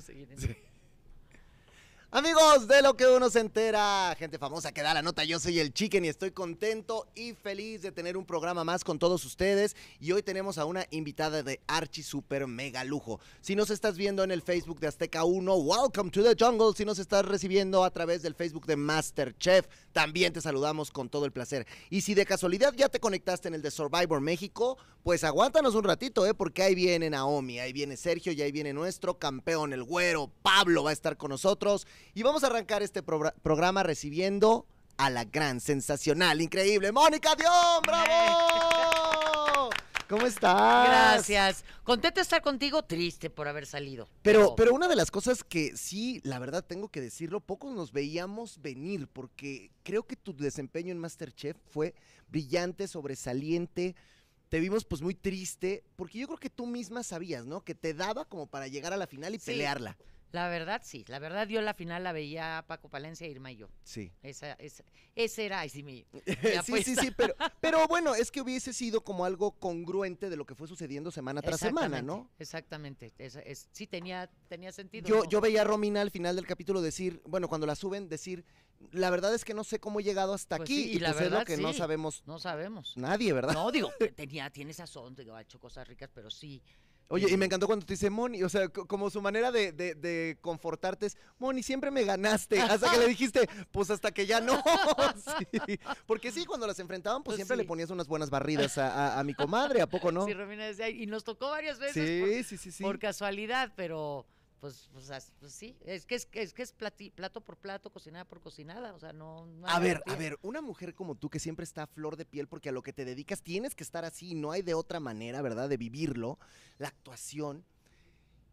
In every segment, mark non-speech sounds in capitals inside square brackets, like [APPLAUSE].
seguir. En... Amigos de lo que uno se entera, gente famosa que da la nota, yo soy el Chicken y estoy contento y feliz de tener un programa más con todos ustedes y hoy tenemos a una invitada de archi super mega lujo. Si nos estás viendo en el Facebook de Azteca 1, welcome to the jungle. Si nos estás recibiendo a través del Facebook de Masterchef, también te saludamos con todo el placer. Y si de casualidad ya te conectaste en el de Survivor México, pues aguántanos un ratito, ¿eh? Porque ahí viene Naomi, ahí viene Sergio y ahí viene nuestro campeón, el güero. Pablo va a estar con nosotros y vamos a arrancar este programa recibiendo a la gran, sensacional, increíble Mónica Dion. ¡Bravo! ¿Cómo estás? Gracias. Contento de estar contigo, triste por haber salido. Pero, pero una de las cosas que sí, la verdad tengo que decirlo, pocos nos veíamos venir, porque creo que tu desempeño en Masterchef fue brillante, sobresaliente. Te vimos pues muy triste, porque yo creo que tú misma sabías, ¿no? Que te daba como para llegar a la final y pelearla. La verdad, sí. La verdad, yo la final la veía a Paco Palencia, Irma y yo. Sí. Esa, esa, ese era, sí, [LAUGHS] mi, sí, sí, sí, pero, [LAUGHS] pero bueno, es que hubiese sido como algo congruente de lo que fue sucediendo semana tras semana, ¿no? Exactamente. Es, sí, tenía, tenía sentido. Yo, yo veía a Romina al final del capítulo decir, bueno, cuando la suben, decir, la verdad es que no sé cómo he llegado hasta pues aquí. y, la pues verdad, es lo que no sabemos. No sabemos. Nadie, ¿verdad? No, digo, [LAUGHS] tenía, tiene sazón, digo, ha hecho cosas ricas, pero sí Oye, y me encantó cuando te dice Moni, o sea, como su manera de, confortarte es, Moni, siempre me ganaste, hasta que le dijiste, pues hasta que ya no. [LAUGHS] [LAUGHS] Porque sí, cuando las enfrentaban, pues, pues siempre le ponías unas buenas barridas a, mi comadre, ¿a poco no? Sí, Romina decía, y nos tocó varias veces. Sí, sí, sí, sí. Por casualidad, pero pues, pues, pues, sí, es que es, es que es plato por plato, cocinada por cocinada, o sea, no... a ver, a ver, una mujer como tú que siempre está a flor de piel porque a lo que te dedicas tienes que estar así, no hay de otra manera, ¿verdad? De vivirlo, la actuación.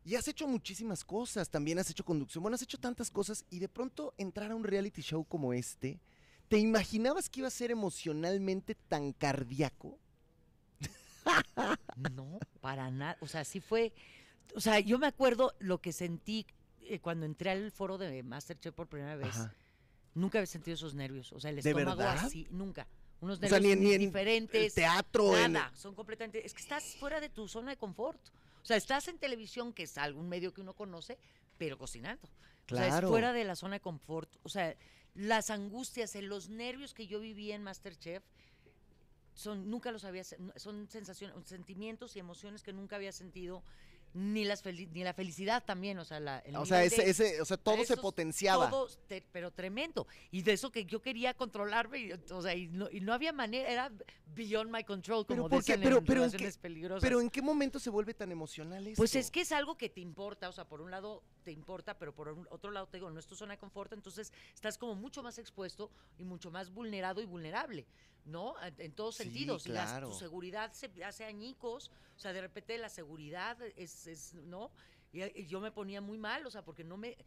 Y has hecho muchísimas cosas, también has hecho conducción, bueno, has hecho tantas cosas y de pronto entrar a un reality show como este, ¿te imaginabas que iba a ser emocionalmente tan cardíaco? No, para nada, o sea, sí fue o sea, yo me acuerdo lo que sentí eh, cuando entré al foro de Masterchef por primera vez. Nunca había sentido esos nervios. O sea, el estómago así, nunca. Unos nervios ni, diferentes. teatro. Nada, son completamente. Es que estás fuera de tu zona de confort. O sea, estás en televisión, que es algún medio que uno conoce, pero cocinando. Claro. O sea, es fuera de la zona de confort. O sea, las angustias, los nervios que yo vivía en Masterchef, son, nunca los había, son sensaciones, sentimientos y emociones que nunca había sentido ni las ni la felicidad también, o sea, la, o sea, ese, ese, o sea, todo se potenciaba. Todo, pero tremendo. Y de eso que yo quería controlarme, y, o sea, y no, y no había manera, era beyond my control, como pero pero, en pero relaciones peligrosas. Pero ¿en qué momento se vuelve tan emocional eso? Pues es que es algo que te importa, o sea, por un lado te importa, pero por otro lado te digo, no es tu zona de confort, entonces estás como mucho más expuesto y mucho más vulnerado y vulnerable. ¿No? En, todos sentidos. Claro. tu seguridad se hace añicos, o sea, de repente la seguridad es, es ¿no? Y, yo me ponía muy mal, o sea, porque no me...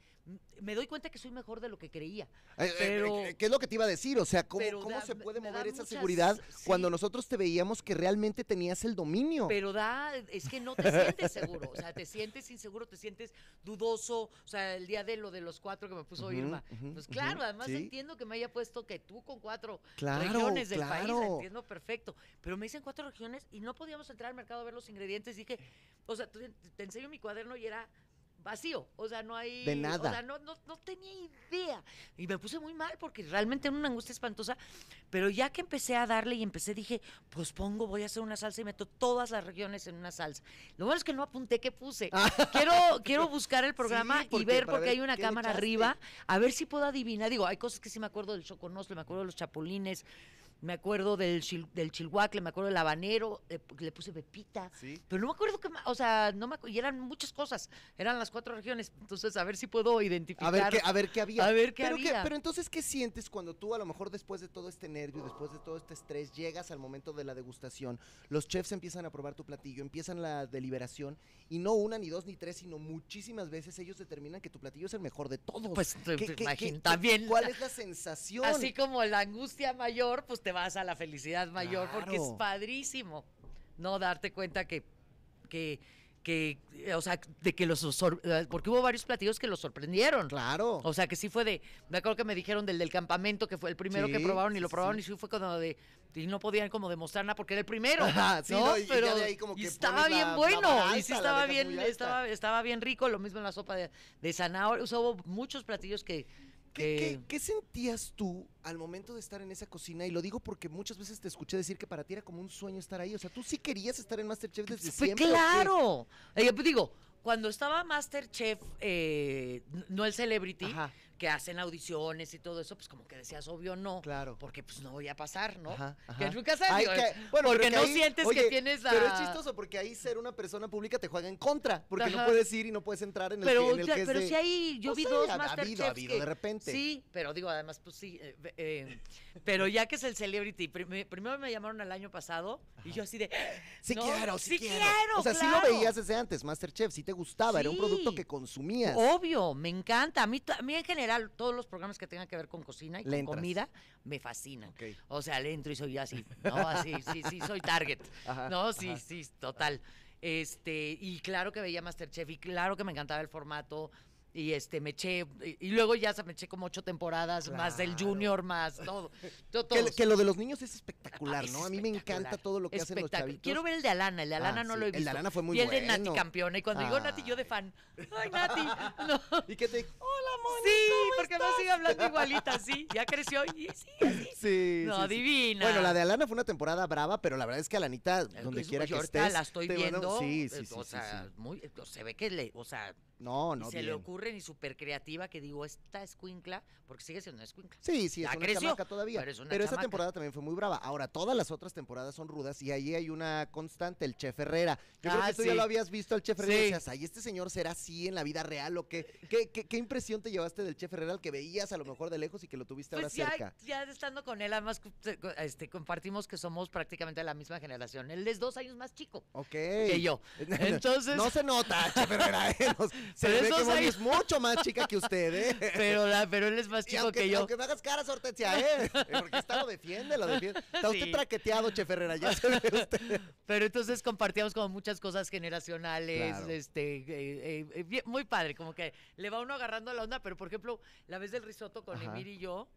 Me doy cuenta que soy mejor de lo que creía. Eh, eh, pero, ¿Qué es lo que te iba a decir? O sea, ¿cómo, cómo se puede mover esa seguridad cuando nosotros te veíamos que realmente tenías el dominio? Pero da, es que no te sientes seguro, o sea, te sientes inseguro, te sientes dudoso, o sea, el día de lo de los cuatro que me puso Irma. pues claro, además entiendo que me haya puesto que tú con cuatro regiones del país, entiendo perfecto, pero me dicen cuatro regiones y no podíamos entrar al mercado a ver los ingredientes, dije, o sea, te enseño mi cuaderno y era vacío, o sea, no hay... De nada. O sea, no, no, no, tenía idea. Y me puse muy mal porque realmente era una angustia espantosa, pero ya que empecé a darle y empecé, dije, pues pongo, voy a hacer una salsa y meto todas las regiones en una salsa. Lo bueno es que no apunté qué puse. Ah. [LAUGHS] Quiero, quiero buscar el programa y ver, porque hay una cámara arriba, a ver si puedo adivinar. Digo, hay cosas que sí me acuerdo del choconosle, me acuerdo de los chapulines, me acuerdo del, del chilhuacle, me acuerdo del habanero, le, puse pepita. Pero no me acuerdo qué más, o sea, no me y eran muchas cosas, eran las cuatro regiones. Entonces, a ver si puedo identificar. A ver qué, a ver qué había. A ver qué pero había. pero entonces, ¿qué sientes cuando tú, a lo mejor después de todo este nervio, después de todo este estrés, llegas al momento de la degustación? Los chefs empiezan a probar tu platillo, empiezan la deliberación, y no una, ni dos, ni tres, sino muchísimas veces ellos determinan que tu platillo es el mejor de todos. Pues, también. ¿Cuál es la sensación? Así como la angustia mayor, pues te vas a la felicidad mayor porque es padrísimo, ¿no? Darte cuenta que, que, que, o sea, de que los, porque hubo varios platillos que los sorprendieron. Claro. O sea, que sí fue de, me acuerdo que me dijeron del del campamento, que fue el primero que probaron y lo probaron y sí fue cuando de, y no podían como demostrar nada porque era el primero. Ajá, sí, ¿no? no, y ya Pero de ahí como y estaba la- bien la bueno, y sí estaba bien, estaba, estaba bien rico, lo mismo en la sopa de, de zanahoria, o sea, hubo muchos platillos que, ¿Qué, que- qué- qué sentías tú al momento de estar en esa cocina? Y lo digo porque muchas veces te escuché decir que para ti era como un sueño estar ahí. O sea, tú sí querías estar en Masterchef desde Pues siempre. claro. Eh, pues digo, cuando estaba Masterchef, eh, no el Celebrity, Ajá. Que hacen audiciones y todo eso, pues como que decías obvio no. Claro. Porque pues no voy a pasar, ¿no? Ajá, ajá. Que nunca sabes, Ay, digo, que- bueno, porque que no ahí- sientes oye, que tienes a... Pero es chistoso porque ahí ser una persona pública te juega en contra. Porque no puedes ir y no puedes entrar en el, Pero, que, en el ya- que es pero de- sí hay, yo No vi sé, dos ha- ha habido, ha habido de repente. Sí, pero digo, además, pues sí, eh, eh, pero ya que es el Celebrity, prim- primero me llamaron el año pasado y yo así de... Sí ¿no? quiero, sí, sí quiero. quiero, O sea, sí claro. lo veías desde antes, Masterchef, sí te gustaba, era un producto Sí. que consumías. Obvio, me encanta. A mí, a mí en general, todos los programas que tengan que ver con cocina y con comida me fascinan. O sea, le entro y soy así. No, así, sí, sí, soy target. Ajá, no, sí, ajá. sí, total. Este, y claro que veía Masterchef y claro que me encantaba el formato. Y este, me eché, y, luego ya se me eché como ocho temporadas, más del. Junior, más todo. to- Que, lo de los niños es espectacular, Ah, ¿no? es A mí me encanta todo lo que hacen los chavitos. Quiero ver el de Alana, el de Alana Ah, no sí, lo he el de visto. Alana fue muy y el de Nati campeona. Y cuando digo Nati, yo de fan. Ay, Nati. No. ¿Y qué te Hola, Moni, Sí, ¿cómo porque estás? me sigue hablando igualita, sí. Ya creció y sí, así. Sí, No, sí, sí. divina. Bueno, la de Alana fue una temporada brava, pero la verdad es que Alanita, donde quiera que estés... la estoy te- bueno, viendo. sí, sí, eh, sí, o sea, muy, se ve que le, o sea, No, no, se le bien. Y súper creativa que digo, esta escuincla, porque sigue siendo una escuincla. Sí, sí, es Ya una creció, chamaca todavía. pero es una Pero esta chamaca. temporada también fue muy brava. Ahora, todas las otras temporadas son rudas y ahí hay una constante, el Chef Herrera. Yo creo Ah, que tú sí. ya lo habías visto al Chef Herrera y Sí. decías, ay, ¿este señor será así en la vida real o qué? ¿Qué, qué, qué impresión te llevaste del Chef Herrera al que veías a lo mejor de lejos y que lo tuviste ahora Pues ya, cerca? ya estando con él, además este, compartimos que somos prácticamente de la misma generación. Él es dos años más chico Ok. que yo. [LAUGHS] Entonces, No se nota, Chef Herrera, ¿eh? Nos- [LAUGHS] se ve que años- mucho más chica que usted, ¿eh? pero, la- pero él es más chico aunque, que yo. aunque me hagas caras, Hortensia, ¿eh? Porque está lo defiende, lo defiende. Está usted traqueteado, Chef Herrera, ya se ve usted. Pero entonces compartíamos como muchas cosas generacionales, Claro. este, eh, eh, bien- muy padre, como que le va uno agarrando la onda, pero por ejemplo, la vez del risotto con Ajá. Emir y yo,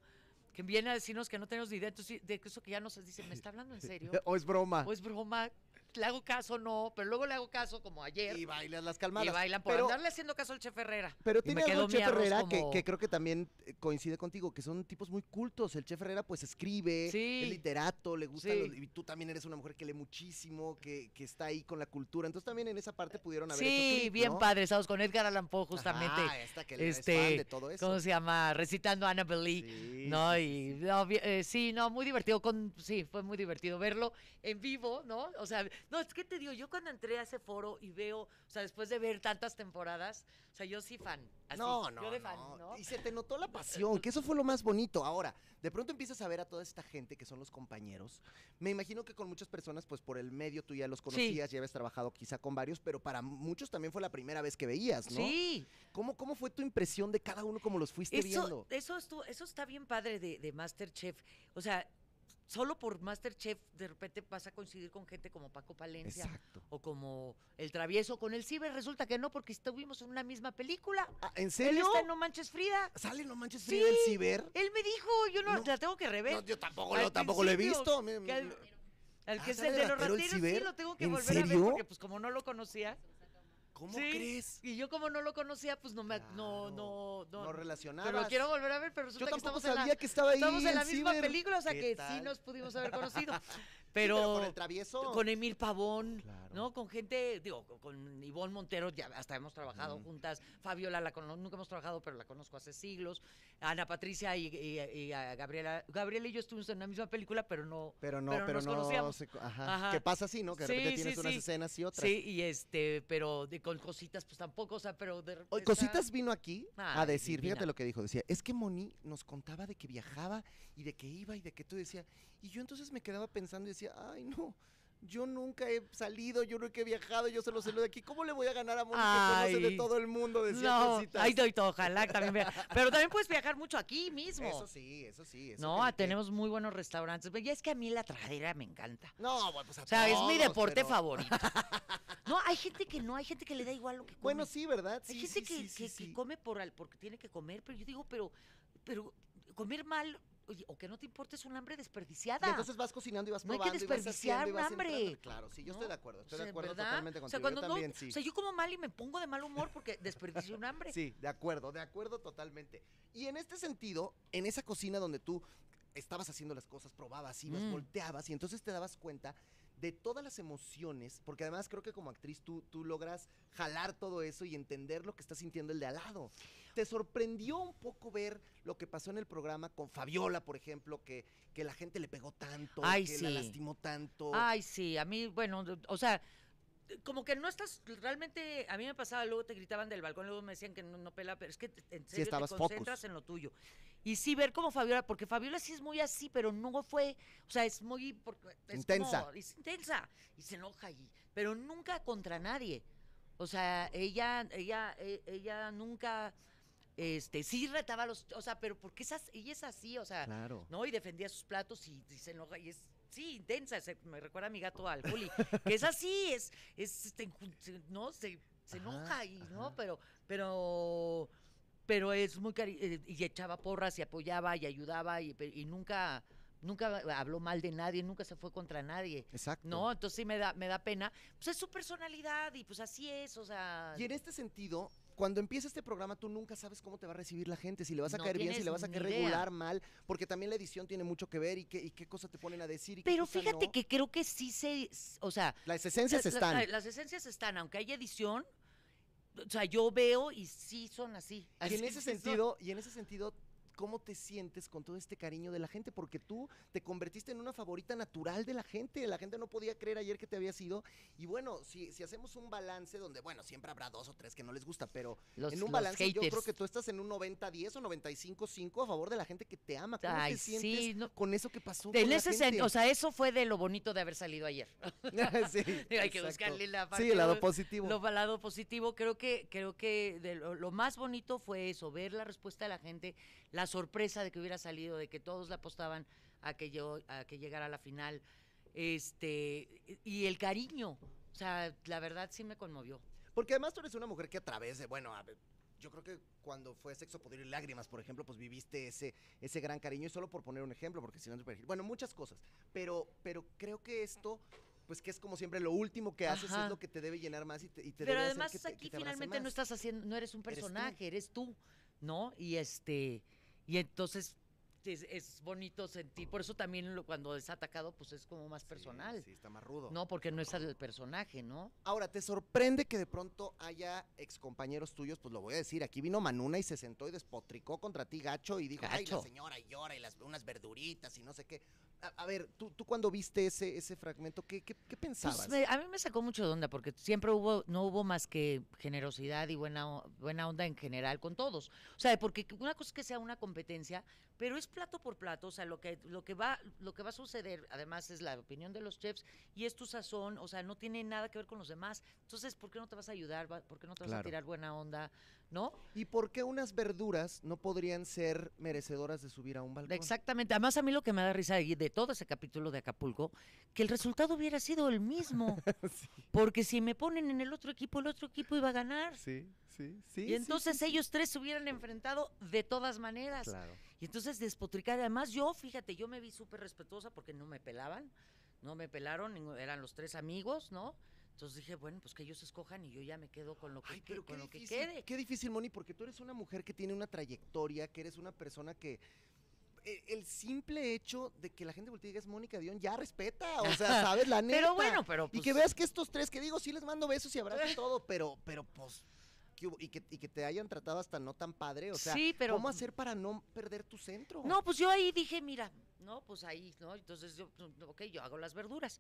que viene a decirnos que no tenemos ni idea, entonces de eso que ya nos dice, ¿me está hablando en serio? [LAUGHS] O es broma. ¿O es broma? ¿Le hago caso? No, pero luego le hago caso como ayer. Y bailas las Y calmadas. bailan por pero, andarle haciendo caso al chef Herrera. pero Y tiene algo Chef Herrera que, como- que creo que también eh, coincide contigo, que son tipos muy cultos. El Chef Herrera pues escribe, Sí. es literato, le gusta, Sí. y tú también eres una mujer que lee muchísimo, que, que está ahí con la cultura. Entonces también en esa parte pudieron haber hecho Sí, bien ¿no? padre, estamos con Edgar Allan Poe justamente. Ajá, esta que es este, fan de todo eso. ¿Cómo se llama? Recitando Annabelle Lee. Sí, ¿no? y no, eh, sí, no, muy divertido. Con, sí, fue muy divertido verlo en vivo, ¿no? O sea, no, es que te digo, yo cuando entré a ese foro y veo, o sea, después de ver tantas temporadas, o sea, yo sí fan. Así, no, no, yo de fan, no. ¿no? Y se te notó la pasión, que eso fue lo más bonito. Ahora, de pronto empiezas a ver a toda esta gente que son los compañeros. Me imagino que con muchas personas, pues por el medio tú ya los conocías, ya habías trabajado quizá con varios, pero para muchos también fue la primera vez que veías, ¿no? Sí, ¿Cómo, cómo fue tu impresión de cada uno como los fuiste eso, viendo? eso, estuvo- eso está bien padre de, de Masterchef. O sea, solo por Masterchef de repente vas a coincidir con gente como Paco Palencia. Exacto. O como el travieso con el ciber, resulta que no, porque estuvimos en una misma película. Ah, ¿En Él serio? está en No Manches Frida. ¿Sale No Manches Sí. Frida el ciber? Él me dijo, yo no, No. la tengo que rever. No, yo tampoco, lo, tampoco lo he visto. que al- Al Ah, que es ¿sale el de los rateros, sí, lo tengo que ¿En volver a ver porque pues como no lo conocía. ¿Cómo sí, crees? Y yo como no lo conocía, pues no me no Claro, no no. No relacionabas. pero lo quiero volver a ver, pero Yo resulta que tampoco estamos en sabía la que estaba ahí estamos en la misma ciber. película, o sea ¿Qué que sí nos pudimos haber conocido. [LAUGHS] Sí, pero con el travieso. con Emil Pavón, Claro. ¿no? Con gente, digo, con- con Ivonne Montero, ya hasta hemos trabajado juntas. Fabiola, la cono- nunca hemos trabajado, pero la conozco hace siglos. Ana Patricia y, y- y a Gabriela. Gabriela y yo estuvimos en la misma película, pero no. Pero no, pero pero, nos no. conocíamos. se ajá. Ajá. ¿Qué pasa así, no? Que de Sí, repente sí, tienes unas escenas y otras. Sí, y este, pero de, con cositas, pues tampoco, o sea, pero de está- Cositas vino aquí a decir, divina. fíjate lo que dijo, decía, es que Moni nos contaba de que viajaba y de que iba y de que tú decía, y yo entonces me quedaba pensando y decía, ay no, yo nunca he salido, yo nunca he viajado, yo solo sé lo de aquí, ¿cómo le voy a ganar a Moni que conoce de todo el mundo? Decía No, Cositas. ay, doy todo, ojalá que también vea. Pero también puedes viajar mucho aquí mismo. Eso sí, eso sí. eso no, ah, que- tenemos muy buenos restaurantes. Ya es que a mí la tradera me encanta. No, bueno, pues a O sea, es mi deporte pero- favorito. [LAUGHS] No, hay gente que no, hay gente que le da igual lo que come. Bueno, sí, ¿verdad? Hay Sí, gente sí, que, sí, que- que come por al, porque tiene que comer, pero yo digo, pero, pero comer mal, oye, o que no te importe es un hambre Y desperdiciada. entonces vas cocinando y vas No hay que probando y vas desperdiciar y un vas hambre. Claro, sí, yo estoy de acuerdo. Estoy O sea, de acuerdo ¿verdad? totalmente O sea, contigo. cuando yo no- también, sí. o sea, yo como mal y me pongo de mal humor porque desperdicio un hambre. [LAUGHS] Sí, de acuerdo, de acuerdo totalmente. Y en este sentido, en esa cocina donde tú estabas haciendo las cosas, probabas, ibas, Mm. volteabas y entonces te dabas cuenta de todas las emociones, porque además creo que como actriz tú, tú logras jalar todo eso y entender lo que está sintiendo el de al lado. ¿Te sorprendió un poco ver lo que pasó en el programa con Fabiola, por ejemplo, que, que la gente le pegó tanto, Ay, que la sí. lastimó tanto? Ay, sí, a mí, bueno, o sea, como que no estás realmente, a mí me pasaba, luego te gritaban del balcón, luego me decían que no, no pela, pero es que te- en serio estabas te focus. concentras en lo tuyo. Y sí ver como Fabiola, porque Fabiola sí es muy así, pero no fue, o sea, es muy porque es Intensa. como- es intensa y se enoja y, pero nunca contra nadie. O sea, ella, ella, e- ella nunca, este, sí retaba a los, o sea, pero porque esas, ella es así, o sea, Claro. ¿no? Y defendía sus platos y, y se enoja y es, sí, intensa, se- me recuerda a mi gato al Juli, [LAUGHS] que es así, es, es, este, se- ¿no? Se, se Ajá, enoja y, ¿no? Pero, pero, pero es muy cari eh, y echaba porras y apoyaba y ayudaba y, y nunca, nunca habló mal de nadie, nunca se fue contra nadie. Exacto. No, entonces sí me da, me da pena. Pues es su personalidad y pues así es, o sea. Y en este sentido, cuando empieza este programa, tú nunca sabes cómo te va a recibir la gente, si le vas a No caer bien, si le vas a caer idea. regular, mal, porque también la edición tiene mucho que ver y qué, y qué cosa te ponen a decir. Y Pero fíjate no. que creo que sí se, o sea, Las esencias Las- están. las- Las esencias están, aunque haya edición. O sea, yo veo y sí son así. y en ese son. sentido, y en ese sentido, ¿cómo te sientes con todo este cariño de la gente? Porque tú te convertiste en una favorita natural de la gente. La gente no podía creer ayer que te había sido. Y bueno, si, si hacemos un balance donde, bueno, siempre habrá dos o tres que no les gusta, pero Los- en un balance yo creo que tú estás en un 90-10 o 95-5 a favor de la gente que te ama. ¿Cómo Ay, te sí, sientes no- con eso que pasó? En ese sentido, o sea, eso fue de lo bonito de haber salido ayer. [LAUGHS] [LAUGHS] sí, Hay que exacto. buscarle la parte. Sí, el lado positivo. Lo lado positivo, creo que, creo que de lo, lo más bonito fue eso, ver la respuesta de la gente, la sorpresa de que hubiera salido, de que todos le apostaban a que yo, a que llegara a la final, este, y el cariño. O sea, la verdad sí me conmovió. Porque además tú eres una mujer que a través de, bueno, a ver, yo creo que cuando fue Sexo, Poder y Lágrimas, por ejemplo, pues viviste ese, ese gran cariño. Y solo por poner un ejemplo, porque si no, bueno, muchas cosas. Pero, pero creo que esto, pues que es como siempre, lo último que haces Ajá. es lo que te debe llenar más y te, y te Pero debe hacer además que te- que aquí te finalmente no estás haciendo, no eres un Eres tú. personaje, eres tú, ¿no? Y este, y entonces es, es bonito sentir, por eso también lo- cuando es atacado, pues es como más personal, Sí, está más rudo. ¿no? Porque no es el personaje, ¿no? Ahora, ¿te sorprende que de pronto haya excompañeros tuyos? Pues lo voy a decir, aquí vino Manuna y se sentó y despotricó contra ti, gacho, y dijo, ay, la señora y llora y las, unas verduritas y no sé qué. A, a ver, tú, tú cuando viste ese, ese fragmento, ¿qué, qué, qué pensabas? Pues me- a mí me sacó mucho de onda porque siempre hubo, no hubo más que generosidad y buena, buena onda en general con todos. O sea, porque una cosa es que sea una competencia, pero es plato por plato. O sea, lo que, lo que va, lo que va a suceder, además, es la opinión de los chefs y es tu sazón. O sea, no tiene nada que ver con los demás. Entonces, ¿por qué no te vas a ayudar? ¿Por qué no te vas a tirar buena onda? ¿No? ¿Y por qué unas verduras no podrían ser merecedoras de subir a un balcón? Exactamente. Además, a mí lo que me da risa de todo ese capítulo de Acapulco, que el resultado hubiera sido el mismo. [LAUGHS] Porque si me ponen en el otro equipo, el otro equipo iba a ganar. Sí, sí, sí. Y entonces ellos tres se hubieran enfrentado de todas maneras. Claro. Y entonces despotricar. Además, yo, fíjate, yo me vi súper respetuosa porque no me pelaban. No me pelaron, eran los tres amigos, ¿no? Entonces dije, bueno, pues que ellos escojan y yo ya me quedo con lo que, Ay, pero con lo que quede. qué difícil, Moni, porque tú eres una mujer que tiene una trayectoria, que eres una persona que eh, el simple hecho de que la gente voltee y diga es Mónica Dion ya respeta, o sea, [LAUGHS] sabes la neta. Pero bueno, pero y pues- que veas que estos tres que digo sí les mando besos y abrazos y [LAUGHS] todo, pero pero pues y que, y que te hayan tratado hasta no tan padre, o sea, Sí, pero- ¿cómo hacer para no perder tu centro? No, pues yo ahí dije, mira, no, pues ahí, ¿no? Entonces yo, pues, ok, yo hago las verduras,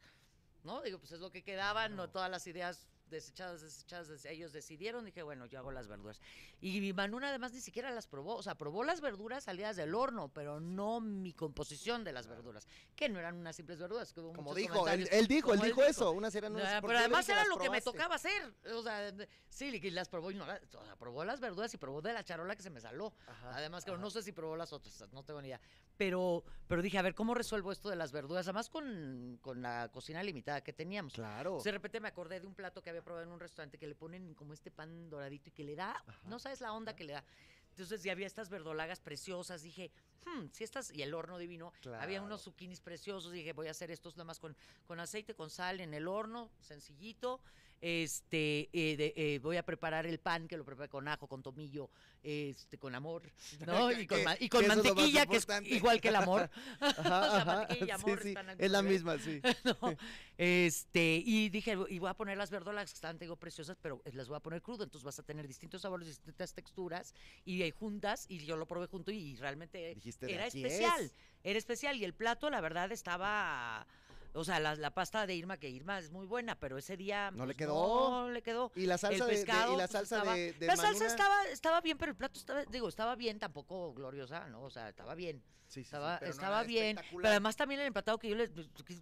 ¿no? Digo, pues es lo que quedaban, no todas las ideas desechadas, desechadas, des- ellos decidieron, dije, bueno, yo hago las verduras. Y mi Manuna además ni siquiera las probó, o sea, probó las verduras salidas del horno, pero no mi composición de las verduras, que no eran unas simples verduras. Que hubo Como dijo, él, él dijo, él como dijo eso, unas eran unas Ah, porque pero además era "Las lo que me probaste". tocaba hacer. O sea, sí, y las probó y no las- o sea, probó las verduras y probó de la charola que se me saló. Ajá, además, que no sé si probó las otras, no tengo ni idea. Pero, pero dije, a ver, ¿cómo resuelvo esto de las verduras? Además, con, con la cocina limitada que teníamos. Claro. Entonces, de repente me acordé de un plato que había probado en un restaurante que le ponen como este pan doradito y que le da, no sabes la onda que le da. Entonces ya había estas verdolagas preciosas. Dije, hmm, si estas, y el horno divino. Había Claro. unos zucchinis preciosos. Dije, voy a hacer estos nada más con, con aceite, con sal en el horno, sencillito. Este, eh, de- eh, voy a preparar el pan, que lo preparé con ajo, con tomillo, este, con amor, ¿no? [LAUGHS] Y con, y con mantequilla, que es igual que el amor. [LAUGHS] Ajá, mantequilla sí, sí, están es la misma, sí. [LAUGHS] ¿no? Este, y dije, y voy a poner las verdolas que están, digo, preciosas, pero las voy a poner crudo, entonces vas a tener distintos sabores, distintas texturas, y ahí juntas, y yo lo probé junto, y realmente Dijiste, "De era especial, es". era especial, y el plato, la verdad, estaba... O sea, la, la pasta de Irma, que Irma es muy buena, pero ese día... No le pues, quedó. No le quedó. Y la salsa el de- de- y pescado, la pues, salsa estaba- de- de La salsa estaba, estaba bien, pero el plato estaba, digo, estaba bien, tampoco gloriosa, ¿no? O sea, estaba bien. Sí, sí, sí, Estaba, pero estaba bien. Pero además también el emplatado que yo les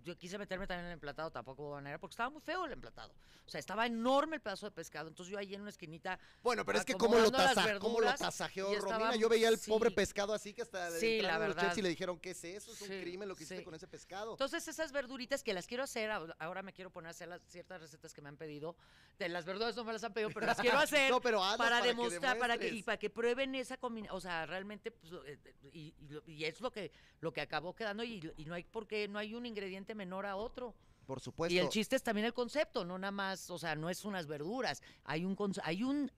yo quise meterme también en el emplatado, tampoco hubo manera, porque estaba muy feo el emplatado. O sea, estaba enorme el pedazo de pescado. Entonces yo ahí en una esquinita. Bueno, pero es que cómo lo, cómo lo verduras, tasajeó estaba- Romina. Yo veía sí. pobre pescado así que hasta Sí, la los chefs verdad. y le dijeron, ¿qué es eso? Es un crimen lo que hiciste con ese pescado. Entonces esas verduritas que las quiero hacer, ahora- me quiero poner a hacer las, ciertas recetas que me han pedido. De las verduras no me las han pedido, pero las quiero [LAUGHS] hacer. No, pero hazlas para, que demostrar, para que, y para que prueben esa combinación. O sea, realmente, pues, eh, y, y lo- y es lo que, lo que acabó quedando, y, y no hay por qué, no hay un ingrediente menor a otro. Por supuesto. Y el chiste es también el concepto, no nada más, o sea, no es unas verduras, hay un hay un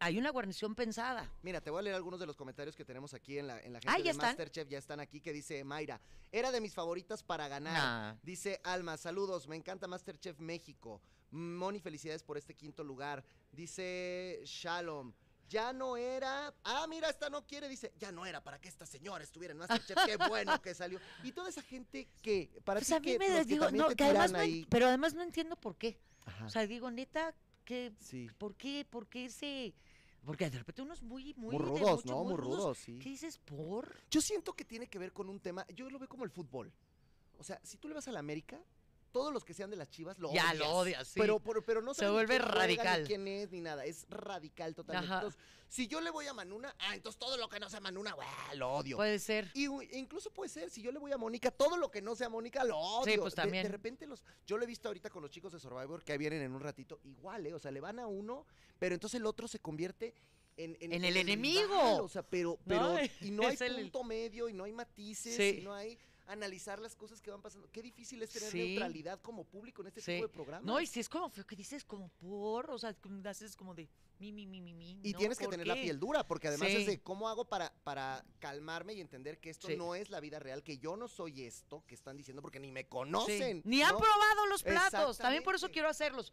hay una guarnición pensada. Mira, te voy a leer algunos de los comentarios que tenemos aquí en la, en la gente Ah, de ¿ya están? Masterchef. Ya están aquí, que dice Mayra. Era de mis favoritas para ganar. Nah. Dice Alma, saludos, me encanta Masterchef México. Moni, felicidades por este quinto lugar. Dice Shalom. Ya no era. Ah, mira, esta no quiere. Dice, ya no era para que esta señora estuviera en Masterchef. Qué bueno que salió. Y toda esa gente que. Para Pues a mí que, me digo, no, que además no pero además no entiendo por qué. Ajá. O sea, digo, neta, que Sí. ¿por qué? ¿Por qué ese porque de repente unos muy muy Muy rudos, mucho, ¿no? Muy rudos, sí. ¿Qué dices por? Yo siento que tiene que ver con un tema. Yo lo veo como el fútbol. O sea, si tú le vas a la América, todos los que sean de las chivas lo Ya odias. lo odias, sí. Pero, pero, pero no Se vuelve radical. Quién es, ni nada. Es radical totalmente. Ajá. Entonces, si yo le voy a Manuna, ah, entonces todo lo que no sea Manuna, ¡buah! lo odio. Puede ser. Y u- incluso puede ser, si yo le voy a Mónica, todo lo que no sea Mónica lo odio. pues, De- también. De, repente los. Yo lo he visto ahorita con los chicos de Survivor que vienen en un ratito, igual, ¿eh? O sea, le van a uno, pero entonces el otro se convierte en. En el enemigo. rival, o sea, pero. pero No, y no [LAUGHS] hay el- punto medio, y no hay matices, Sí. y no hay analizar las cosas que van pasando. Qué difícil es tener Sí. neutralidad como público en este Sí. tipo de programas. No, y si es como feo que dices como por, o sea, que haces como de mi mi mi mi mi. Y ¿no? tienes que ¿Por tener la piel dura, porque además Sí. es de cómo hago para, para calmarme y entender que esto no es la vida real, que yo no soy esto que están diciendo porque ni me conocen. Ni han probado los platos. También por eso quiero hacerlos.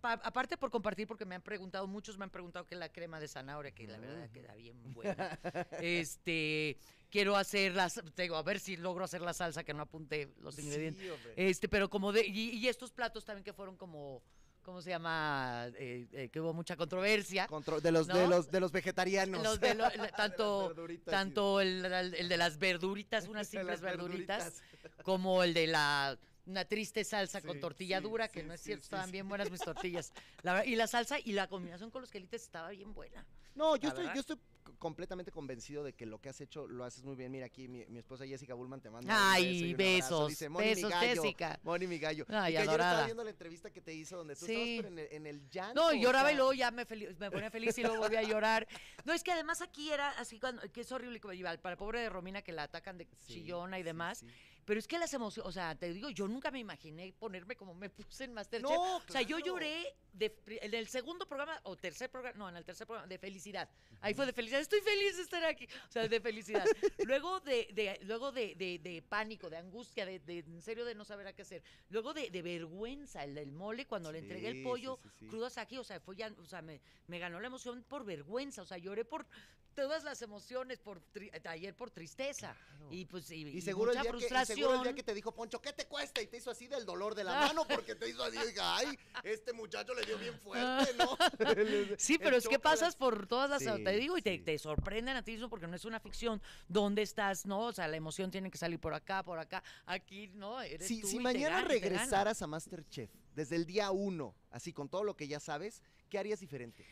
Pa- aparte por compartir, porque me han preguntado, muchos me han preguntado qué es la crema de zanahoria, que la verdad queda bien buena. [LAUGHS] este, quiero hacer las, digo, a ver si logro hacer la salsa que no apunté los ingredientes. Este, pero como de, y, y estos platos también que fueron como, ¿cómo se llama? Eh, eh, que hubo mucha controversia. Contro- de los ¿no? de los de los vegetarianos. Los de lo- [LAUGHS] tanto tanto el, el- el de las verduritas, [LAUGHS] unas simples verduritas, como el de la una triste salsa con tortilla sí, dura, que sí, no es cierto, estaban bien buenas mis tortillas. La y la salsa y la combinación con los quelites estaba bien buena. No, yo estoy, verdad. yo estoy completamente convencido de que lo que has hecho lo haces muy bien. Mira aquí mi, mi esposa Jessica Bullman te manda Ay, un beso besos, Dice, "Moni, mi besos, gallo, Jessica". Moni mi gallo. Ay, y que adorada. estaba viendo la entrevista que te hizo donde tú Sí. estabas pero en el, en el llanto. No, o lloraba sea, y luego ya me, me ponía feliz y luego volvía a llorar. No, es que además aquí era así, cuando, que es horrible, iba, para la pobre de Romina que la atacan de Sí, chillona y demás. sí. Pero es que las emociones, o sea, te digo, yo nunca me imaginé ponerme como me puse en Masterchef. No, O sea, yo claro. lloré de, en el segundo programa, o tercer programa, no, en el tercer programa, de felicidad. Ahí fue de felicidad, estoy feliz de estar aquí. O sea, de felicidad. [LAUGHS] luego de, de- luego de, de- de pánico, de angustia, de, de- en serio de no saber a qué hacer. Luego de, vergüenza, el del mole, cuando le entregué el pollo sí, sí, crudo aquí, o sea, fue ya, o sea, me, me ganó la emoción por vergüenza, o sea, lloré por todas las emociones, por tri- ayer por tristeza. Y pues, y, Y y seguro, el mucha que, frustración. Seguro el día que te dijo Poncho, ¿qué te cuesta? Y te hizo así del dolor de la mano porque te hizo así. y dije, ay, este muchacho le dio bien fuerte, ¿no? [LAUGHS] Sí, El pero es que pasas por todas las, Sí, te digo, y te, sí. te sorprenden a ti mismo porque no es una ficción. ¿Dónde estás? No, o sea, la emoción tiene que salir por acá, por acá. Aquí, no, eres Si, tú si y te mañana y te gana. regresaras a Masterchef desde el día uno, así con todo lo que ya sabes, ¿qué harías diferente?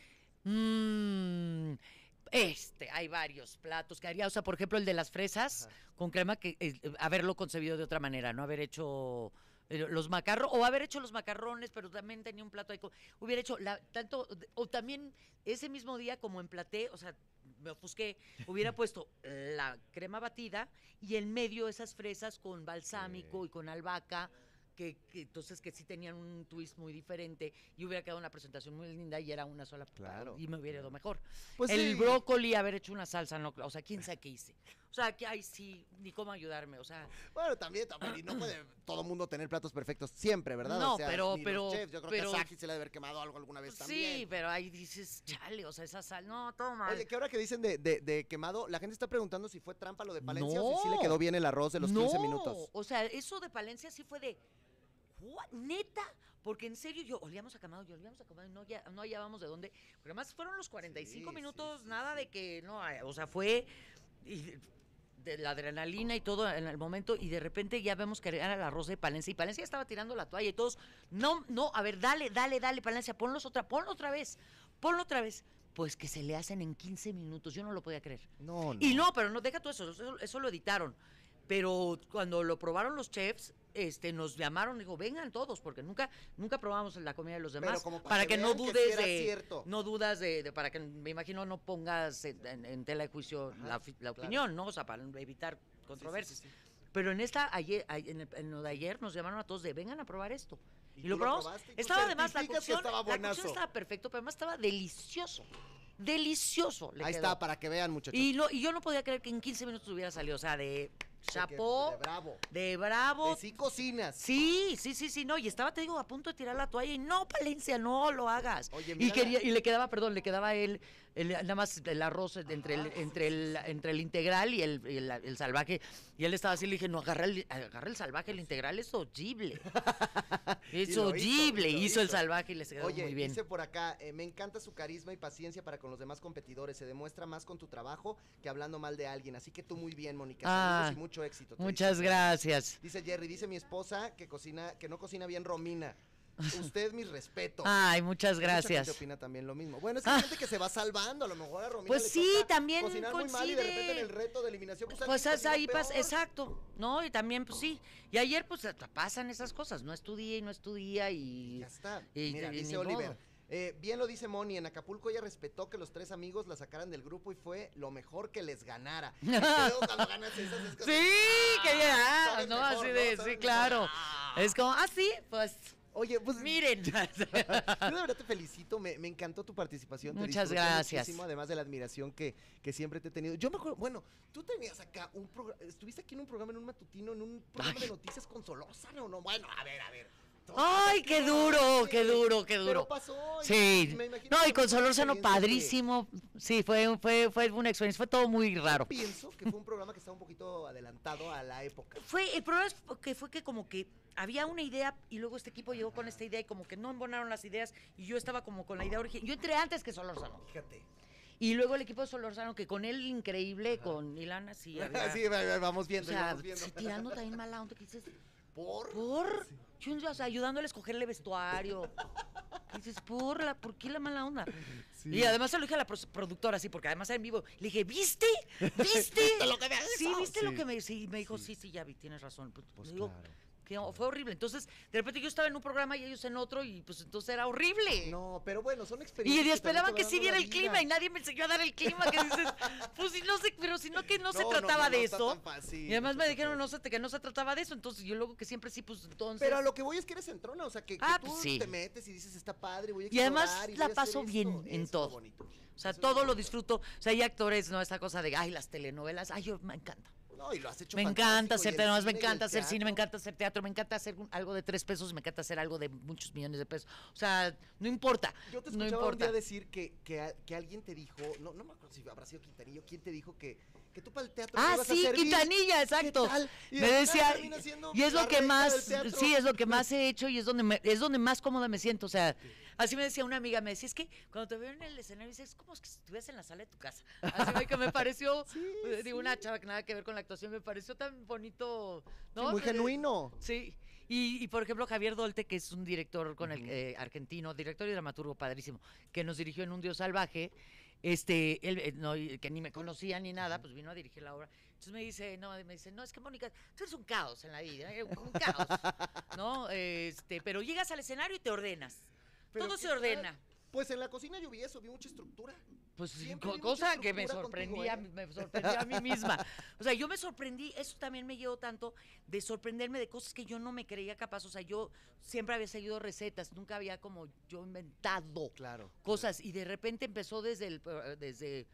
Mm, este, hay varios platos que haría. O sea, por ejemplo, el de las fresas Ajá. con crema, que eh, haberlo concebido de otra manera, no haber hecho eh, los macarrones, o haber hecho los macarrones, pero también tenía un plato ahí. con- hubiera hecho la, tanto, o también ese mismo día como emplaté, o sea, me ofusqué, hubiera [LAUGHS] puesto la crema batida y en medio esas fresas con balsámico y con albahaca. Que, que entonces que sí tenían un twist muy diferente y hubiera quedado una presentación muy linda y era una sola Claro. y me hubiera ido mejor. Pues el sí. brócoli, haber hecho una salsa, no, o sea, quién sabe qué hice. O sea, que ay sí, ni cómo ayudarme, o sea, Bueno, también, también, y no puede todo mundo tener platos perfectos siempre, ¿verdad? No, O sea, pero- ni los pero- chefs. Yo creo pero- que Saki se le ha de haber quemado algo alguna vez también. sí, pero ahí dices, chale, o sea, esa sal, no, todo mal. Oye, ¿qué hora que dicen de, de- de quemado? La gente está preguntando si fue trampa lo de Palencia No. o si sí le quedó bien el arroz de los 15 No, minutos. O sea, eso de Palencia sí fue de. "What? ¿Neta? Porque en serio yo olíamos a quemado, yo olíamos a quemado y no, ya, no hallábamos de dónde. Porque además fueron los 45 Sí, minutos, sí, sí, nada de que no, o sea, fue y- de la adrenalina y todo en el momento y de repente ya vemos que era el arroz de Palencia y Palencia estaba tirando la toalla y todos, no, no, a ver, dale, dale, dale, Palencia, ponlos otra, ponlo otra vez, ponlo otra vez. Pues que se le hacen en 15 minutos, yo no lo podía creer. No, no. Y no, pero no deja todo eso, eso, eso lo editaron. Pero cuando lo probaron los chefs, este, nos llamaron, dijo, vengan todos, porque nunca, nunca probamos la comida de los Pero demás. como para para que que, no que dudes era de, cierto. no dudas de, de- para que me imagino no pongas en, en- en tela de juicio Ajá, la, claro. opinión, ¿no? O sea, para evitar controversias. sí, sí. Pero en esta, ayer, ay- en, el- en lo de ayer, nos llamaron a todos de vengan a probar esto. ¿Y Y, lo probamos. y estaba además la cocción, estaba la cocción estaba perfecto, pero además estaba delicioso. Delicioso. le Ahí quedó. está, para que vean, muchachos. Y, lo, y yo no podía creer que en 15 minutos hubiera salido. O sea, de chapó, De bravo. de bravo. De sí cocinas. Sí, sí, sí, sí, no. Y estaba, te digo, a punto de tirar la toalla. Y no, Palencia, no lo hagas. Oye, y, mira quería, la- y le quedaba, perdón, le quedaba él, el- nada más el arroz entre el, entre el, entre el integral y el, y el- el salvaje. Y él estaba así, le dije, no, agarra el, agarra el salvaje, el integral es horrible. [LAUGHS] Es hizo, horrible. lo hizo el hizo. salvaje y le quedó Oye, muy bien. dice por acá, eh, me encanta su carisma y paciencia para con los demás competidores. Se demuestra más con tu trabajo que hablando mal de alguien. Así que tú muy bien, Mónica. Ah, y mucho éxito. Muchas dice. gracias. Dice Jerry, dice mi esposa que cocina, que no cocina bien Romina. Usted mis respetos. Ay, muchas Mucha gracias. gente opina también lo mismo. Bueno, es que hay gente que se va salvando. A lo mejor a Romina Pues le sí, toca también cocinar muy mal y de repente en coincide. el reto de eliminación pues, Pues es ahí pasa, exacto, ¿no? Y también, pues sí. Y ayer, pues hasta pasan esas cosas. No estudié y no estudia y. Ya está. y- Mira, y dice Oliver. eh, bien lo dice Moni, en Acapulco ella respetó que los tres amigos la sacaran del grupo y fue lo mejor que les ganara. [LAUGHS] Y luego cuando ganas esas es como, Sí, que ya, sabes ¿no? mejor, Así ¿no? de, Sabes sí, mejor. claro. Ah. Es como, ah, sí, pues Oye, pues miren. [LAUGHS] yo de verdad te felicito, me, me encantó tu participación. Muchas gracias. muchísimo, además de la admiración que, que siempre te he tenido. Yo me acuerdo, bueno, tú tenías acá un programa, estuviste aquí en un programa, en un matutino, en un programa Ay. de noticias con Solórzano, ¿no? Bueno, a ver, a ver. Ay, qué duro, qué duro, qué Pero duro. pasó. y- Sí. me No, y con Solórzano que- padrísimo. Sí, fue, fue, fue una experiencia, fue todo muy raro. Pienso que fue un programa que estaba un poquito adelantado a la época. Fue, el problema es que fue que como que había una idea y luego este equipo llegó con esta idea y como que no embonaron las ideas y yo estaba como con la idea original. Yo entré antes que Solórzano. Fíjate. Y luego el equipo de Solórzano, que con él increíble, con Ilana, sí. [LAUGHS] había- Sí, va- va- vamos o viendo, sea, vamos viendo. sí, tirando también mala onda, que dices, Por. ¿por? Yo, o sea, ayudándole a escogerle vestuario. Dices, ¿por, la, ¿por qué la mala onda? Sí. Y además se lo dije a la productora, sí, porque además en vivo le dije, ¿viste? ¿Viste? [LAUGHS] lo que me Sí? ¿viste lo Sí. que me Sí, me dijo, Sí. sí, sí, ya vi, tienes razón. Pues, Pues digo, claro. Que fue horrible. Entonces, de repente yo estaba en un programa y ellos en otro y pues entonces era horrible. No, pero bueno, son Y experiencias. también esperaban que sí la el vida. clima y nadie me enseñó a dar el clima. Que dices, [LAUGHS] pues si no sé, pero si no que no, se No, trataba no, no de eso. tan fácil, y además me dijeron no sé, que no se trataba de eso. Entonces yo luego que siempre sí, pues entonces. Pero a lo que voy es que eres entrona, o sea, que, que Ah, tú pues, sí. te metes y dices, está padre, voy a Y además y la paso bien esto". en todo. bonito. O sea, Eso todo lo disfruto. O sea, hay actores, ¿no? Esta cosa de, ay, las telenovelas. Ay, yo me encanta. No, y lo has hecho Me encanta hacer telenovelas, me encanta hacer cine, me teatro. encanta hacer teatro, me encanta hacer un- algo de tres pesos, me encanta hacer algo de muchos millones de pesos. O sea, no importa. Yo te no escuchaba un importa. día decir que, que, que alguien te dijo, no, no me acuerdo si habrá sido Quintanillo, ¿quién te dijo que, que tú para el teatro Ah, a sí? Quintanilla, exacto. ¿Qué tal? Y Me decía, y es lo que más, sí, es lo que más he hecho y es donde me- es donde más cómoda me siento. O sea, así me decía una amiga, me decía, es que cuando te veo en el escenario, dices, es como si estuvieras en la sala de tu casa. Así que me pareció, [LAUGHS] eh, digo, una chava que nada que ver con la actuación, me pareció tan bonito, ¿no? Muy Eh, genuino. Sí. Y, y, por ejemplo, Javier Dolte, que es un director con el eh, argentino, director y dramaturgo padrísimo, que nos dirigió en Un Dios Salvaje, este, él, eh, no, que ni me conocía ni nada, pues vino a dirigir la obra. Entonces me dice, no, me dice, no, es que Mónica, tú eres un caos en la vida, eh, un caos, [LAUGHS] ¿no? Este, pero llegas al escenario y te ordenas. Pero Todo ¿qué se tal? ordena. Pues en la cocina yo vi eso, vi mucha estructura. Pues Siempre cosa que me contigo, sorprendía, ¿eh? me sorprendía a mí [LAUGHS] misma. O sea, yo me sorprendí, eso también me llevó tanto de sorprenderme de cosas que yo no me creía capaz. O sea, yo siempre había seguido recetas, nunca había como yo inventado Claro. cosas y de repente empezó desde el pro- desde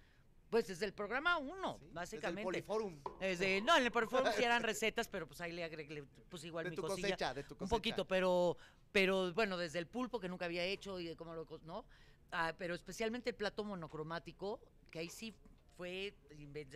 pues desde el programa uno, Sí, básicamente. Desde el Poliforum. Desde- no, en el Poliforum sí eran [LAUGHS] recetas, pero pues ahí le agregué, pues igual De mi tu cosilla. cosecha, de tu Un cosecha. poquito, pero, pero bueno, desde el pulpo que nunca había hecho y de cómo lo, ¿no? Ah, pero especialmente el plato monocromático, que ahí sí fue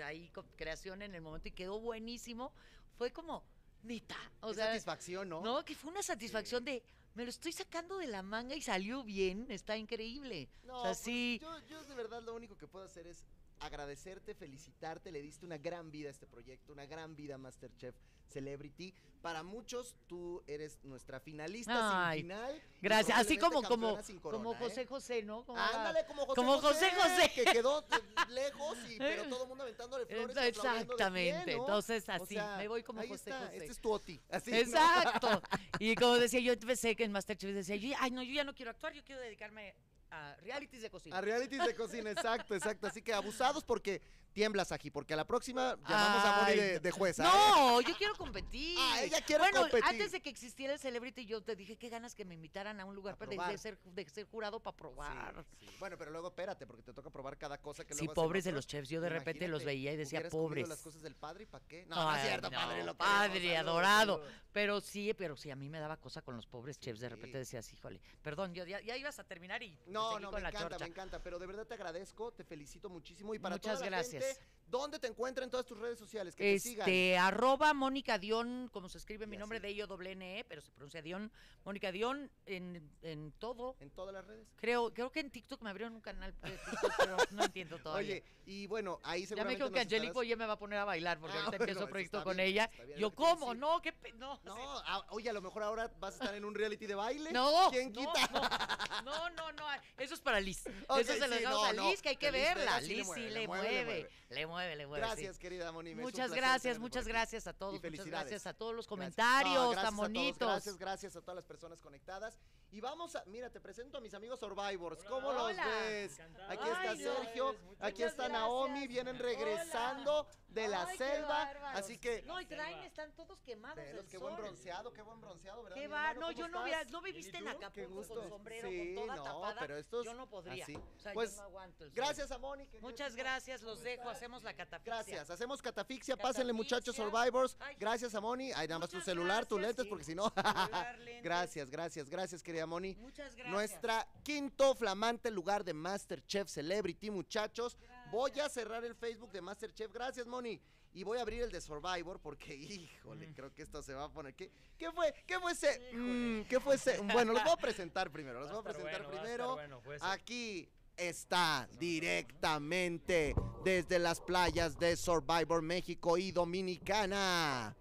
ahí creación en el momento y quedó buenísimo. Fue como, neta, o Qué sea, satisfacción, ¿no? ¿no? Que fue una satisfacción de, me lo estoy sacando de la manga y salió bien, está increíble. No, o sea, pues, sí. yo, yo de verdad lo único que puedo hacer es agradecerte, felicitarte, le diste una gran vida a este proyecto, una gran vida a Masterchef Celebrity. Para muchos, tú eres nuestra finalista Ay, sin final. Gracias, así como, como, corona, como ¿eh? José José, ¿no? Como Ándale, como José como José José. Que quedó eh, lejos, y, pero [LAUGHS] todo el mundo aventándole flores. pie, Exactamente, ¿no? entonces O así, sea, me voy como ahí José está, José. Este es tu Oti. Así, ¿no? Exacto. [LAUGHS] Y como decía yo, empecé que en Masterchef decía, yo, ay, no, yo ya no quiero actuar, yo quiero dedicarme a realities de cocina. A realities de cocina, exacto, exacto. Así que abusados porque tiemblas aquí, porque a la próxima llamamos a Moni de, de jueza. ¿eh? No, yo quiero competir. Ah, ella quiere bueno, competir. antes de que existiera el Celebrity, yo te dije qué ganas que me invitaran a un lugar A para de, ser, de ser jurado para probar. Sí, sí. Bueno, pero luego espérate, porque te toca probar cada cosa que Sí, luego hacen pobres de los chefs. Yo de repente los veía y decía, pobres. las cosas del padre y para qué? No, no es cierto, no, padre, lo padre, queremos, adorado. saludos. Pero sí, pero sí, a mí me daba cosa con los pobres chefs. De Sí. repente decías, híjole, perdón, yo ya, ya ibas a terminar y No, no, me encanta, chorcha. me encanta, pero de verdad te agradezco, te felicito muchísimo y para Muchas toda la gracias. gente, Yes. ¿Dónde te encuentran en todas tus redes sociales? Que te sigan. Este, arroba Mónica Dion, como se escribe mi nombre así. de ello, doble N, E, pero se pronuncia Dion. Mónica Dion en, en todo. En todas las redes. Creo, creo que en TikTok me abrieron un canal de TikTok, [LAUGHS] pero no entiendo todavía. Oye, y bueno, ahí ya me seguramente dijo que Angélico ya me va a poner a bailar porque Ah, ahorita bueno, empiezo eso proyecto con bien, ella. Yo, lo a ¿cómo? No, qué pe- no. No, sí. ah, oye, a lo mejor ahora vas a estar en un reality de baile. No, ¿Quién no, quita? No, no, no, eso es para Liz. [LAUGHS] Ok, eso se lo sí, dejamos no, a no, Liz, que hay que que verla. Liz sí le mueve, le mueve, le. Gracias, querida Moni. Muchas placer gracias, muchas gracias a Y todos, muchas felicidades. gracias a todos los Gracias. comentarios No, gracias tan bonitos. gracias, gracias a todas las personas conectadas. Y vamos a, mira, te presento a mis amigos Survivors. ¿Cómo los Hola. ves? Encantado. Aquí está Ay. Sergio, Muchas aquí gracias. está Naomi, vienen regresando de la Ay, selva. Así que, No, y traen, están todos quemados del qué buen bronceado, qué buen bronceado, ¿verdad? Qué va, hermano? no, ¿Cómo yo no estás? hubiera, no me viste en Acapulco con sombrero, Sí, con toda no, tapada. pero estos yo no podría. así. O sea, Pues, yo no aguanto el sol. Gracias a Moni. Muchas gracias, los dejo, hacemos la catafixia. Gracias, hacemos catafixia, pásenle muchachos Survivors. Ay. Gracias a Moni. Ay, nada más tu celular, tus lentes, sí. porque si no. [LAUGHS] Gracias, gracias, gracias, querida Moni. Muchas gracias. Nuestra quinto flamante lugar de Masterchef Celebrity, muchachos. Voy a cerrar el Facebook de Masterchef. Gracias, Moni. Y voy a abrir el de Survivor porque, [LAUGHS] híjole, creo que esto se va a poner. ¿Qué, qué fue? ¿Qué fue ese? Mm, ¿Qué fue ese? [LAUGHS] Bueno, los voy a presentar primero. Los voy a presentar bueno, va a primero. bueno. Aquí está directamente desde las playas de Survivor México y Dominicana.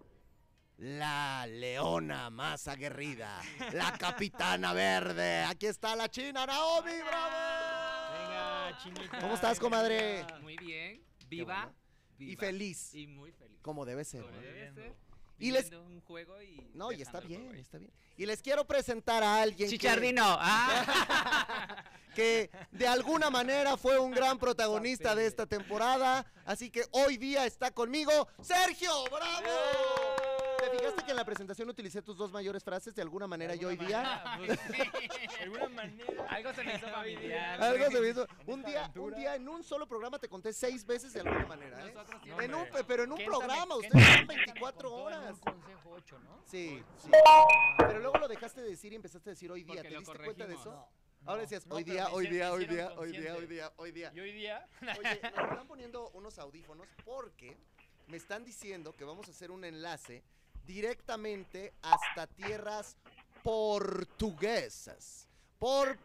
La leona más aguerrida, la [LAUGHS] capitana verde. Aquí está la china Naomi, bravo. Venga, chinita. ¿Cómo estás, comadre? Muy bien, viva, bueno. viva. Y feliz, Y muy feliz. como debe ser. Como ¿no? debe ser. Y les- Viviendo un juego y No, y está bien, está bien. Y les quiero presentar a alguien que- Chichardino, ah. [LAUGHS] que de alguna manera fue un gran protagonista de esta temporada. Así que hoy día está conmigo Sergio, bravo. ¿Te fijaste que en la presentación utilicé tus dos mayores frases de alguna manera De yo hoy día? manera, pues, De alguna manera. Algo se me hizo familiar. Algo se me hizo. Un día, un día en un solo programa te conté seis veces de alguna manera, ¿eh? Siempre- En un, pero en un programa, ustedes son Kéntame 24 contó en horas. Un consejo 8, ¿no? Sí, sí. Pero luego lo dejaste de decir y empezaste a decir hoy día. Porque ¿Te diste cuenta de eso? Ahora decías, No, hoy día, hoy día, hoy día, hicieron hoy día, hoy consciente. día, hoy día. Y hoy día. Oye, nos [LAUGHS] están poniendo unos audífonos porque me están diciendo que vamos a hacer un enlace directamente hasta tierras portuguesas. Por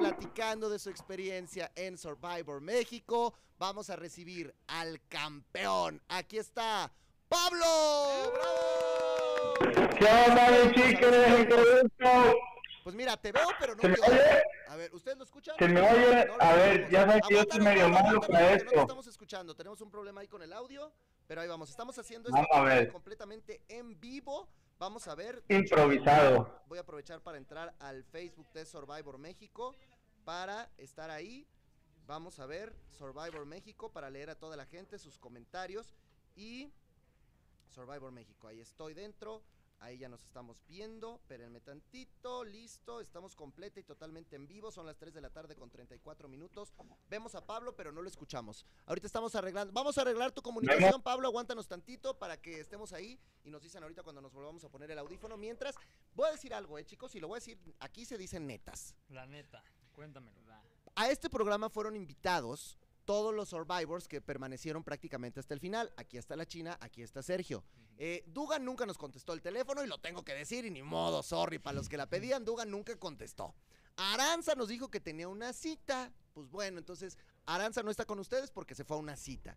platicando de su experiencia en Survivor México, vamos a recibir al campeón. Aquí está Pablo. ¡Bravo! ¿Qué onda, mi chiques? ¡Qué gusto! Pues mira, te veo, pero no ¿Se me oye? A ver, ¿ustedes lo escuchan? ¿Se me oye? No lo A ver, ya sabes que yo soy medio malo para porque No te esto. estamos escuchando, tenemos un problema ahí con el audio, pero ahí vamos. Estamos haciendo esto completamente en vivo. Vamos a ver. Improvisado. Voy a aprovechar para entrar al Facebook de Survivor México para estar ahí. Vamos a ver Survivor México para leer a toda la gente sus comentarios y Survivor México. Ahí estoy dentro. Ahí ya nos estamos viendo. Espérenme tantito. Listo. Estamos completa y totalmente en vivo. Son las 3 de la tarde con 34 minutos. Vemos a Pablo, pero no lo escuchamos. Ahorita estamos arreglando. Vamos a arreglar tu comunicación, Pablo. Aguántanos tantito para que estemos ahí. Y nos dicen ahorita cuando nos volvamos a poner el audífono. Mientras, voy a decir algo, eh, chicos. Y lo voy a decir. Aquí se dicen netas. La neta, cuéntamelo. A este programa fueron invitados todos los Survivors que permanecieron prácticamente hasta el final. Aquí está la China, aquí está Sergio. Eh, Dugan nunca nos contestó el teléfono y lo tengo que decir y ni modo, sorry, para los que la pedían, Dugan nunca contestó. Aranza nos dijo que tenía una cita. Pues bueno, entonces Aranza no está con ustedes porque se fue a una cita.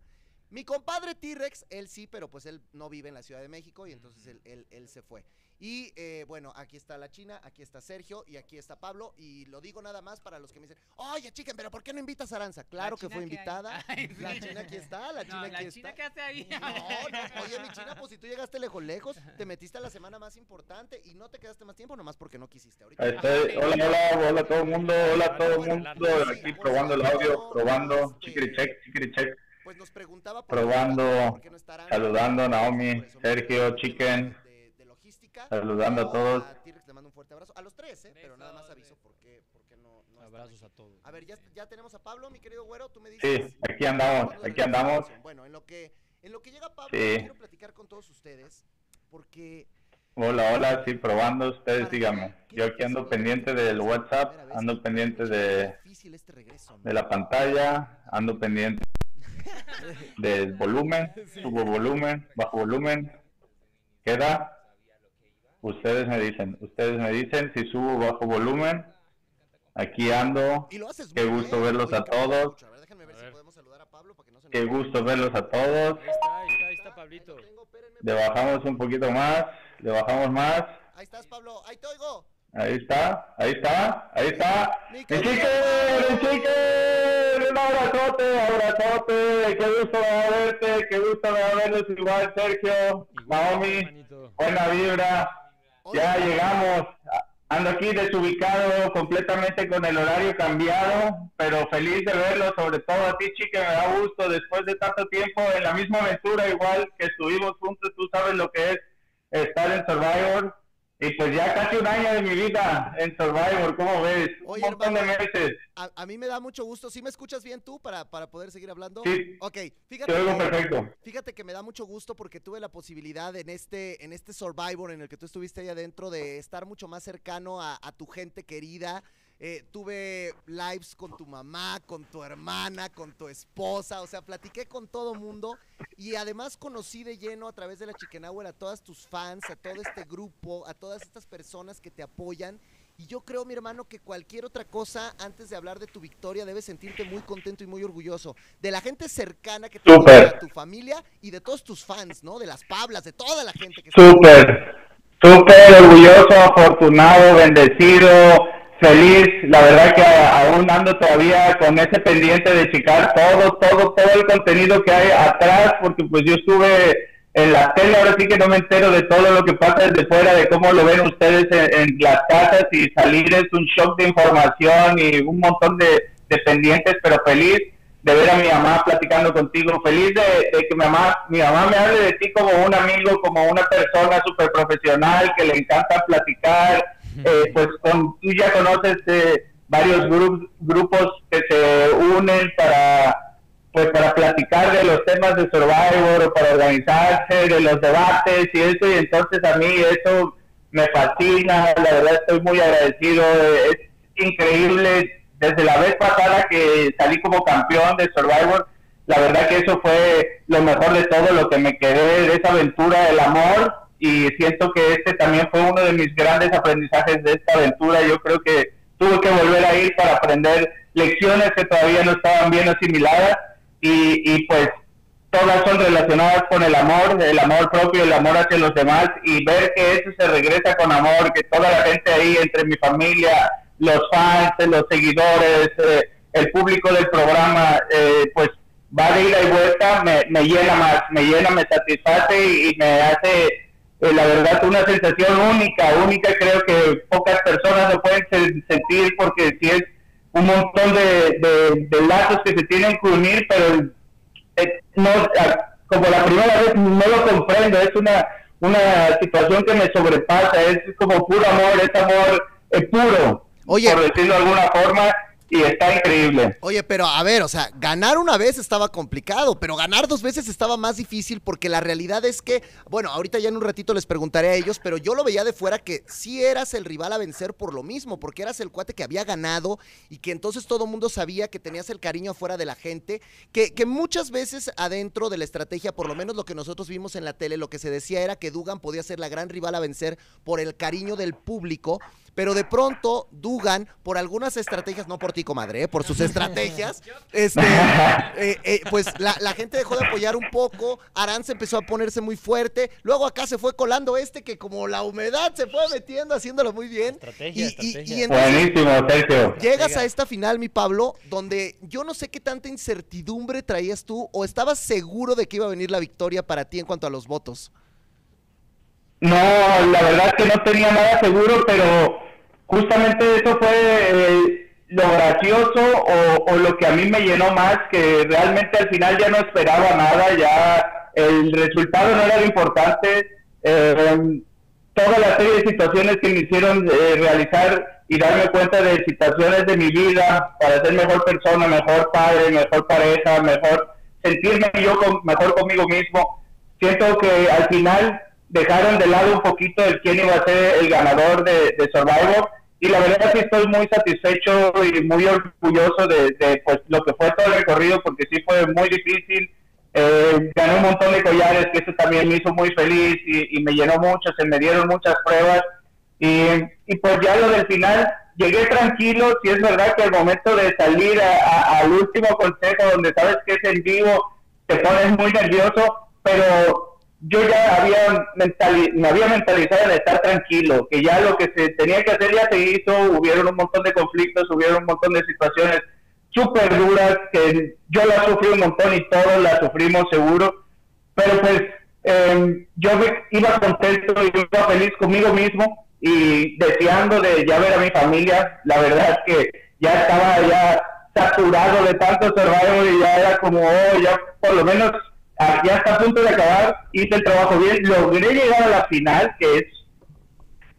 Mi compadre T-Rex, él sí, pero pues él no vive en la Ciudad de México y entonces él, él- él se fue. Y eh, bueno, aquí está la China, aquí está Sergio y aquí está Pablo. Y lo digo nada más para los que me dicen, oye, chicken, pero ¿por qué no invitas a Aranza? Claro que fue que invitada. [LAUGHS] Ay, La sí. China aquí está, la China No, aquí la está. china que hace ahí. No, no, [LAUGHS] oye, mi China, pues si tú llegaste lejos, lejos, te metiste a la semana más importante y no te quedaste más tiempo nomás porque no quisiste. Ahorita Este, hola, hola, hola a todo el mundo, hola a todo el mundo, aquí probando el audio, probando, chiquiri check, chiquiri check, pues nos preguntaba por Probando, no está saludando a Naomi, Sergio, Chicken, saludando a todos. T-Rex le mando un fuerte abrazo. A los tres, ¿eh? Pero nada más aviso por qué, por qué no, no Abrazos a todos. A ver, ya, ya tenemos a Pablo, mi querido güero, tú me dices. Sí, aquí andamos, ¿cuándo aquí andamos. Bueno, en lo que, en lo que llega Pablo, Sí. quiero platicar con todos ustedes porque Hola, hola, sí, probando, ustedes díganme. Yo aquí ando pendiente del WhatsApp, ando pendiente de, este de la pantalla, ando pendiente [LAUGHS] del volumen, subo volumen, bajo volumen, queda. Ustedes me dicen, ustedes me dicen si subo bajo volumen. Aquí ando, Qué gusto verlos a todos. mucho. A ver, déjenme ver A si ver. podemos saludar a Pablo para que no se nos qué gusto verlos a todos. Ahí está, ahí está, ahí está Ahí Pablito. Le bajamos un poquito más, le bajamos más. Ahí estás, Pablo. Ahí te oigo. Ahí está, ahí está, ahí está. Mi ¡Mi querido chicken! ¡Mi Pablo. chicken! Un abrazote, abrazote. Qué gusto verte, qué gusto verlos igual, Sergio, Igual, Naomi. Buena vibra. Ya llegamos. Ando aquí desubicado, completamente con el horario cambiado, pero feliz de verlo, sobre todo a ti, chica, me da gusto. Después de tanto tiempo en la misma aventura, igual que estuvimos juntos, tú sabes lo que es estar en Survivor, y pues ya casi un año de mi vida en Survivor, ¿cómo ves? Oye, un montón de meses. A, a mí me da mucho gusto. ¿Sí me escuchas bien tú para, para poder seguir hablando? Sí. Ok, fíjate. Te oigo que- perfecto. Fíjate que me da mucho gusto porque tuve la posibilidad en este, en este Survivor en el que tú estuviste ahí adentro de estar mucho más cercano a, a tu gente querida. Eh, tuve lives con tu mamá, con tu hermana, con tu esposa, o sea, platiqué con todo mundo y además conocí de lleno a través de la Chicken Hour a todas tus fans, a todo este grupo, a todas estas personas que te apoyan. Y yo creo, mi hermano, que cualquier otra cosa antes de hablar de tu victoria debes sentirte muy contento y muy orgulloso de la gente cercana que te rodea, tu familia y de todos tus fans, ¿no? De las Pablas, de toda la gente que Súper, súper orgulloso, afortunado, bendecido, feliz. La verdad que aún ando todavía con ese pendiente de checar todo, todo, todo el contenido que hay atrás, porque pues yo estuve en la tele, ahora sí que no me entero de todo lo que pasa desde fuera, de cómo lo ven ustedes en, las casas y salir es un shock de información y un montón de, pendientes, pero feliz de ver a mi mamá platicando contigo, feliz de, de que mi mamá, mi mamá me hable de ti como un amigo, como una persona súper profesional que le encanta platicar, eh, pues con, tú ya conoces eh, varios gru- grupos que se unen para pues para platicar de los temas de Survivor o para organizarse, de los debates y eso, y entonces a mí eso me fascina, la verdad estoy muy agradecido, es increíble, desde la vez pasada que salí como campeón de Survivor, la verdad que eso fue lo mejor de todo, lo que me quedé de esa aventura, el amor, y siento que este también fue uno de mis grandes aprendizajes de esta aventura, yo creo que tuve que volver a ir para aprender lecciones que todavía no estaban bien asimiladas, y, y pues todas son relacionadas con el amor, el amor propio, el amor hacia los demás y ver que eso se regresa con amor, que toda la gente ahí, entre mi familia, los fans, los seguidores, eh, el público del programa, eh, pues va de ida y vuelta, me, me llena más, me llena, me satisface y, y me hace, eh, la verdad, una sensación única, única, creo que pocas personas lo pueden sen- sentir porque si es un montón de, de- de lazos que se tienen que unir, pero eh, no, como la primera vez no lo comprendo, es una, una situación que me sobrepasa, es como puro amor, es amor eh, puro, Oye. por decirlo de alguna forma, y está increíble. Oye, pero a ver, o sea, ganar una vez estaba complicado, pero ganar dos veces estaba más difícil porque la realidad es que, bueno, ahorita ya en un ratito les preguntaré a ellos, pero yo lo veía de fuera que sí eras el rival a vencer por lo mismo, porque eras el cuate que había ganado y que entonces todo el mundo sabía que tenías el cariño afuera de la gente, que, que muchas veces adentro de la estrategia, por lo menos lo que nosotros vimos en la tele, lo que se decía era que Dugan podía ser la gran rival a vencer por el cariño del público, pero de pronto Dugan, por algunas estrategias, no por ti, comadre, ¿eh? por sus estrategias, este, [LAUGHS] eh, eh, pues la, la gente dejó de apoyar un poco, Aranza empezó a ponerse muy fuerte, luego acá se fue colando este que como la humedad se fue metiendo, haciéndolo muy bien. Estrategia, y, y- estrategia. y entonces Buenísimo, Sergio. llegas a esta final, mi Pablo, donde yo no sé qué tanta incertidumbre traías tú o estabas seguro de que iba a venir la victoria para ti en cuanto a los votos. No, la verdad que no tenía nada seguro, pero justamente eso fue eh, lo gracioso o, o lo que a mí me llenó más, que realmente al final ya no esperaba nada, ya el resultado no era lo importante. eh, toda la serie de situaciones que me hicieron eh, realizar y darme cuenta de situaciones de mi vida para ser mejor persona, mejor padre, mejor pareja, mejor sentirme yo con- mejor conmigo mismo. Siento que al final dejaron de lado un poquito el quién iba a ser el ganador de, de Survivor. Y la verdad sí estoy muy satisfecho y muy orgulloso de, pues lo que fue todo el recorrido porque sí fue muy difícil. Eh, gané un montón de collares que eso también me hizo muy feliz y, me llenó mucho se me dieron muchas pruebas. Y, pues ya lo del final llegué tranquilo si es verdad que al momento de salir a- a- al último consejo donde sabes que es en vivo te pones muy nervioso pero yo ya había me había mentalizado en estar tranquilo, que ya lo que se tenía que hacer ya se hizo, hubieron un montón de conflictos, hubieron un montón de situaciones súper duras, que yo las sufrí un montón y todos las sufrimos seguro, pero pues eh, yo iba contento y iba feliz conmigo mismo y deseando de ya ver a mi familia, la verdad que ya estaba ya saturado de tanto Survivor y ya era como, oh, ya por lo menos ya está a punto de acabar, hice el trabajo bien, logré llegar a la final, que es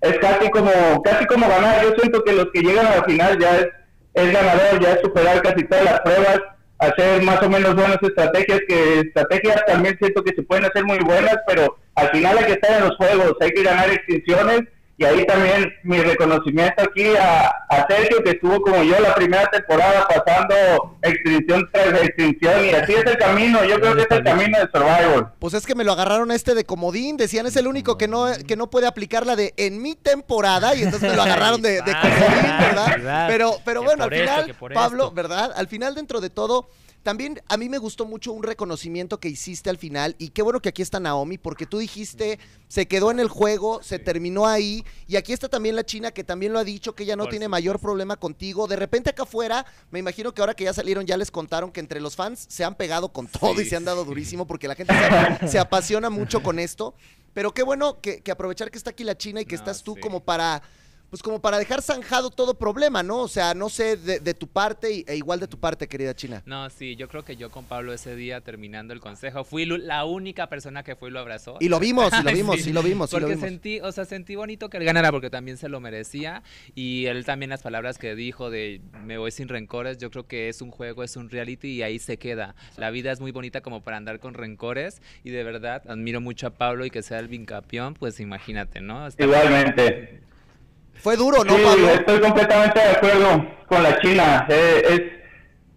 es casi como casi como ganar. Yo siento que los que llegan a la final ya es, es ganador, ya es superar casi todas las pruebas, hacer más o menos buenas estrategias, que estrategias también siento que se pueden hacer muy buenas, pero al final hay que estar en los juegos, hay que ganar extinciones. Y ahí también mi reconocimiento aquí a, a Sergio, que estuvo como yo la primera temporada pasando extinción tras extinción. Y así es el camino, yo creo que es el camino de Survivor. Pues es que me lo agarraron a este de comodín, decían es el único que no, que no puede aplicar la de en mi temporada y entonces me lo agarraron de, de [LAUGHS] comodín, ¿verdad? Pero, pero bueno, al final, Pablo. ¿verdad? Al final dentro de todo, también a mí me gustó mucho un reconocimiento que hiciste al final y qué bueno que aquí está Naomi porque tú dijiste, se quedó en el juego, se terminó ahí y aquí está también la China que también lo ha dicho, que ella no Por tiene mayor problema contigo. De repente acá afuera, me imagino que ahora que ya salieron ya les contaron que entre los fans se han pegado con todo y se han dado durísimo porque la gente se, se apasiona mucho con esto. Pero qué bueno que, que aprovechar que está aquí la China y que No, estás tú como para, pues como para dejar zanjado todo problema, ¿no? O sea, no sé, de, de tu parte y- e igual de tu parte, querida China. No, sí, yo creo que yo con Pablo ese día terminando el consejo fui la única persona que fue y lo abrazó. Y lo vimos, y lo [LAUGHS] vimos, sí. y lo vimos, y lo Porque vimos. sentí, o sea, sentí bonito que él ganara porque también se lo merecía y él también las palabras que dijo de me voy sin rencores, yo creo que es un juego, es un reality y ahí se queda. La vida es muy bonita como para andar con rencores y de verdad admiro mucho a Pablo y que sea el bicampeón, pues imagínate, ¿no? Está- Igualmente. Fue duro, ¿no, sí, estoy completamente de acuerdo con la China. Eh,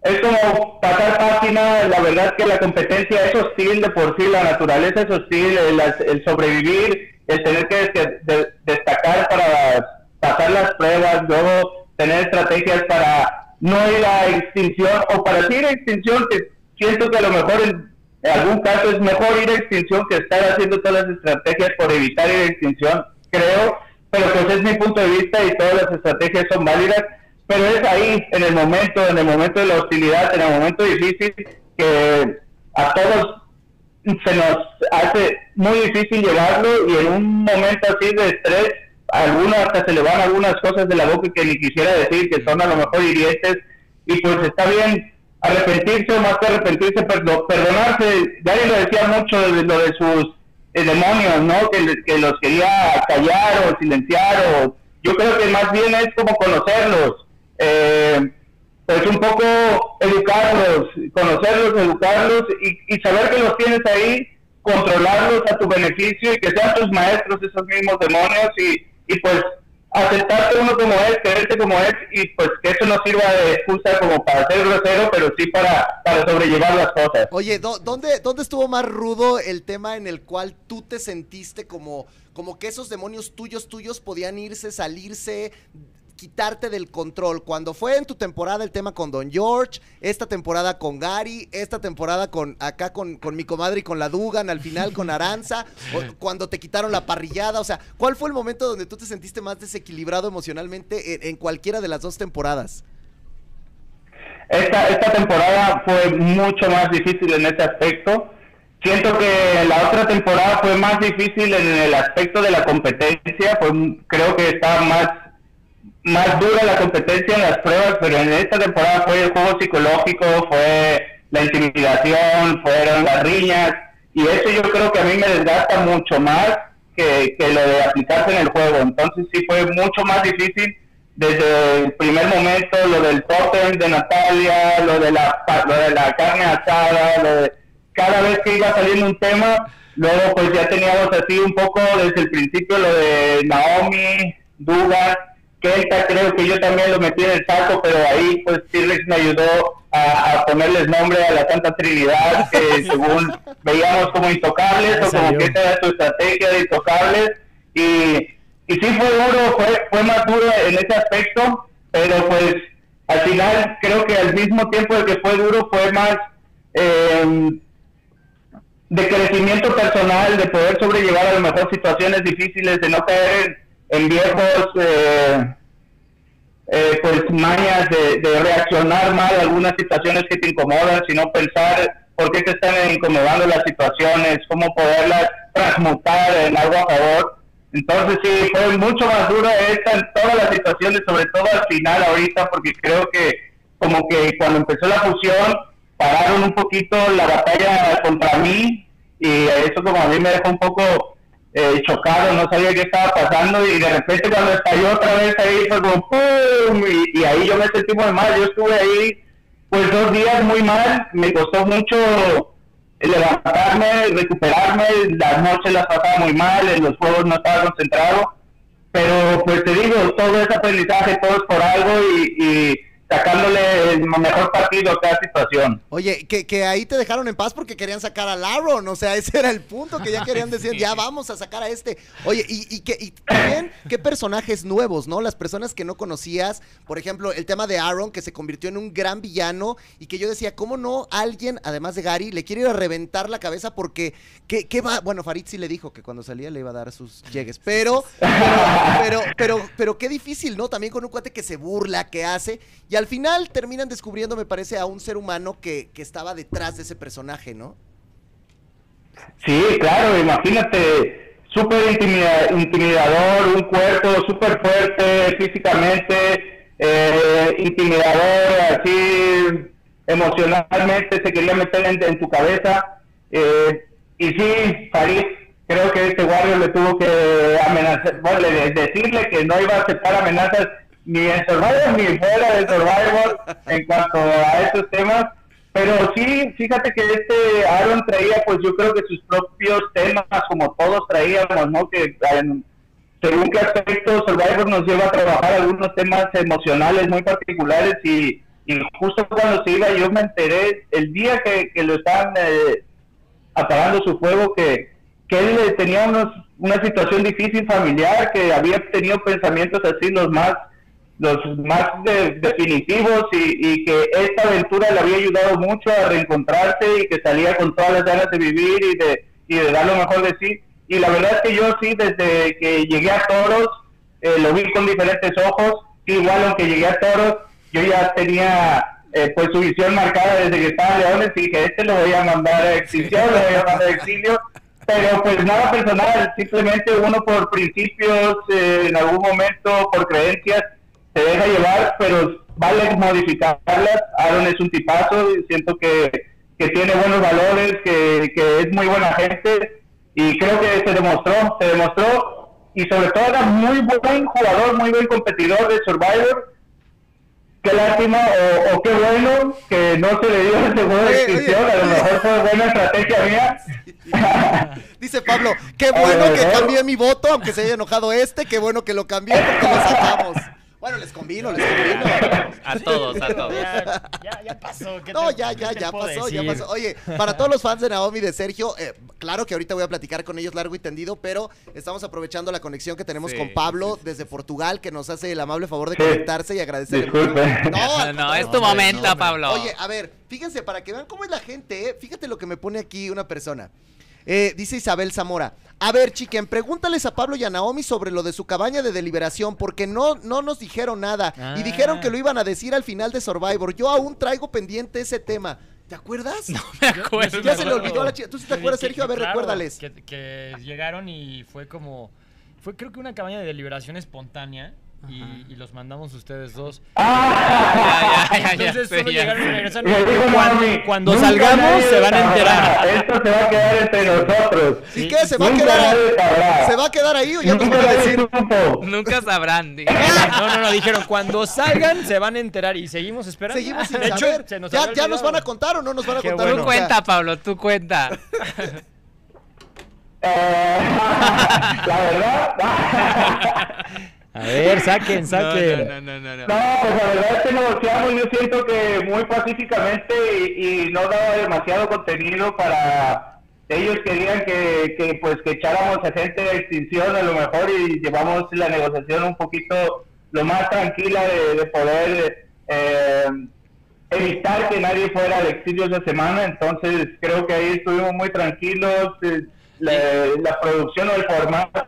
es, es como pasar página. La verdad que la competencia es hostil de por sí, la naturaleza es hostil, el, el sobrevivir, el tener que des- de- destacar para pasar las pruebas, luego tener estrategias para no ir a extinción o para ir a extinción, que siento que a lo mejor en, en algún caso es mejor ir a extinción que estar haciendo todas las estrategias por evitar ir a extinción, creo, pero pues es mi punto de vista y todas las estrategias son válidas, pero es ahí, en el momento, en el momento de la hostilidad, en el momento difícil, que a todos se nos hace muy difícil llegarlo y en un momento así de estrés algunas hasta se le van algunas cosas de la boca que ni quisiera decir, que son a lo mejor hirientes, y pues está bien arrepentirse, más que arrepentirse, perdo- perdonarse. Gary lo decía mucho de lo de sus demonios, ¿no? Que, que los quería callar o silenciar, o yo creo que más bien es como conocerlos. Eh, pues un poco educarlos, conocerlos, educarlos y, y saber que los tienes ahí, controlarlos a tu beneficio y que sean tus maestros esos mismos demonios y, y pues aceptarte uno como es, quererte como es y pues que eso no sirva de excusa como para ser grosero, pero sí para, para sobrellevar las cosas. Oye, ¿dó- ¿dónde, ¿dónde estuvo más rudo el tema en el cual tú te sentiste como, como que esos demonios tuyos, tuyos podían irse, salirse, quitarte del control? Cuando fue en tu temporada el tema con Don George, esta temporada con Gary, esta temporada con acá con, con mi comadre y con la Dugan, al final con Aranza, o [LAUGHS] cuando te quitaron la parrillada, o sea, ¿cuál fue el momento donde tú te sentiste más desequilibrado emocionalmente en- en cualquiera de las dos temporadas? Esta, esta temporada fue mucho más difícil en ese aspecto. Siento que la otra temporada fue más difícil en el aspecto de la competencia, pues creo que estaba más, más dura la competencia en las pruebas, pero en esta temporada fue el juego psicológico, fue la intimidación, fueron las riñas, y eso yo creo que a mí me desgasta mucho más que, que lo de aplicarse en el juego. Entonces sí fue mucho más difícil desde el primer momento, lo del tótem de Natalia, lo de la, lo de la carne asada, lo de cada vez que iba saliendo un tema, luego pues ya teníamos así un poco desde el principio lo de Naomi, Duga, Kelta, creo que yo también lo metí en el saco, pero ahí pues T-Rex me ayudó a, a ponerles nombre a la Santa Trinidad, que [LAUGHS] según veíamos como intocables o como que esa era su estrategia de intocables y, y sí fue duro, fue, fue más duro en ese aspecto, pero pues al final creo que al mismo tiempo de que fue duro fue más eh, de crecimiento personal, de poder sobrellevar a lo mejor situaciones difíciles, de no caer en, en viejos eh, eh, pues mañas de, de reaccionar mal a algunas situaciones que te incomodan, sino pensar por qué te están incomodando las situaciones, cómo poderlas transmutar en algo a favor. Entonces sí, fue mucho más duro esta en todas las situaciones, sobre todo al final ahorita, porque creo que como que cuando empezó la fusión pararon un poquito la batalla contra mí y eso como a mí me dejó un poco eh, chocado, no sabía qué estaba pasando y de repente cuando estalló otra vez ahí fue como ¡pum! Y, y ahí yo me sentí muy mal, yo estuve ahí pues dos días muy mal, me costó mucho levantarme, recuperarme, las noches las pasaba muy mal, en los juegos no estaba concentrado, pero pues te digo, todo es aprendizaje, todo es por algo y, y sacándole el mejor partido a cada situación. Oye, que, que ahí te dejaron en paz porque querían sacar a Laron, o sea, [LAUGHS] ese era el punto, que ya querían decir, ya vamos a sacar a este. Oye, y, y, que, y también, qué personajes nuevos, ¿no? Las personas que no conocías, por ejemplo, el tema de Aaron, que se convirtió en un gran villano, y que yo decía, ¿cómo no alguien, además de Gary, le quiere ir a reventar la cabeza porque, ¿qué, qué va? Bueno, Farid sí le dijo que cuando salía le iba a dar sus llegues, pero, pero, pero, pero, pero qué difícil, ¿no? También con un cuate que se burla, que hace, y al final terminan descubriendo, me parece, a un ser humano que, que estaba detrás de ese personaje, ¿no? Sí, claro, imagínate, súper intimida- intimidador, un cuerpo súper fuerte físicamente, eh, intimidador, así emocionalmente se quería meter en, tu cabeza. eh, y sí, Farid, creo que este Warrior le tuvo que amenazar, le- decirle que no iba a aceptar amenazas ni en Survivor ni fuera de Survivor en cuanto a estos temas. Pero sí, fíjate que este Aaron traía, pues yo creo que sus propios temas, como todos traíamos, ¿no? Que según qué aspecto Survivor nos lleva a trabajar algunos temas emocionales muy particulares y, justo cuando se iba yo me enteré el día que, que lo estaban eh, apagando su fuego que, que él eh, tenía unos, una situación difícil familiar, que había tenido pensamientos así los más los más de- definitivos y, y que esta aventura le había ayudado mucho a reencontrarse y que salía con todas las ganas de vivir y de, y de dar lo mejor de sí. Y la verdad es que yo sí, desde que llegué a Toros, eh, lo vi con diferentes ojos. Igual aunque llegué a Toros, yo ya tenía eh, pues su visión marcada desde que estaba Leones y que este lo voy a mandar a extinción, lo voy a mandar a exilio. pero pues nada personal, simplemente uno por principios, eh, en algún momento por creencias, se deja llevar, pero vale modificarlas. Aaron es un tipazo, siento que, que tiene buenos valores, que, que es muy buena gente y creo que se demostró, se demostró y sobre todo era muy buen jugador, muy buen competidor de Survivor. Qué lástima o, o qué bueno que no se le dio ese juego de inscripción, a lo mejor fue buena estrategia mía. [LAUGHS] Dice Pablo, qué bueno que cambié mi voto, aunque se haya enojado este, qué bueno que lo cambié porque lo sacamos. Bueno, les convino, les convino. A todos, a todos. Ya, ya, ya pasó. ¿qué No, te- ya, ya, ya pasó, ya pasó. Oye, para todos los fans de Naomi y de Sergio, eh, claro que ahorita voy a platicar con ellos largo y tendido, pero estamos aprovechando la conexión que tenemos Sí, con Pablo desde Portugal, que nos hace el amable favor de Sí. conectarse y agradecerle. mucho. Disculpe. No, No, es tu momento, no. Pablo. Oye, a ver, fíjense, para que vean cómo es la gente, ¿eh? fíjate lo que me pone aquí una persona. Eh, dice Isabel Zamora. A ver, chiquen, pregúntales a Pablo y a Naomi sobre lo de su cabaña de deliberación, porque no, no nos dijeron nada. Ah. Y dijeron que lo iban a decir al final de Survivor. Yo aún traigo pendiente ese tema. ¿Te acuerdas? me Yo- yo acuerdo. Ya me se le olvidó a la chica. ¿Tú sí te acuerdas, Que- Sergio? A ver, claro, recuérdales. Que, que llegaron y fue como. Fue creo que una cabaña de deliberación espontánea. Y, y los mandamos ustedes dos. [LAUGHS] ¡Ah! Ya, ya, ya, ya Entonces solo ya llegaron y regresaron. Cuando, Naomi, cuando "Nunca salgamos se van a enterar. Esto se va a quedar entre nosotros. ¿Y qué? ¿Se va a quedar. ¿Se va a quedar ahí o ya nos Nunca van a decir? Nunca sabrán. [LAUGHS] No, no, no, dijeron, cuando salgan se van a enterar y seguimos esperando. Seguimos sin De hecho, saber. se nos ya, ya nos van a contar o no nos van a Qué contar. bueno. Tú cuenta, Pablo, tú cuenta. [LAUGHS] Eh, la verdad. A ver, saquen, [LAUGHS] No, saquen. no, no, no, no. No, pues la verdad es que negociamos, yo siento que muy pacíficamente y, y no daba demasiado contenido para ellos querían que, que pues que echáramos a gente de extinción a lo mejor y llevamos la negociación un poquito lo más tranquila de, de poder eh, evitar que nadie fuera al exilio esa semana, entonces creo que ahí estuvimos muy tranquilos, eh, la, la producción o el formato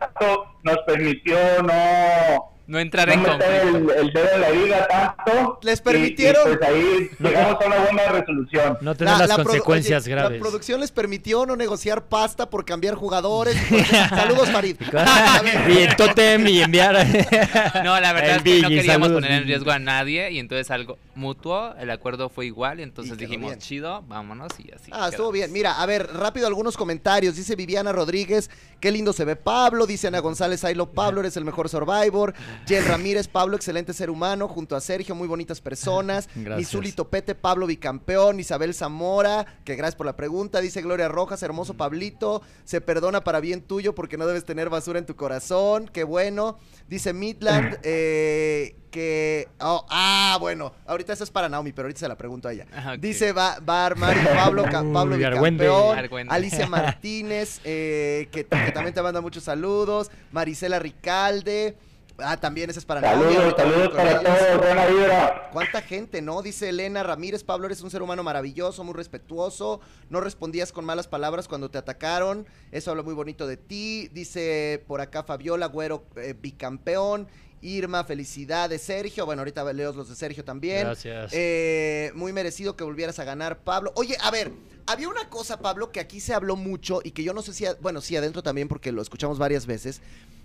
nos permitió no No entrar no en conflicto. el, el dedo en la herida tanto. Les permitieron- Y, pues ahí llegamos a una buena resolución. No tener las consecuencias oye, graves. La producción les permitió no negociar pasta por cambiar jugadores. [LAUGHS] Saludos, Farid. [LAUGHS] Y el totem y enviar. [LAUGHS] No, la verdad El es que no queríamos saludos, poner en riesgo a nadie y entonces algo mutuo, el acuerdo fue igual y entonces dijimos, bien. chido, vámonos y así. Ah, estuvo bien. Mira, a ver, rápido algunos comentarios. Dice Viviana Rodríguez, qué lindo se ve Pablo. Dice Ana González, I love Pablo, eres el mejor Survivor. Jen Ramírez, Pablo, excelente ser humano. Junto a Sergio, muy bonitas personas. [LAUGHS] Gracias. Misuli Topete, Pablo bicampeón. Isabel Zamora, que gracias por la pregunta. Dice Gloria Rojas, hermoso Pablito. Se perdona para bien tuyo porque no debes tener basura en tu corazón. Qué bueno. Dice Midland, eh, que... oh, ah, bueno. Ahorita eso es para Naomi, pero ahorita se la pregunto a ella. Ah. Dice va, va armar Pablo, ca- Pablo Uy, bicampeón. Argüende. Alicia [LAUGHS] Martínez, eh, que, que también te manda muchos saludos. Marisela Ricalde. Ah, también ese es para Saludos, saludos para todos, buena vibra. ¿Cuánta gente, no? Dice Elena Ramírez, Pablo, eres un ser humano maravilloso, muy respetuoso, no respondías con malas palabras cuando te atacaron, eso habla muy bonito de ti. Dice por acá Fabiola, güero eh, bicampeón. Irma, felicidades, Sergio. Bueno, ahorita leo los de Sergio también. Gracias. Eh, muy merecido que volvieras a ganar, Pablo. Oye, a ver, había una cosa, Pablo, que aquí se habló mucho y que yo no sé si, a- bueno, sí, adentro también, porque lo escuchamos varias veces,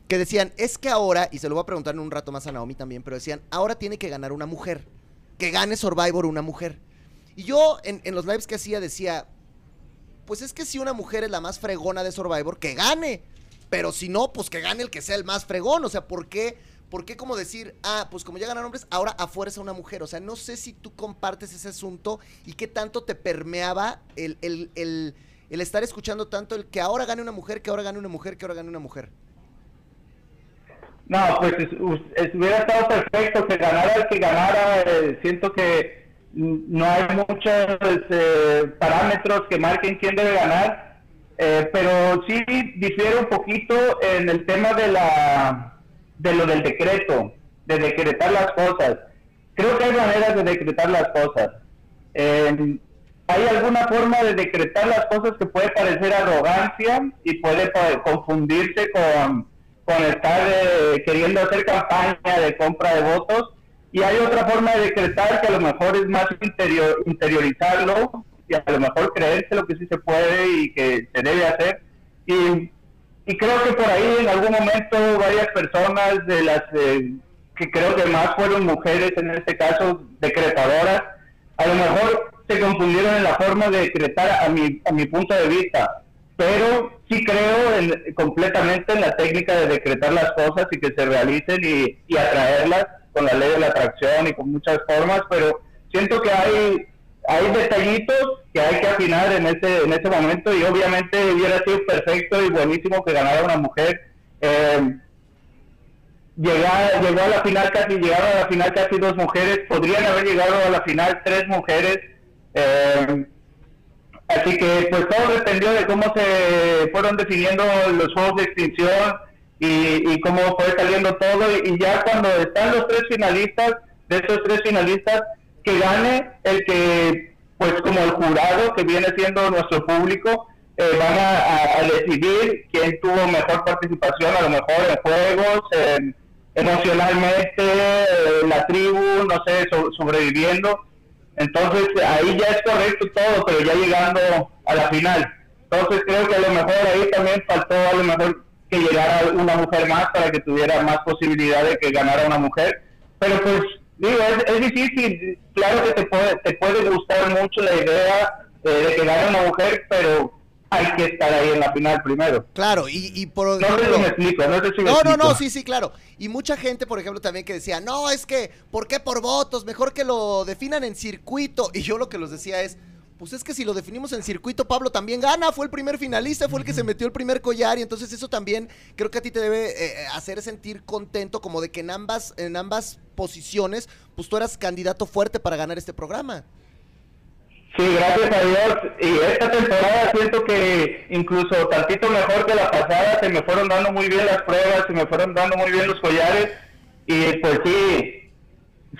que decían, es que ahora, y se lo voy a preguntar en un rato más a Naomi también, pero decían, ahora tiene que ganar una mujer, que gane Survivor una mujer. Y yo en, en los lives que hacía decía, pues es que si una mujer es la más fregona de Survivor, que gane. Pero si no, pues que gane el que sea el más fregón. O sea, ¿por qué? ¿Por qué como decir, ah, pues como ya ganan hombres, ahora a fuerza una mujer? O sea, no sé si tú compartes ese asunto y qué tanto te permeaba el, el, el, el estar escuchando tanto el que ahora gane una mujer, que ahora gane una mujer, que ahora gane una mujer. No, pues es- hubiera estado perfecto que ganara el que ganara. eh, siento que no hay muchos eh, parámetros que marquen quién debe ganar, eh, pero sí difiere un poquito en el tema de la de lo del decreto, de decretar las cosas. Creo que hay maneras de decretar las cosas. Hay alguna forma de decretar las cosas que puede parecer arrogancia y puede pa- confundirse con, con estar eh, queriendo hacer campaña de compra de votos. Y hay otra forma de decretar que a lo mejor es más interior, interiorizarlo y a lo mejor creerse lo que sí se puede y que se debe hacer. Y, y creo que por ahí en algún momento varias personas de las eh, que creo que más fueron mujeres en este caso decretadoras, a lo mejor se confundieron en la forma de decretar a mi, a mi punto de vista, pero sí creo en- completamente en la técnica de decretar las cosas y que se realicen y, y atraerlas con la ley de la atracción y con muchas formas, pero siento que hay hay detallitos que hay que afinar en ese en ese momento y obviamente hubiera sido perfecto y buenísimo que ganara una mujer. Eh, llegar, llegó a la final casi, llegaron a la final casi dos mujeres, podrían haber llegado a la final tres mujeres. eh, así que pues todo dependió de cómo se fueron definiendo los juegos de extinción y, y cómo fue saliendo todo. Y, ya cuando están los tres finalistas, de esos tres finalistas, que gane el que, pues como el jurado que viene siendo nuestro público, eh, van a, decidir quién tuvo mejor participación, a lo mejor en juegos, en- emocionalmente, eh, la tribu, no sé, so- sobreviviendo. Entonces ahí ya es correcto todo, pero ya llegando a la final. Entonces creo que a lo mejor ahí también faltó a lo mejor que llegara una mujer más para que tuviera más posibilidad de que ganara una mujer. Pero pues digo, es, es difícil. Claro que te puede, te puede gustar mucho la idea eh, de que gane una mujer, pero hay que estar ahí en la final primero. Claro, y, y por No sé si ejemplo- me explico, no sé si me No, no, no, sí, sí, claro. Y mucha gente, por ejemplo, también que decía, no, es que, ¿por qué por votos? Mejor que lo definan en circuito. Y yo lo que los decía es, pues es que si lo definimos en circuito, Pablo también gana, fue el primer finalista, fue el que se metió el primer collar, y entonces eso también creo que a ti te debe eh, hacer sentir contento, como de que en ambas, en ambas posiciones, pues tú eras candidato fuerte para ganar este programa. Sí, gracias a Dios. Y esta temporada siento que incluso tantito mejor que la pasada, se me fueron dando muy bien las pruebas, se me fueron dando muy bien los collares. Y pues sí,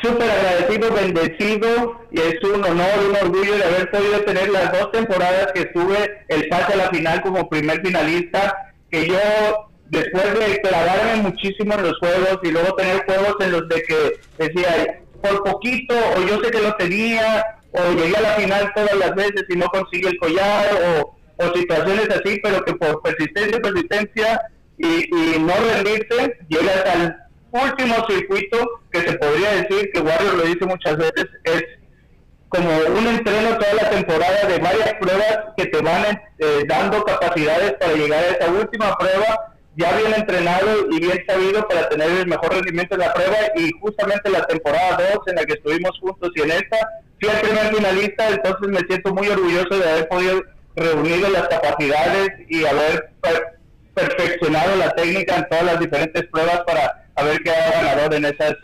súper agradecido, bendecido. Y es un honor, un orgullo de haber podido tener las dos temporadas que estuve el pase a la final como primer finalista. Que yo, después de clavarme muchísimo en los juegos y luego tener juegos en los de que decía, por poquito, o yo sé que lo tenía, o llegué a la final todas las veces y no consigue el collar, o, situaciones así, pero que por persistencia, persistencia y, no rendirse, llegas al último circuito que se podría decir, que Warrior lo dice muchas veces, es como un entreno toda la temporada de varias pruebas que te van eh, dando capacidades para llegar a esa última prueba ya bien entrenado y bien sabido para tener el mejor rendimiento en la prueba y justamente la temporada 2 en la que estuvimos juntos y en esta fui el primer finalista entonces me siento muy orgulloso de haber podido reunir las capacidades y haber per- perfeccionado la técnica en todas las diferentes pruebas para haber quedado ganador en esas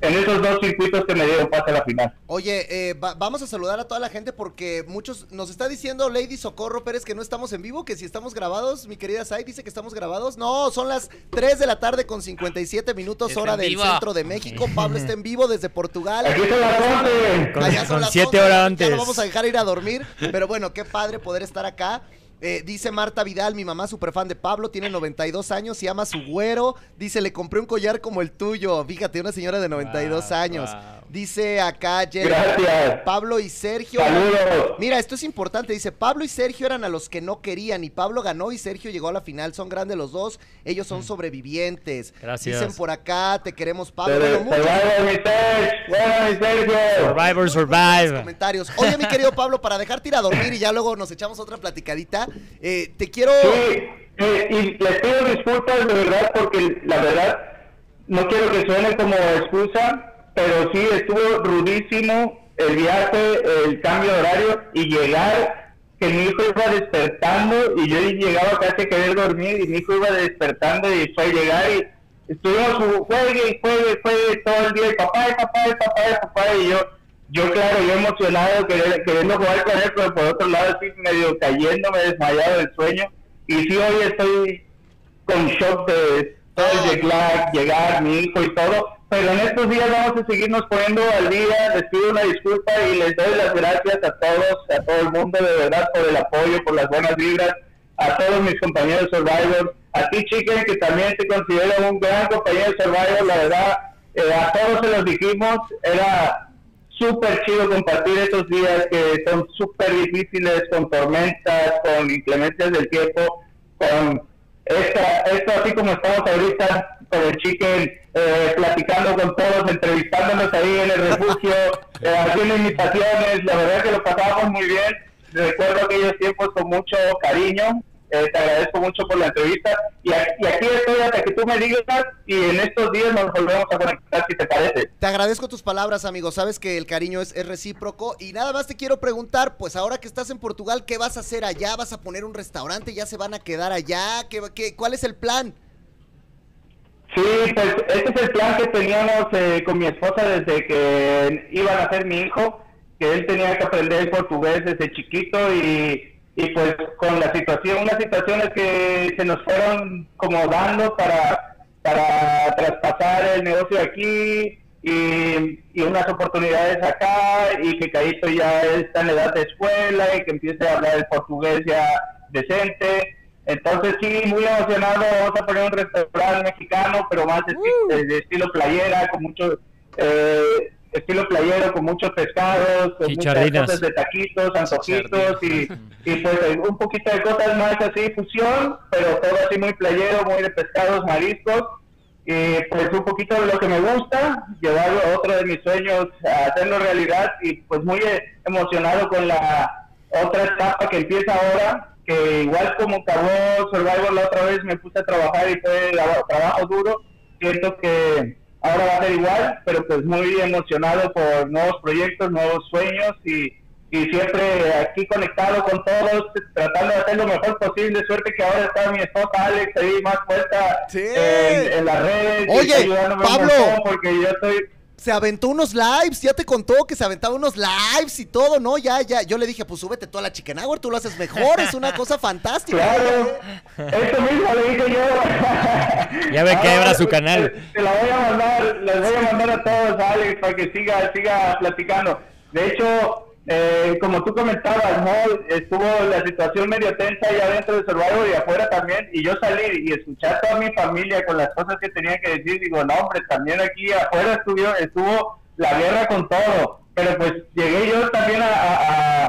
en esos dos circuitos que me dieron pase a la final. Oye, eh, va- vamos a saludar a toda la gente porque muchos nos está diciendo Lady Socorro Pérez que no estamos en vivo, que si estamos grabados, mi querida Sai dice que estamos grabados. No, son las 3 de la tarde con 57 minutos hora del centro de México. Pablo está en vivo desde Portugal. Aquí son las 11. Con- Allá son con las siete 11, horas Ya antes. lo vamos a dejar ir a dormir. Pero bueno, qué padre poder estar acá. Eh, dice Marta Vidal, mi mamá super fan de Pablo, tiene 92 años y ama a su güero. Dice, le compré un collar como el tuyo. Fíjate, una señora de 92 Wow, años. wow. Dice acá Jenny, Gracias. Pablo y Sergio. Saludos. Mira, esto es importante. Dice, Pablo y Sergio eran a los que no querían. Y Pablo ganó y Sergio llegó a la final. Son grandes los dos. Ellos son sobrevivientes. Gracias. Dicen por acá, te queremos, Pablo. Te Bueno, mi Sergio. Survivor, survive. comentarios. Oye, mi querido Pablo, para dejarte ir a dormir y ya luego nos echamos otra platicadita, eh, te quiero... Y les pido disculpas de verdad porque la verdad no quiero que suene como excusa, pero sí estuvo rudísimo el viaje, el cambio de horario y llegar, que mi hijo iba despertando y yo llegaba casi a querer dormir y mi hijo iba despertando y fue a llegar y estuvimos ju- juegue y juegue, juegue todo el día y papá, y papá, y papá, y papá y yo, yo claro, yo emocionado queriendo jugar con él, pero por otro lado sí medio cayéndome desmayado del sueño. Y sí hoy estoy con shock de todo el lag, llegar, mi hijo y todo, pero en estos días vamos a seguirnos poniendo al día, les pido una disculpa y les doy las gracias a todos, a todo el mundo de verdad por el apoyo, por las buenas vibras, a todos mis compañeros Survivor, a ti Chicken que también te considero un gran compañero Survivor, la verdad, eh, a todos se los dijimos, era súper chido compartir estos días que son súper difíciles con tormentas, con inclemencias del tiempo, con esta, esto así como estamos ahorita con el chicken, eh, platicando con todos, entrevistándonos ahí en el refugio, [LAUGHS] eh, haciendo invitaciones, la verdad que lo pasábamos muy bien, recuerdo aquellos tiempos con mucho cariño, eh, te agradezco mucho por la entrevista y, y, aquí estoy hasta que tú me digas y en estos días nos volvemos a conectar si te parece. Te agradezco tus palabras, amigo. Sabes que el cariño es, es, recíproco y nada más te quiero preguntar, pues ahora que estás en Portugal, ¿qué vas a hacer allá? ¿Vas a poner un restaurante? ¿Ya se van a quedar allá? ¿Qué, qué, cuál es el plan? Sí, pues ese es el plan que teníamos eh, con mi esposa desde que iban a ser mi hijo, que él tenía que aprender portugués desde chiquito y y pues con la situación, unas situaciones que se nos fueron como dando para, para traspasar el negocio aquí y, y unas oportunidades acá y que Caíto ya está en edad de escuela y que empiece a hablar el portugués ya decente. Entonces sí, muy emocionado, vamos a poner un restaurante mexicano, pero más de, uh. de estilo playera, con mucho... Eh, estilo playero con muchos pescados, con muchas cosas de taquitos, antojitos y, y, pues un poquito de cosas más así, fusión, pero todo así muy playero, muy de pescados, mariscos. Y pues un poquito de lo que me gusta, llevarlo a otro de mis sueños a hacerlo realidad y pues muy emocionado con la otra etapa que empieza ahora, que igual como acabó Survivor la otra vez me puse a trabajar y fue trabajo duro, siento que ahora va a ser igual, pero pues muy emocionado por nuevos proyectos, nuevos sueños y, y siempre aquí conectado con todos, tratando de hacer lo mejor posible. Suerte que ahora está mi esposa Alex ahí más puesta en, en, las redes. Oye, Pablo, porque yo estoy se aventó unos lives, ya te contó que se aventaba unos lives y todo, ¿no? Ya, ya, yo le dije, pues súbete tú a la Chicken Hour, tú lo haces mejor, es una cosa fantástica. Claro, eso mismo le dije yo. Ya ve que abra su canal. Te la voy a mandar, les voy a mandar a todos a Alex para que siga, siga platicando. De hecho, eh, como tú comentabas, ¿no? Estuvo la situación medio tensa allá dentro de Survivor y afuera también, y yo salí y escuchar a toda mi familia con las cosas que tenía que decir, digo, no, hombre, también aquí afuera estuvo, estuvo la guerra con todo, pero pues llegué yo también a,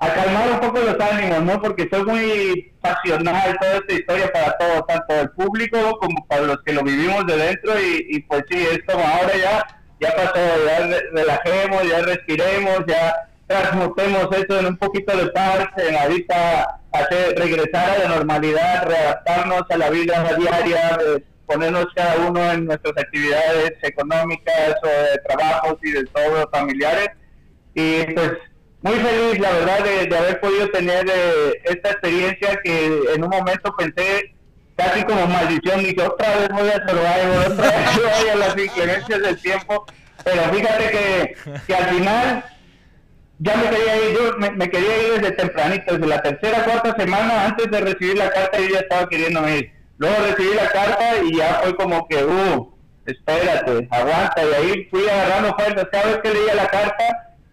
a, calmar un poco los ánimos, ¿no? Porque soy muy pasional toda esta historia para todos, tanto el público como para los que lo vivimos de dentro, y, y pues sí, es como ahora ya, ya pasó, ya relajemos, ya respiremos, ya transmutemos eso en un poquito de paz, en ahorita hacer, regresar a la normalidad, readaptarnos a la vida diaria, ponernos cada uno en nuestras actividades económicas o de trabajos y de todo familiares. Y pues muy feliz, la verdad, de, haber podido tener eh, esta experiencia que en un momento pensé casi como maldición, dije otra vez voy a Survivor, otra vez voy a las inclemencias del tiempo, pero fíjate que, que al final ya me quería ir, yo me, quería ir desde tempranito, desde la tercera, cuarta semana, antes de recibir la carta yo ya estaba queriendo ir. Luego recibí la carta y ya fue como que, uh, espérate, aguanta, y ahí fui agarrando fuerzas, cada vez que leía la carta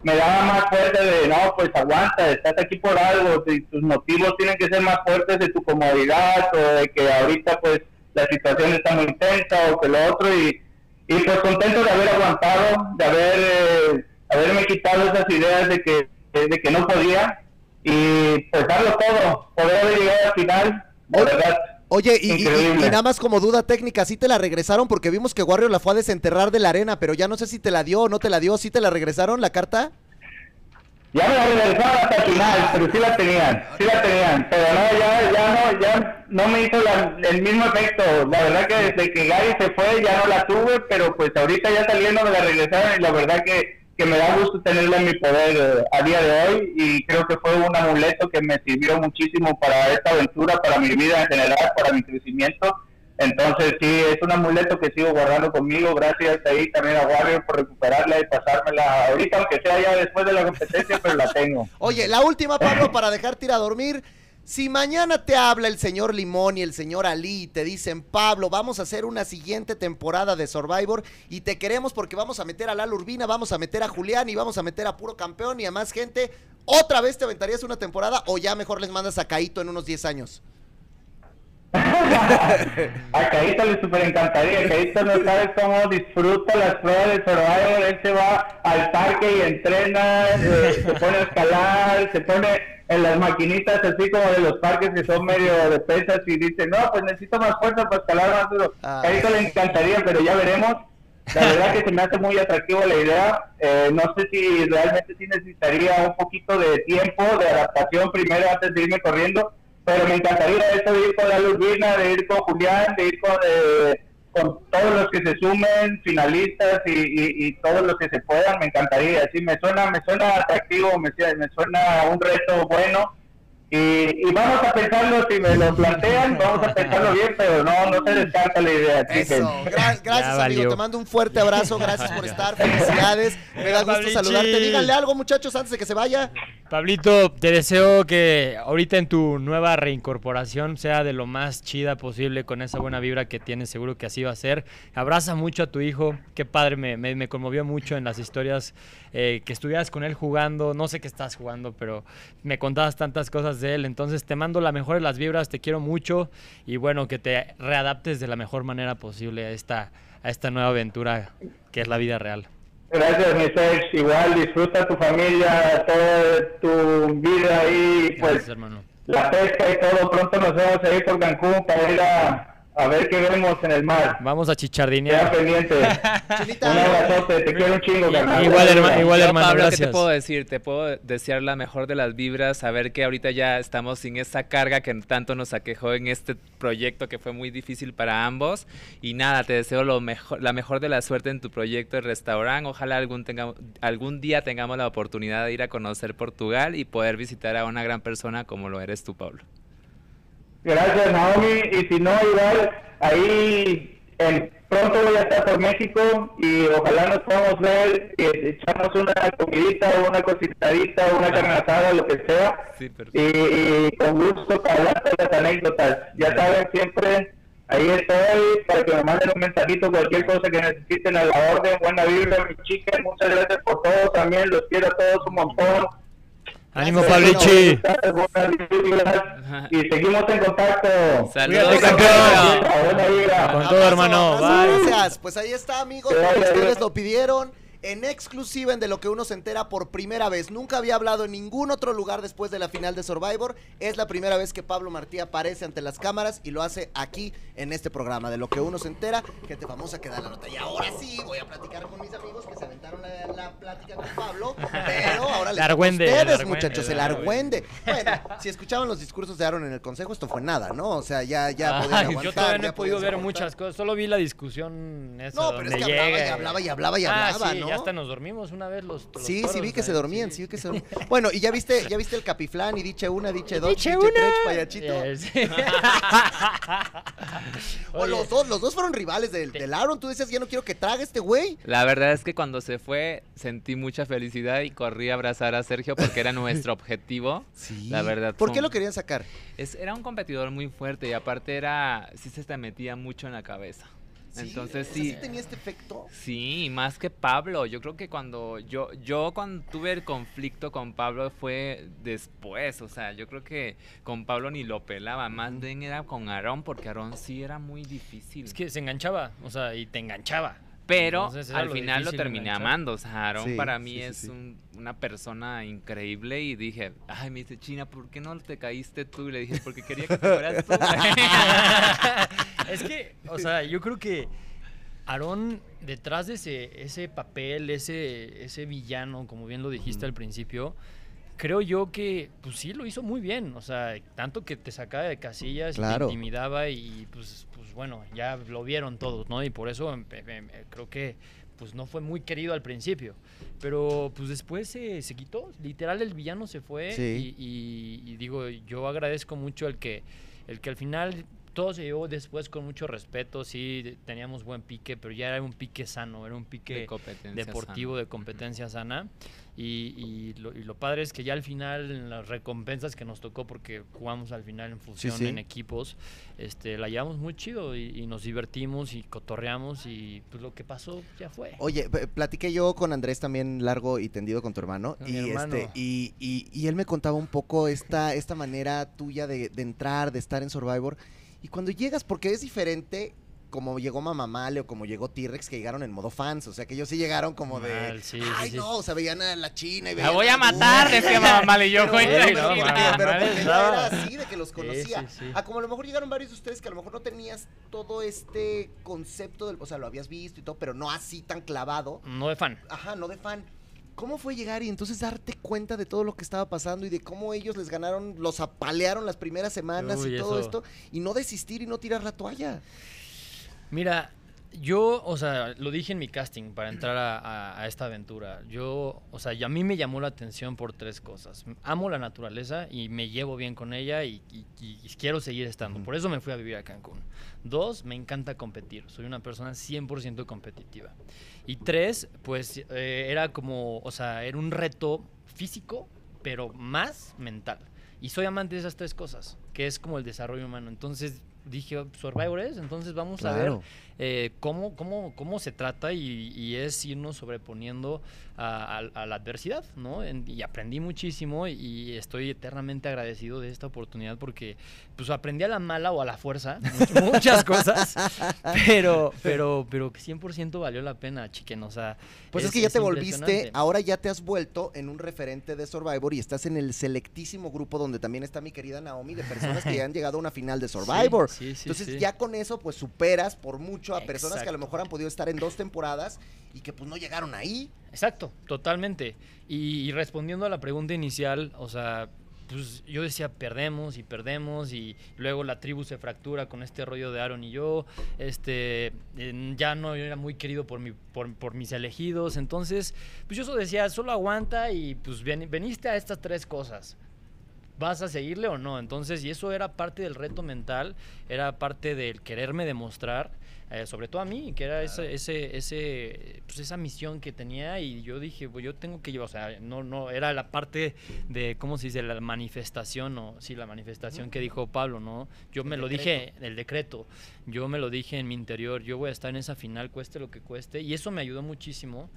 me daba más fuerte de, no, pues aguanta, estás aquí por algo, tus motivos tienen que ser más fuertes de tu comodidad o de que ahorita pues la situación está muy intensa o que lo otro y, y pues contento de haber aguantado, de haber... Eh, haberme quitado esas ideas de que, de que no podía y pues darlo todo, poder haber llegado al final, de verdad. Oye, y, nada más como duda técnica, ¿sí te la regresaron? Porque vimos que Warrior la fue a desenterrar de la arena, pero ya no sé si te la dio o no te la dio, ¿sí te la regresaron la carta? Ya me la regresaron hasta el final, pero sí la tenían, sí la tenían, pero no, ya, ya no, ya no me hizo el mismo efecto. La verdad que desde que Gary se fue ya no la tuve, pero pues ahorita ya saliendo me la regresaron y la verdad que que me da gusto tenerla en mi poder eh, a día de hoy y creo que fue un amuleto que me sirvió muchísimo para esta aventura, para mi vida en general, para mi crecimiento. Entonces sí, es un amuleto que sigo guardando conmigo. Gracias ahí también a Warrior por recuperarla y pasármela ahorita, aunque sea ya después de la competencia, pero la tengo. [LAUGHS] Oye, la última, Pablo, para dejarte ir a dormir. Si mañana te habla el señor Limón y el señor Ali y te dicen, Pablo, vamos a hacer una siguiente temporada de Survivor y te queremos porque vamos a meter a Lalo Urbina, vamos a meter a Julián y vamos a meter a Puro Campeón y a más gente, ¿otra vez te aventarías una temporada o ya mejor les mandas a Caito en unos 10 años? [LAUGHS] a Caito le super encantaría. Caito no sabe cómo disfruta las pruebas de Survivor. Él se va al parque y entrena, eh, se pone a escalar, se pone en las maquinitas así como de los parques que son medio de pesas y dice, no, pues necesito más fuerza para escalar más duro. Ah. A eso le encantaría, pero ya veremos. La verdad que se me hace muy atractivo la idea. Eh, no sé si realmente sí necesitaría un poquito de tiempo, de adaptación primero antes de irme corriendo, pero me encantaría eso de ir con la Urbina, de ir con Julián, de ir con, eh, con todos los que se sumen, finalistas y, y, y todos los que se puedan, me encantaría. Sí, me suena, me suena atractivo, me, me suena un reto bueno. Y, y, vamos a pensarlo, si me lo plantean, vamos a pensarlo bien, pero no, no se descarta la idea. Eso, Gra gracias amigo, te mando un fuerte abrazo, gracias por estar, felicidades, me da gusto Pablichi. saludarte. Díganle algo muchachos antes de que se vaya. Pablito, te deseo que ahorita en tu nueva reincorporación sea de lo más chida posible con esa buena vibra que tienes, seguro que así va a ser. Abraza mucho a tu hijo, qué padre, me, me, me conmovió mucho en las historias eh, que estuvieras con él jugando, no sé qué estás jugando, pero me contabas tantas cosas de él, entonces te mando la mejor de las vibras, te quiero mucho y bueno, que te readaptes de la mejor manera posible a esta, a esta nueva aventura que es la vida real. Gracias, mi Serge. Igual disfruta tu familia, toda tu vida ahí, pues Gracias, hermano. la pesca y todo. Pronto nos vemos ahí por Cancún para ir a, a ver qué vemos en el mar. Vamos a Queda pendiente. [LAUGHS] pendiente. un abrazote, te quiero un chingo, carnal. Igual, hermano, igual, Yo, hermano, Pablo, ¿qué gracias. te puedo decir? Te puedo desear la mejor de las vibras, saber que ahorita ya estamos sin esa carga que tanto nos aquejó en este proyecto que fue muy difícil para ambos. Y nada, te deseo lo mejor, la mejor de la suerte en tu proyecto de restaurante. Ojalá algún, tenga, algún día tengamos la oportunidad de ir a conocer Portugal y poder visitar a una gran persona como lo eres tú, Pablo. Gracias, Naomi. Y si no, igual, ahí en- pronto voy a estar por México y ojalá nos podamos ver y echamos una comidita, una cositadita, una asada, lo que sea. Sí. Y, y con gusto para hablar de las anécdotas. Ya saben, siempre ahí estoy para que me manden un mensajito, cualquier cosa que necesiten a la orden. Buena vibra, mi chica. Muchas gracias por todo también. Los quiero a todos un montón. Ánimo, Pablichi. Y seguimos en contacto. Saludos, campeón. Con todo, hermano. Bye. Gracias. Pues ahí está, amigos. Ustedes lo pidieron. En exclusiva en de lo que uno se entera por primera vez. Nunca había hablado en ningún otro lugar después de la final de Survivor. Es la primera vez que Pablo Martí aparece ante las cámaras y lo hace aquí en este programa. De lo que uno se entera, gente famosa que da la nota. Y ahora sí voy a platicar con mis amigos que se aventaron la, la plática con Pablo. Pero ahora les argüende, el ustedes, argüende, muchachos, el argüende. Bueno, si escuchaban los discursos de Aaron en el consejo, esto fue nada, ¿no? O sea, ya, ya podían Ay, aguantar. yo todavía no he podido ver muchas cosas, solo vi la discusión esa No, pero donde es que hablaba y hablaba y hablaba y Ah, hablaba, sí, ¿no? Ya hasta nos dormimos una vez los, los Sí, sí vi que se dormían, sí vi que se dormían. Bueno, y ya viste, ya viste el capiflán y diche una, diche dos, Diche diche, una. tres, payachito. Eh. [LAUGHS] O los dos, los dos fueron rivales del, del Aaron. Tú decías, ya no quiero que trague este güey. La verdad es que cuando se fue sentí mucha felicidad y corrí a abrazar a Sergio porque era nuestro [LAUGHS] objetivo. Sí. La verdad. ¿Por fue qué lo querían sacar? Es, era un competidor muy fuerte y aparte era, sí se te metía mucho en la cabeza. Entonces sea, sí. tenía este efecto. Sí, más que Pablo. Yo creo que cuando yo, yo cuando tuve el conflicto con Pablo fue después. O sea, yo creo que con Pablo ni lo pelaba. Más bien era con Aarón, porque Aarón sí era muy difícil. Es que se enganchaba, o sea, y te enganchaba. Pero Entonces al lo final lo terminé enganchar. amando. O sea, Aarón Sí, para mí sí, sí, es sí. un- una persona increíble. Y dije, ay, me dice China, ¿por qué no te caíste tú? Y le dije, porque quería que te fueras tú. [LAUGHS] es que, o sea, yo creo que Aarón, detrás de ese, ese papel, ese, ese villano, como bien lo dijiste al principio, creo yo que, pues sí, lo hizo muy bien. O sea, tanto que te sacaba de casillas, Claro. te intimidaba y, pues, pues bueno, ya lo vieron todos, ¿no? Y por eso em- em- em, creo que, pues no fue muy querido al principio. Pero, pues después se, se quitó. Literal, el villano se fue. Sí. Y, y- y digo, yo agradezco mucho el que, el que al final todo se llevó después con mucho respeto, sí, teníamos buen pique, pero ya era un pique sano, era un pique De competencia deportivo sana. de competencia sana. Y, y lo, y lo padre es que ya al final, en las recompensas que nos tocó, porque jugamos al final en fusión, sí. en equipos, este, la llevamos muy chido y, y nos divertimos y cotorreamos y pues lo que pasó ya fue. Oye, platiqué yo con Andrés también largo y tendido con tu hermano. Con y, hermano. este, y, y- y él me contaba un poco esta, esta manera tuya de, de entrar, de estar en Survivor. Y cuando llegas, porque es diferente como llegó Mamá Male o como llegó T-Rex, que llegaron en modo fans. O sea, que ellos sí llegaron como de. Mal, sí, sí, Ay, sí. no, o sea, veían a la China y La veían voy a matar, decía mamá mal y yo, [LAUGHS] güey. pero, Ay, pero, no, pero, porque ya era así de que los Sí, conocía. sí, sí. A como a lo mejor llegaron varios de ustedes que a lo mejor no tenías todo este concepto del, o sea, lo habías visto y todo, pero no así tan clavado. No de fan. Ajá, no de fan. ¿Cómo fue llegar y entonces darte cuenta de todo lo que estaba pasando y de cómo ellos les ganaron, los apalearon las primeras semanas Uy, y todo eso. esto y no desistir y no tirar la toalla? Mira, yo, o sea, lo dije en mi casting para entrar a, a- a esta aventura. Yo, o sea, y a mí me llamó la atención por tres cosas. Amo la naturaleza y me llevo bien con ella y, y- y quiero seguir estando. Por eso me fui a vivir a Cancún. Dos, me encanta competir. Soy una persona 100% competitiva. Y tres, pues eh, era como, o sea, era un reto físico, pero más mental. Y soy amante de esas tres cosas, que es como el desarrollo humano. Entonces dije, Survivor es, entonces vamos a ver eh, cómo, cómo, cómo se trata y, y es irnos sobreponiendo a, a- a la adversidad, ¿no? En- y aprendí muchísimo y estoy eternamente agradecido de esta oportunidad porque pues aprendí a la mala o a la fuerza [LAUGHS] much- muchas cosas, pero, pero, pero que 100% valió la pena, chiquen, o sea... Pues es, que ya te volviste, ahora ya te has vuelto en un referente de Survivor y estás en el selectísimo grupo donde también está mi querida Naomi de personas que ya han llegado a una final de [LAUGHS] Survivor. Sí, sí, sí, Entonces ya con eso pues superas por mucho a personas que a lo mejor han podido estar en dos temporadas y que pues no llegaron ahí. Exacto, totalmente. Y, respondiendo a la pregunta inicial, o sea, pues yo decía perdemos y perdemos y luego la tribu se fractura con este rollo de Aaron y yo, este, ya no era muy querido por, mi, por, por mis elegidos, entonces, pues yo solo decía, solo aguanta y pues ven- veniste a estas tres cosas. ¿Vas a seguirle o no? Entonces, y eso era parte del reto mental, era parte del quererme demostrar, eh, sobre todo a mí, que era ese, ese, ese, pues esa misión que tenía y yo dije, pues yo tengo que llevar, o sea, no, no, era la parte de, ¿cómo se dice? La manifestación, o sí, la manifestación que dijo Pablo, ¿no? Yo me lo dije, el decreto, yo me lo dije en mi interior, yo voy a estar en esa final, cueste lo que cueste, y eso me ayudó muchísimo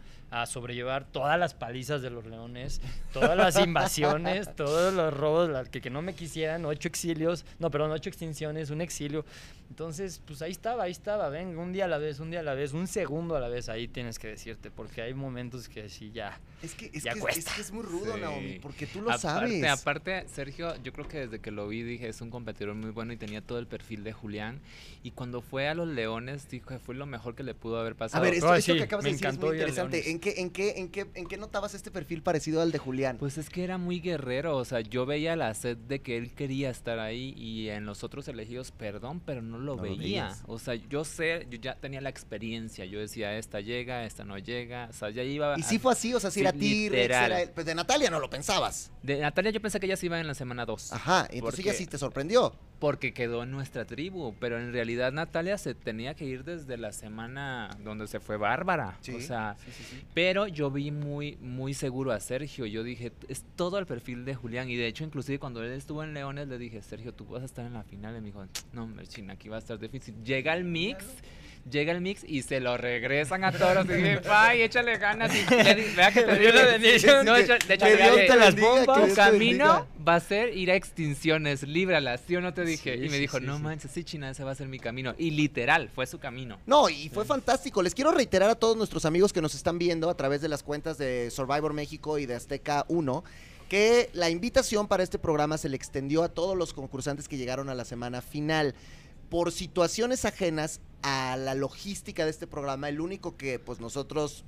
a sobrellevar todas las palizas de los leones, todas las invasiones, [LAUGHS] todos los robos, la- que, que no me quisieran, ocho exilios, no, perdón, ocho extinciones, un exilio. Entonces, pues ahí estaba, ahí estaba, ven, un día a la vez, un día a la vez, un segundo a la vez, ahí tienes que decirte, porque hay momentos que sí, ya. Es que es, Ya que, es cuesta. que es muy rudo, Sí. Naomi, porque tú lo aparte, sabes. Aparte, Sergio, yo creo que desde que lo vi dije, es un competidor muy bueno y tenía todo el perfil de Julián. Y cuando fue a los Leones, dijo que fue lo mejor que le pudo haber A pasado. ver, esto, Ay, esto sí, que acabas de decir es muy a interesante. ¿En qué, en, qué, en, qué, ¿En qué notabas este perfil parecido al de Julián? Pues es que era muy guerrero, o sea, yo veía la sed de que él quería estar ahí y en los otros elegidos, perdón, pero no lo No veía. o sea, yo sé, yo ya tenía la experiencia, yo decía, esta llega, esta no llega, o sea, ya iba... y a- sí fue así, o sea, si sí, era él. Pues de Natalia no lo pensabas. De Natalia yo pensé que ella se iba en la semana 2. Ajá, entonces ella sí te sorprendió. Porque quedó en nuestra tribu, pero en realidad Natalia se tenía que ir desde la semana donde se fue Bárbara. O sea, sí, sí, sí. pero yo vi muy, muy seguro a Sergio. Yo dije, es todo el perfil de Julián. Y de hecho, inclusive cuando él estuvo en Leones, le dije, Sergio, tú vas a estar en la final. Y me dijo, no, Merchina, aquí va a estar difícil. Llega el mix. Llega el mix y se lo regresan a todos. Y dije, ¡ay, échale ganas! Y [LAUGHS] vea que te dio la bendición. De hecho, te las bomba, que Tu camino bendiga. va a ser ir a extinciones, líbralas, ¿sí o no te dije? Sí, y me sí, dijo, sí, no sí. manches, sí, China, ese va a ser mi camino. Y literal, fue su camino. No, y fue fantástico. Les quiero reiterar a todos nuestros amigos que nos están viendo a través de las cuentas de Survivor México y de Azteca 1 que la invitación para este programa se le extendió a todos los concursantes que llegaron a la semana final. Por situaciones ajenas a la logística de este programa, el único que pues nosotros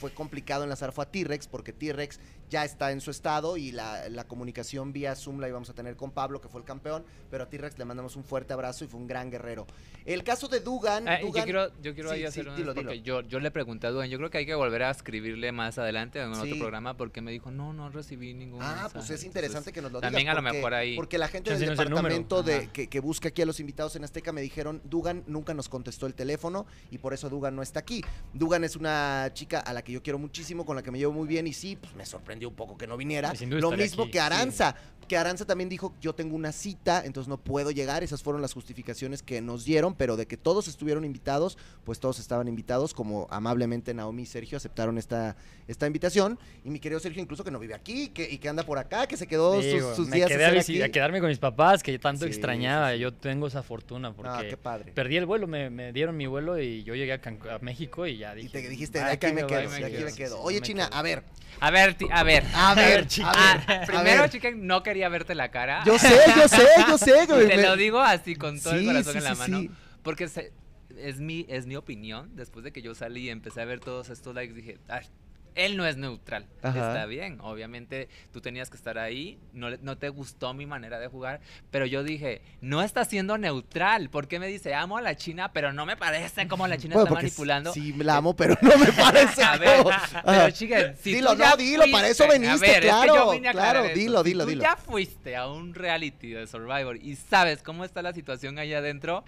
fue complicado enlazar fue a T-Rex, porque T-Rex ya está en su estado y la, la comunicación vía Zoom la íbamos a tener con Pablo, que fue el campeón, pero a T-Rex le mandamos un fuerte abrazo y fue un gran guerrero. El caso de Dugan... Ah, yo Dugan- quiero, yo quiero Sí, ahí sí, hacer un dilo, porque dilo. Yo, yo le pregunté a Duan, yo creo que hay que volver a escribirle más adelante en Sí. otro programa porque me dijo, no, no recibí ningún Ah, mensaje". pues es interesante Entonces, que nos lo también digas. a lo mejor ahí- Porque la gente del departamento de, que busca aquí a los invitados en Azteca me dijeron, Dugan nunca nos contestó el teléfono y por eso Dugan no está aquí. Dugan es una chica a la que que yo quiero muchísimo, con la que me llevo muy bien y sí, pues me sorprendió un poco que no viniera. Y Lo mismo aquí, que Aranza, que Aranza también dijo, yo tengo una cita, entonces no puedo llegar. Esas fueron las justificaciones que nos dieron, pero de que todos estuvieron invitados, pues todos estaban invitados, como amablemente Naomi y Sergio aceptaron esta, esta invitación. Y mi querido Sergio, incluso que no vive aquí que, y que anda por acá, que se quedó Digo, sus, sus me días quedé a, aquí. a quedarme con mis papás, que yo tanto Sí, extrañaba. sí. Yo tengo esa fortuna porque Ah, qué padre. perdí el vuelo, me, me dieron mi vuelo y yo llegué a, México y ya Y dije. te dijiste, "Bye, de aquí me quedo, me quedo. Oye, me China, quedo". a ver, A ver, a ver. a ver, chica. a Ah, primero, ver. chica, no quería verte la cara. Yo sé, yo sé, yo sé. [LAUGHS] Y te me- lo digo así con todo Sí, el corazón sí, en la sí, mano. sí. Porque se- es, mi, es mi opinión. Después de que yo salí y empecé a ver todos estos likes, dije, "Ay, él no es neutral. Ajá. Está bien. Obviamente tú tenías que estar ahí. No, no te gustó mi manera de jugar. Pero yo dije, no está siendo neutral. ¿Por qué me dice, amo a la China, pero no me parece como la China Bueno, está manipulando? Sí, la amo, pero no me [LAUGHS] parece. A ver, pero chica, si Dilo, no, dilo, para eso fuiste- veniste, a ver, es que claro, yo vine a claro, esto. dilo, Si dilo, tú dilo. ya fuiste a un reality de Survivor y sabes cómo está la situación allá adentro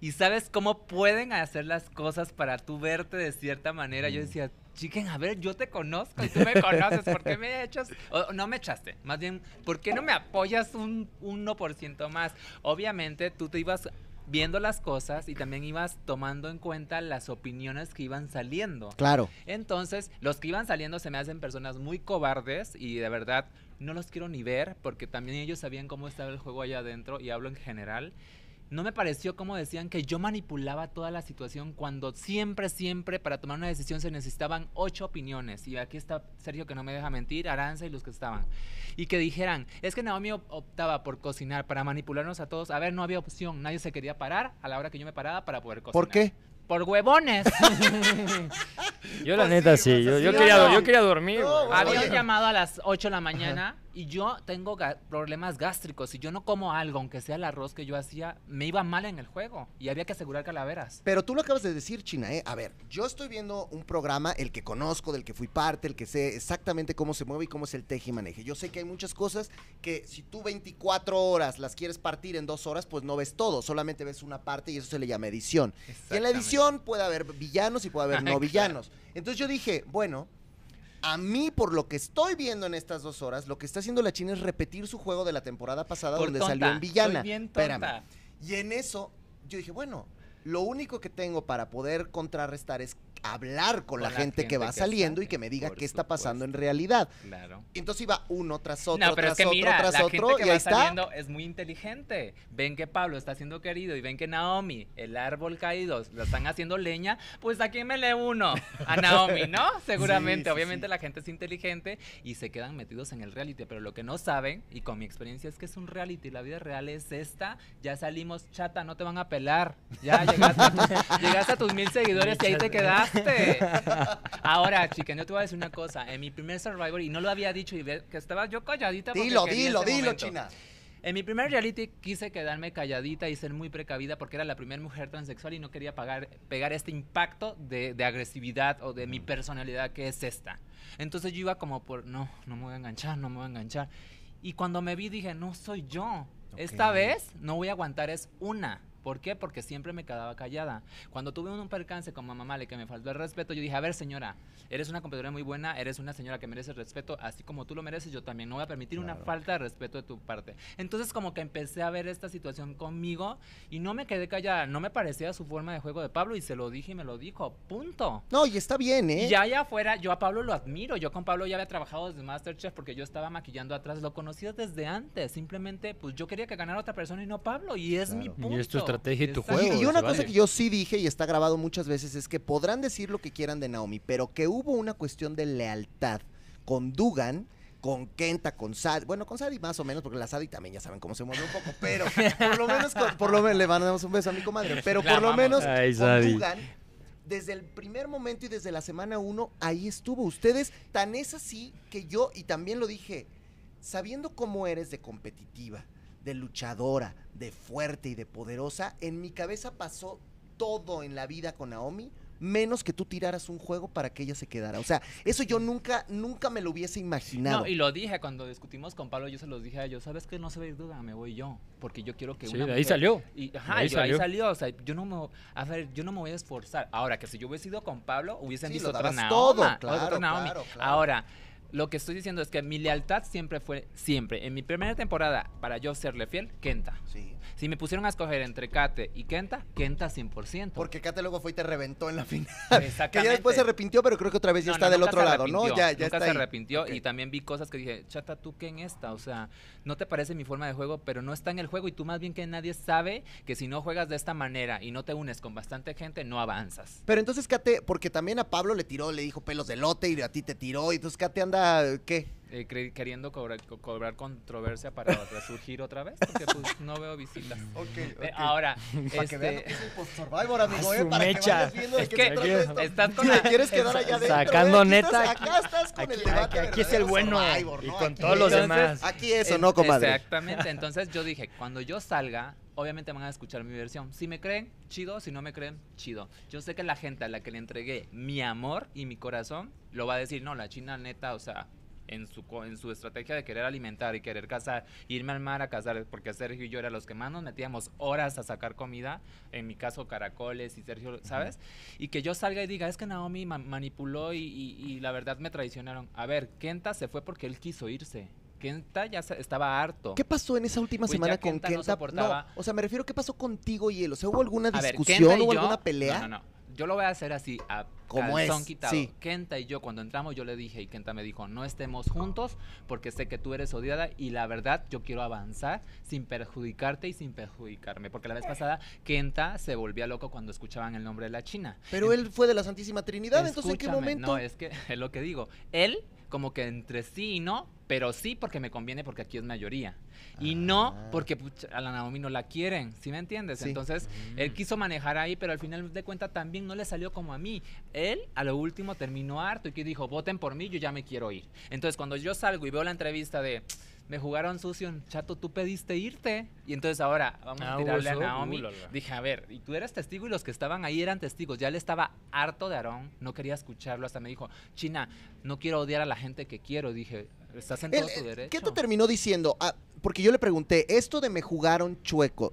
y sabes cómo pueden hacer las cosas para tú verte de cierta manera, Mm. yo decía, chiquen, a ver, yo te conozco y tú me [LAUGHS] conoces, ¿por qué me echas? O, no me echaste, más bien, ¿por qué no me apoyas un 1% más? Obviamente tú te ibas viendo las cosas y también ibas tomando en cuenta las opiniones que iban saliendo. Claro. Entonces, los que iban saliendo se me hacen personas muy cobardes y de verdad no los quiero ni ver porque también ellos sabían cómo estaba el juego allá adentro y hablo en general. No me pareció como decían que yo manipulaba toda la situación cuando siempre, siempre para tomar una decisión se necesitaban ocho opiniones. Y aquí está Sergio que no me deja mentir, Aranza y los que estaban. Y que dijeran, es que Naomi op- optaba por cocinar para manipularnos a todos. A ver, no había opción, nadie se quería parar a la hora que yo me paraba para poder cocinar. ¿Por qué? Por huevones. [LAUGHS] Yo la Pues neta sí, sí, yo, así yo o quería, no. yo quería dormir. No, güey. Había Oye. un llamado a las 8 de la mañana y yo tengo ga- problemas gástricos. Si yo no como algo, aunque sea el arroz que yo hacía, me iba mal en el juego y había que asegurar calaveras. Pero tú lo acabas de decir, China, ¿eh? A ver, yo estoy viendo un programa, el que conozco, del que fui parte, el que sé exactamente cómo se mueve y cómo es el teje y maneje. Yo sé que hay muchas cosas que si tú 24 horas las quieres partir en dos horas, pues no ves todo, solamente ves una parte y eso se le llama edición. Y en la edición puede haber villanos y puede haber [LAUGHS] no villanos. Entonces yo dije, bueno, a mí por lo que estoy viendo en estas dos horas, lo que está haciendo la China es repetir su juego de la temporada pasada Por donde tonta, salió en villana. soy bien Espérame. Y en eso yo dije, bueno, lo único que tengo para poder contrarrestar es hablar con, la, gente que va saliendo y que me diga por qué está pasando en realidad. Claro. Entonces iba uno tras otro, no, pero tras es que otro, mira, tras la otro, gente que y va ahí está. es muy inteligente. Ven que Pablo está siendo querido y ven que Naomi, el árbol caído, lo están haciendo leña, pues a quién me lee uno? A Naomi, ¿no? [LAUGHS] Seguramente, sí, obviamente sí. la gente es inteligente y se quedan metidos en el reality, pero lo que no saben, y con mi experiencia es que es un reality, la vida real es esta, ya salimos chata, no te van a pelar, ya llegaste a [LAUGHS] tus, llegaste a tus mil seguidores y ahí te quedaste. [LAUGHS] Ahora, chica, yo te voy a decir una cosa, en mi primer Survivor, y no lo había dicho, y ve que estaba yo calladita. Dilo, dilo, dilo, momento. China. En mi primer reality quise quedarme calladita y ser muy precavida porque era la primera mujer transexual y no quería pagar, pegar este impacto de, de agresividad o de mi personalidad que es esta. Entonces yo iba como por, no, no me voy a enganchar, no me voy a enganchar. Y cuando me vi dije, no soy yo. Esta Ok. vez no voy a aguantar, es una. ¿Por qué? Porque siempre me quedaba callada. Cuando tuve un percance con mamá Male que me faltó el respeto, yo dije, a ver señora, eres una competidora muy buena, eres una señora que merece respeto, así como tú lo mereces, yo también no voy a permitir una falta de respeto de tu parte. Entonces como que empecé a ver esta situación conmigo y no me quedé callada, no me parecía su forma de juego de Pablo y se lo dije y me lo dijo, punto. No, y está bien, ¿eh? Y ya allá afuera, yo a Pablo lo admiro. Yo con Pablo ya había trabajado desde Masterchef porque yo estaba maquillando atrás. Lo conocía desde antes. Simplemente, pues yo quería que ganara otra persona y no Pablo. Y es mi Claro. Y punto. es tu estrategia y tu juego. Y, y una cosa vale. que yo sí dije y está grabado muchas veces es que podrán decir lo que quieran de Naomi, pero que hubo una cuestión de lealtad con Dugan, con Kenta, con Sadie. Bueno, con Sadie más o menos, porque la Sadie también ya saben cómo se mueve un poco, pero por lo menos, con- por lo menos le mandamos un beso a mi comadre, pero por lo menos Ay, con. Dugan. Desde el primer momento y desde la semana uno, ahí estuvo. Ustedes, tan es así que yo, y también lo dije, sabiendo cómo eres de competitiva, de luchadora, de fuerte y de poderosa, en mi cabeza pasó todo en la vida con Naomi menos que tú tiraras un juego para que ella se quedara. O sea, eso yo nunca, nunca me lo hubiese imaginado. No, y lo dije cuando discutimos con Pablo, yo se los dije a ellos, ¿sabes qué? No se ve duda, me voy yo, porque yo quiero que Sí, una de ahí mujer- salió. Y, ajá, De ahí yo- ahí salió. o sea, yo no me, a ver, yo no me voy a esforzar. Ahora, que si yo hubiese ido con Pablo, hubiesen Sí, visto lo otra Naoma, todo, otra Naomi. claro, claro. Ahora, lo que estoy diciendo es que mi lealtad siempre fue, siempre, en mi primera temporada, para yo serle fiel, Kenta. Sí. Si me pusieron a escoger entre Kate y Kenta, Kenta 100%. Porque Kate luego fue y te reventó en la final. [LAUGHS] Que Exactamente. ya después se arrepintió, pero creo que otra vez ya No, está no, del otro lado, ¿no? Ya, ya nunca está se arrepintió y también vi cosas que dije, chata, ¿tú qué en esta? O sea, no te parece mi forma de juego, pero no está en el juego y tú más bien que nadie sabe que si no juegas de esta manera y no te unes con bastante gente, no avanzas. Pero entonces Kate, porque también a Pablo le tiró, le dijo pelos de lote y a ti te tiró, y entonces Kate anda, ¿qué? Eh, cre- queriendo cobrar, co- cobrar controversia para [LAUGHS] resurgir otra vez, porque pues no veo visitas. Eh, ahora, Para que vean este, que el post-survivor, amigo, A ¿eh? su Para que mecha. vayas viendo de Es qué que se trata esto. estás con Si la- quieres quedar allá adentro, Sacando ¿eh? Estás- neta, acá estás con Aquí, el debate aquí- aquí es el bueno Survivor, y ¿no? con Aquí todos los demás. Aquí eso, En- ¿no, comadre? Exactamente. [LAUGHS] Entonces yo dije, cuando yo salga, obviamente van a escuchar mi versión. Si me creen, chido. Si no me creen, chido. Yo sé que la gente a la que le entregué mi amor y mi corazón lo va a decir, no, la China neta, o sea, en su, en su estrategia de querer alimentar y querer cazar, irme al mar a cazar, porque Sergio y yo era los que más nos metíamos horas a sacar comida, en mi caso caracoles y Sergio, ¿sabes? Y que yo salga y diga, es que Naomi ma- manipuló y, y- y la verdad me traicionaron. A ver, Kenta se fue porque él quiso irse. Kenta ya estaba harto. ¿Qué pasó en esa última Pues semana con Kenta no o sea, me refiero, ¿qué pasó contigo y él? O sea, ¿hubo alguna A discusión, yo- alguna pelea? No, no, no. Yo lo voy a hacer así, a Como calzón es, quitado. sí. Kenta y yo, cuando entramos, yo le dije, y Kenta me dijo, no estemos juntos porque sé que tú eres odiada y la verdad, yo quiero avanzar sin perjudicarte y sin perjudicarme. Porque la vez pasada, Kenta se volvía loco cuando escuchaban el nombre de la China. Pero él fue de la Santísima Trinidad, entonces ¿en qué momento? No, es que [LAUGHS] es lo que digo. Él, como que entre sí y no, pero sí porque me conviene porque aquí es mayoría. Y no Ah. porque pucha, a la Naomi no la quieren, ¿sí me entiendes? Sí. Entonces, él quiso manejar ahí, pero al final de cuentas también no le salió como a mí. Él, a lo último, terminó harto y que dijo, voten por mí, yo ya me quiero ir. Entonces, cuando yo salgo y veo la entrevista de... Me jugaron sucio, chato, tú pediste irte. Y entonces ahora vamos Ah, a ¿hubo tirarle a? Naomi. Uh. Dije, a ver, y tú eras testigo y los que estaban ahí eran testigos. Ya él estaba harto de Aarón, no quería escucharlo. Hasta me dijo, China, no quiero odiar a la gente que quiero. Dije, estás en todo tu derecho. ¿Qué te terminó diciendo? Ah, porque yo le pregunté, esto de me jugaron chueco,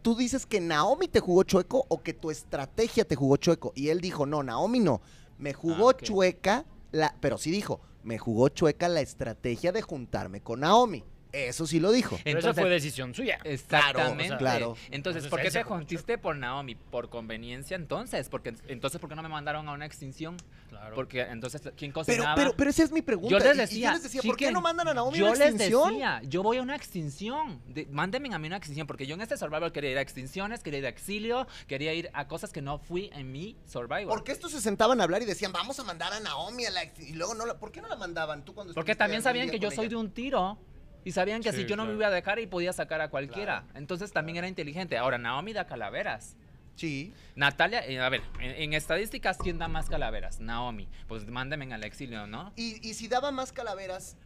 ¿tú dices que Naomi te jugó chueco o que tu estrategia te jugó chueco? Y él dijo, no, Naomi no, me jugó Ah, chueca, la, pero sí dijo, me jugó chueca la estrategia de juntarme con Naomi. Eso sí lo dijo. Pero esa Entonces- fue decisión suya. Exactamente. Claro. Entonces, Entonces, ¿por qué te juntiste por Naomi? Por conveniencia, entonces. Porque entonces, ¿por qué no me mandaron a una extinción? Claro. Porque entonces, ¿quién cocinaba? pero, pero esa es mi pregunta. yo les Y- y decía, yo les decía, ¿por qué "Chiquen, no mandan a Naomi a yo una les extinción? decía, yo voy a una extinción. De- mándenme a mí una extinción, porque yo en este Survivor quería ir a extinciones, quería ir a exilio, quería ir a cosas que no fui en mi Survivor. ¿Por qué estos se sentaban a hablar y decían, vamos a mandar a Naomi a la ex-" Y luego no la... ¿Por qué no la mandaban tú cuando Porque también sabían que yo soy de un tiro. Y sabían que Sí, si yo no me iba a dejar y podía sacar a cualquiera. Entonces también era inteligente. Ahora, Naomi da calaveras. Sí. Natalia, eh, a ver, en, en estadísticas, ¿quién da más calaveras? Naomi. Pues mándenme al exilio, ¿no? Y, y si daba más calaveras,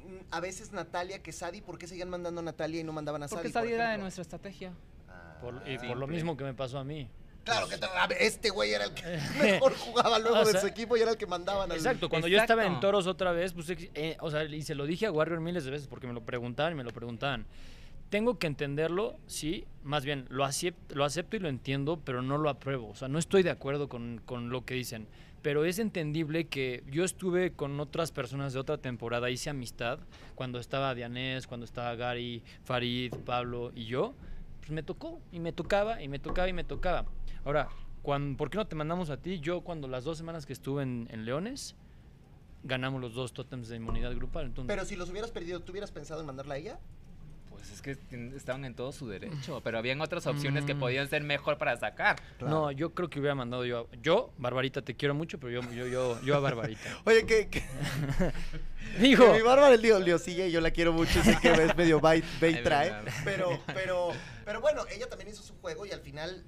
mm, a veces Natalia que Sadi, ¿por qué seguían mandando a Natalia y no mandaban a Sadi? Porque por esa era de nuestra estrategia. Ah, Por- y por lo Siempre. mismo que me pasó a mí. Claro que este güey era el que [LAUGHS] mejor jugaba luego O de sea, su equipo y era el que mandaban al... Exacto, cuando yo estaba en Exacto. Toros otra vez, pues, eh, o sea, y se lo dije a Warrior miles de veces porque me lo preguntaban y me lo preguntaban. Tengo que entenderlo, sí, más bien, lo acepto, lo acepto y lo entiendo, pero no lo apruebo. O sea, no estoy de acuerdo con, con lo que dicen. Pero es entendible que yo estuve con otras personas de otra temporada, hice amistad, cuando estaba Dianés, cuando estaba Gary, Farid, Pablo y yo, pues me tocó, y me tocaba, y me tocaba, y me tocaba. Ahora, cuan- ¿por qué no te mandamos a ti? Yo cuando las dos semanas que estuve en, en Leones, ganamos los dos tótems de inmunidad grupal. Entonces, Pero si los hubieras perdido, ¿tú hubieras pensado en mandarla a ella? Pues es que estaban en todo su derecho. Pero habían otras opciones que Mm. podían ser mejor para sacar. No, yo creo que hubiera mandado yo. a- Yo, Barbarita, te quiero mucho, pero yo, yo, yo, yo a Barbarita. [LAUGHS] Oye, que, que, [LAUGHS] Dijo. que mi Bárbara el Dios, sigue, yo la quiero mucho, sé que es medio bait, bait Ay, trae, pero, [LAUGHS] pero, pero bueno, ella también hizo su juego y al final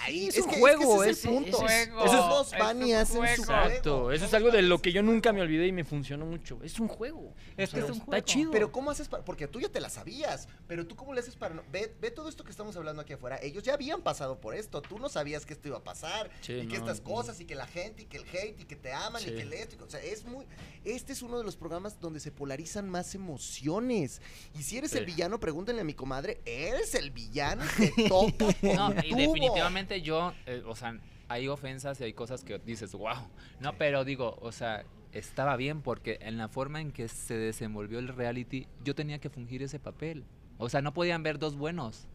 Ahí es es, un que, juego, es, que ese es el punto. Esos van y hacen su juego. juego. Exacto, eso es algo de lo que yo nunca me olvidé y me funcionó mucho. Es un juego. Es que un Está juego. chido. Pero ¿cómo haces para...? Porque tú ya te la sabías, pero tú cómo le haces para... no- Ve, ve todo esto que estamos hablando aquí afuera. Ellos ya habían pasado por esto. Tú no sabías que esto iba a pasar. Sí, y que no, estas no. cosas, y que la gente, y que el hate, y que te aman, y que el esto. o sea, es muy... Este es uno de los programas donde se polarizan más emociones. Y si eres el villano, pregúntenle a mi comadre, eres el villano que [LAUGHS] toca No, y tubo. Definitivamente yo, eh, o sea, hay ofensas y hay cosas que dices, wow. No, pero digo, o sea, estaba bien porque en la forma en que se desenvolvió el reality, yo tenía que fungir ese papel. O sea, no podían ver dos buenos.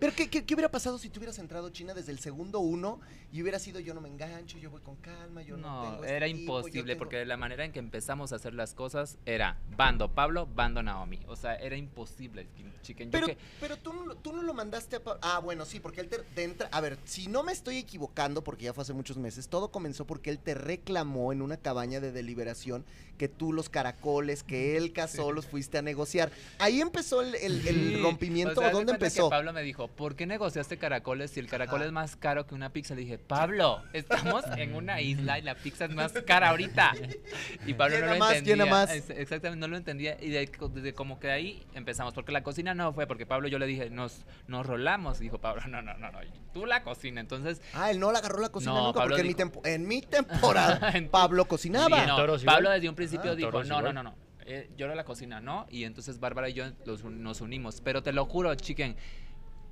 Pero ¿qué, qué, qué hubiera pasado si tú hubieras entrado China desde el segundo uno y hubiera sido yo no me engancho, yo voy con calma, yo no, No, tengo este era tipo, yo imposible tengo-". porque la manera en que empezamos a hacer las cosas era bando Pablo, bando Naomi. O sea, era imposible, chiquen. Yo Pero, que- pero tú, no, lo- tú no lo mandaste a Pablo. Ah, bueno, sí, porque él te, de entra- A ver, si no me estoy equivocando, porque ya fue hace muchos meses, todo comenzó porque él te reclamó en una cabaña de deliberación que tú los caracoles que él cazó los fuiste a negociar. Ahí empezó el, el- el Sí, rompimiento. o sea, de ¿Dónde empezó? Pablo me dijo, ¿por qué negociaste caracoles si el caracol Ajá. es más caro que una pizza? Le dije, Pablo, estamos [LAUGHS] en una isla y la pizza es más cara ahorita. Y Pablo no lo más, entendía. más. Ex- Exactamente, no lo entendía. Y de- desde como que ahí empezamos. Porque la cocina no fue, porque Pablo yo le dije, nos, nos rolamos. Y dijo Pablo, no, no, no, no, tú la cocina. Entonces, Ah, él no le agarró la cocina No, nunca, Pablo porque en mi, tempo- en mi [LAUGHS] temporada [LAUGHS] En Pablo Sí, cocinaba. no, ¿Toros Pablo igual? desde un principio Ah, dijo, ¿toros no, no, no, no. eh, yo era la cocina, ¿no? Y entonces Bárbara y yo los nos unimos. Pero te lo juro, chiquen,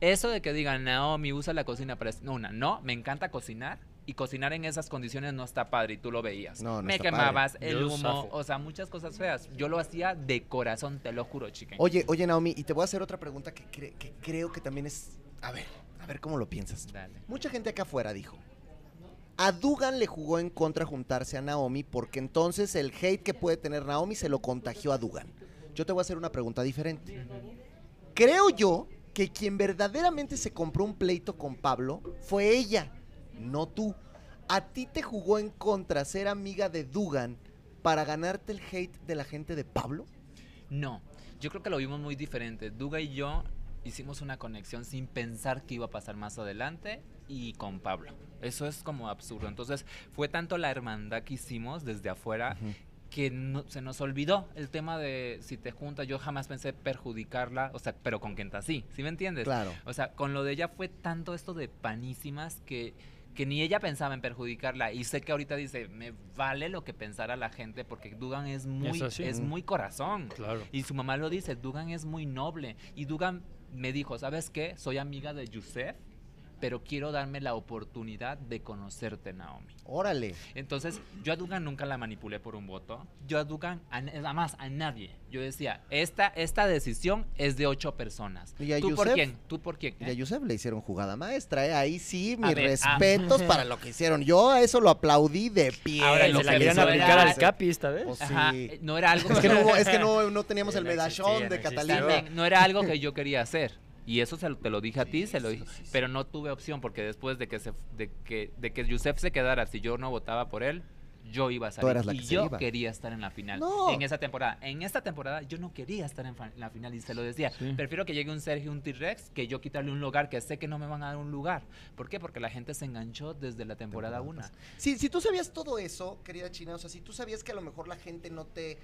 eso de que digan, Naomi usa la cocina para... No, una, no, me encanta cocinar. Y cocinar en esas condiciones no está padre y tú lo veías. No, no me está quemabas el humo, o sea, muchas cosas feas. Yo lo hacía de corazón, te lo juro, chiquen. Oye, oye, Naomi, y te voy a hacer otra pregunta que, cre- que creo que también es. A ver, a ver cómo lo piensas. Dale. Mucha gente acá afuera dijo. A Dugan le jugó en contra juntarse a Naomi porque entonces el hate que puede tener Naomi se lo contagió a Dugan. Yo te voy a hacer una pregunta diferente. Creo yo que quien verdaderamente se compró un pleito con Pablo fue ella, no tú. A ti te jugó en contra ser amiga de Dugan para ganarte el hate de la gente de Pablo. No, yo creo que lo vimos muy diferente. Duga y yo hicimos una conexión sin pensar que iba a pasar más adelante y con Pablo. Eso es como absurdo. Entonces fue tanto la hermandad que hicimos desde afuera que no- se nos olvidó el tema de si te juntas. Yo jamás pensé perjudicarla, o sea, pero con Kenta sí, ¿sí me entiendes? Claro. O sea, con lo de ella fue tanto esto de panísimas que, que ni ella pensaba en perjudicarla. Y sé que ahorita dice, me vale lo que pensara la gente porque Dugan es muy, sí. es muy corazón. Claro. Y su mamá lo dice, Dugan es muy noble. Y Dugan me dijo, ¿sabes qué? Soy amiga de Yusef, pero quiero darme la oportunidad de conocerte, Naomi. Órale. Entonces, yo a Dugan nunca la manipulé por un voto. Yo a Dugan, a, nada más, a nadie. Yo decía, esta, esta decisión es de ocho personas. ¿Y a ¿Tú por Yusef? quién? ¿Tú por quién? Y a ¿Eh? Yusef le hicieron jugada maestra, ¿eh? Ahí sí, mis ver, ah. respetos para lo que hicieron. Yo a eso lo aplaudí de pie. Ahora, lo Se la que querían aplicar era- al Capi esta vez. Pues sí. eh, no era algo Es que no, es que no, [LAUGHS] no teníamos el No medallón existía, de. Catalina. No era algo que yo quería hacer. Y eso se lo- te lo dije a ti, se lo sí, dije. sí, sí. Pero no tuve opción porque después de que se, de que, de que Yusef se quedara, si yo no votaba por él, yo iba a salir. eras la y que se yo iba. quería estar en la final. No. En esa temporada. En esta temporada yo no quería estar en, la final y se lo decía. Sí. Prefiero que llegue un Sergio, un T-Rex, que yo quitarle un lugar que sé que no me van a dar un lugar. ¿Por qué? Porque la gente se enganchó desde la temporada 1. Si, si tú sabías todo eso, querida China, o sea, si tú sabías que a lo mejor la gente no te...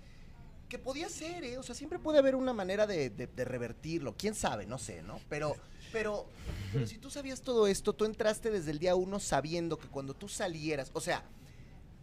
Que podía ser, ¿eh? O sea, siempre puede haber una manera de, revertirlo. ¿Quién sabe? No sé, ¿no? Pero, pero, pero si tú sabías todo esto, tú entraste desde el día uno sabiendo que cuando tú salieras, o sea,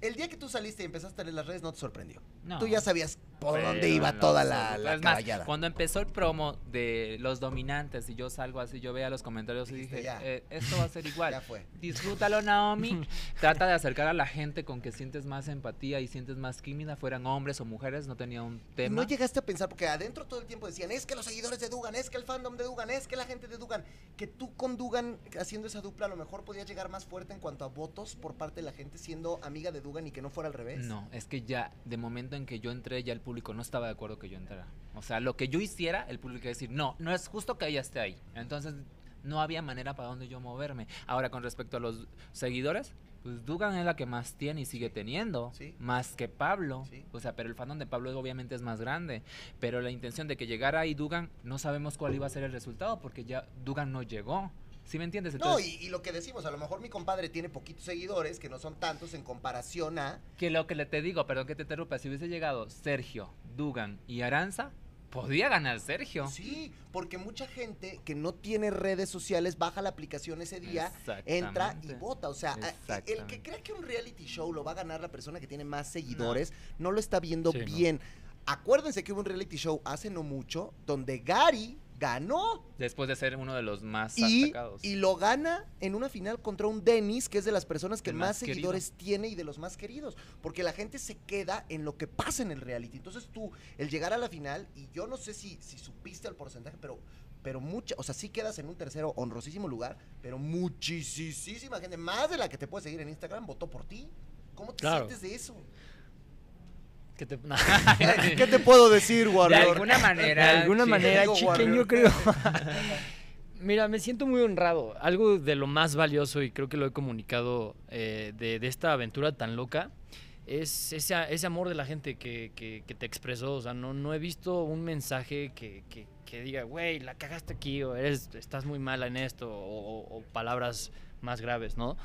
el día que tú saliste y empezaste a leer las redes no te sorprendió. No. Tú ya sabías por Pero dónde iba no, toda la, la Es más, caballada. cuando empezó el promo de los dominantes y yo salgo así, yo veía los comentarios y dije, ya. eh, esto va a ser igual. [LAUGHS] Ya fue. Disfrútalo, Naomi. [LAUGHS] Trata de acercar a la gente con que sientes más empatía y sientes más química, fueran hombres o mujeres, no tenía un Y tema. no llegaste a pensar, porque adentro todo el tiempo decían, es que los seguidores de Dugan, es que el fandom de Dugan, es que la gente de Dugan, que tú con Dugan haciendo esa dupla a lo mejor podías llegar más fuerte en cuanto a votos por parte de la gente siendo amiga de Dugan y que no fuera al revés. No, es que ya, de momento en que yo entré, ya el público no estaba de acuerdo que yo entrara. O sea, lo que yo hiciera, el público iba a decir, no, no es justo que ella esté ahí. Entonces, no había manera para donde yo moverme. Ahora, con respecto a los seguidores, pues Dugan es la que más tiene y sigue teniendo, Sí. más que Pablo. Sí. O sea, pero el fandom de Pablo obviamente es más grande. Pero la intención de que llegara ahí Dugan, no sabemos cuál iba a ser el resultado, porque ya Dugan no llegó. ¿Sí me entiendes? No, Entonces, y, y lo que decimos, a lo mejor mi compadre tiene poquitos seguidores, que no son tantos en comparación a... que lo que le te digo, perdón que te interrumpa, si hubiese llegado Sergio, Dugan y Aranza, podía ganar Sergio. Sí, porque mucha gente que no tiene redes sociales baja la aplicación ese día, entra y vota. O sea, el que crea que un reality show lo va a ganar la persona que tiene más seguidores, no, lo está viendo Sí, no. bien. Acuérdense que hubo un reality show hace no mucho donde Gary ganó Después de ser uno de los más y, atacados. y lo gana en una final contra un Dennis, que es de las personas que El más, seguidores tiene y de los más queridos. Porque la gente se queda en lo que pasa en el reality. Entonces tú, el llegar a la final, y yo no sé si, si supiste el porcentaje, pero, pero mucha, o sea, sí quedas en un tercero honrosísimo lugar, pero muchísima gente, más de la que te puede seguir en Instagram, votó por ti. ¿Cómo te Claro. sientes de eso? Te- [LAUGHS] [LAUGHS] ¿Qué te puedo decir, de Warrior? alguna De manera. alguna sí. manera, Digo, chicken, Warrior. yo creo. [LAUGHS] Mira, me siento muy honrado. Algo de lo más valioso, y creo que lo he comunicado eh, de, de esta aventura tan loca, es ese, ese amor de la gente que, que- que te expresó. O sea, no, no he visto un mensaje que, que- que diga, güey, la cagaste aquí, o eres, estás muy mala en esto, o, o- o palabras más graves, ¿no?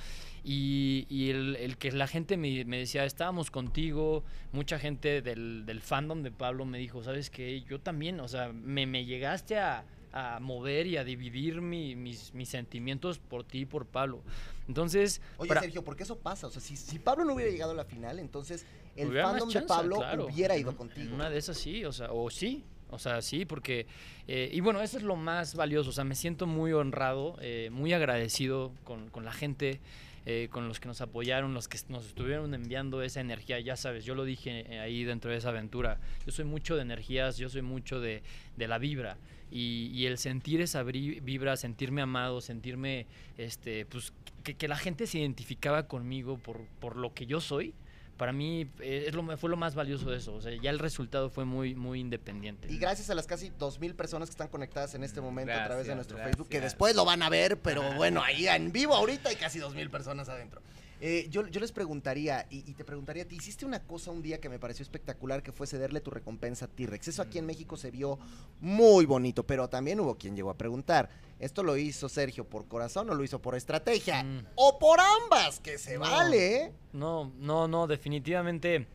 Y, y el, el que la gente me, me decía, estábamos contigo, mucha gente del, del fandom de Pablo me dijo, ¿sabes qué? Yo también, o sea, me, me llegaste a, a mover y a dividir mi- mis, mis sentimientos por ti y por Pablo. Entonces, Oye, para- Sergio, ¿por qué eso pasa? O sea, si, si Pablo no hubiera llegado a la final, entonces el hubiera fandom de Pablo claro. hubiera ido contigo. Una de esas sí, o sea, o sí. O sea, sí, porque... eh, y bueno, eso es lo más valioso. O sea, me siento muy honrado, eh, muy agradecido con, con la gente, eh, con los que nos apoyaron, los que nos estuvieron enviando esa energía. Ya sabes, yo lo dije eh, ahí dentro de esa aventura. Yo soy mucho de energías, yo soy mucho de, de la vibra. Y, el sentir esa vibra, sentirme amado, sentirme, este, pues, que, que la gente se identificaba conmigo por, por lo que yo soy, para mí eh, es lo, fue lo más valioso de eso. O sea, ya el resultado fue muy, muy independiente. Y gracias a las casi 2.000 personas que están conectadas en este momento a través de nuestro gracias. Facebook, que después lo van a ver, pero bueno, ahí en vivo ahorita hay casi 2.000 personas adentro. Eh, yo, yo les preguntaría, y, y te preguntaría, te hiciste una cosa un día que me pareció espectacular, que fue cederle tu recompensa a T-Rex. Eso aquí en México se vio muy bonito, pero también hubo quien llegó a preguntar, ¿esto lo hizo Sergio por corazón o lo hizo por estrategia? Mm. O por ambas, que se No. vale, ¿eh? No, no, no, definitivamente.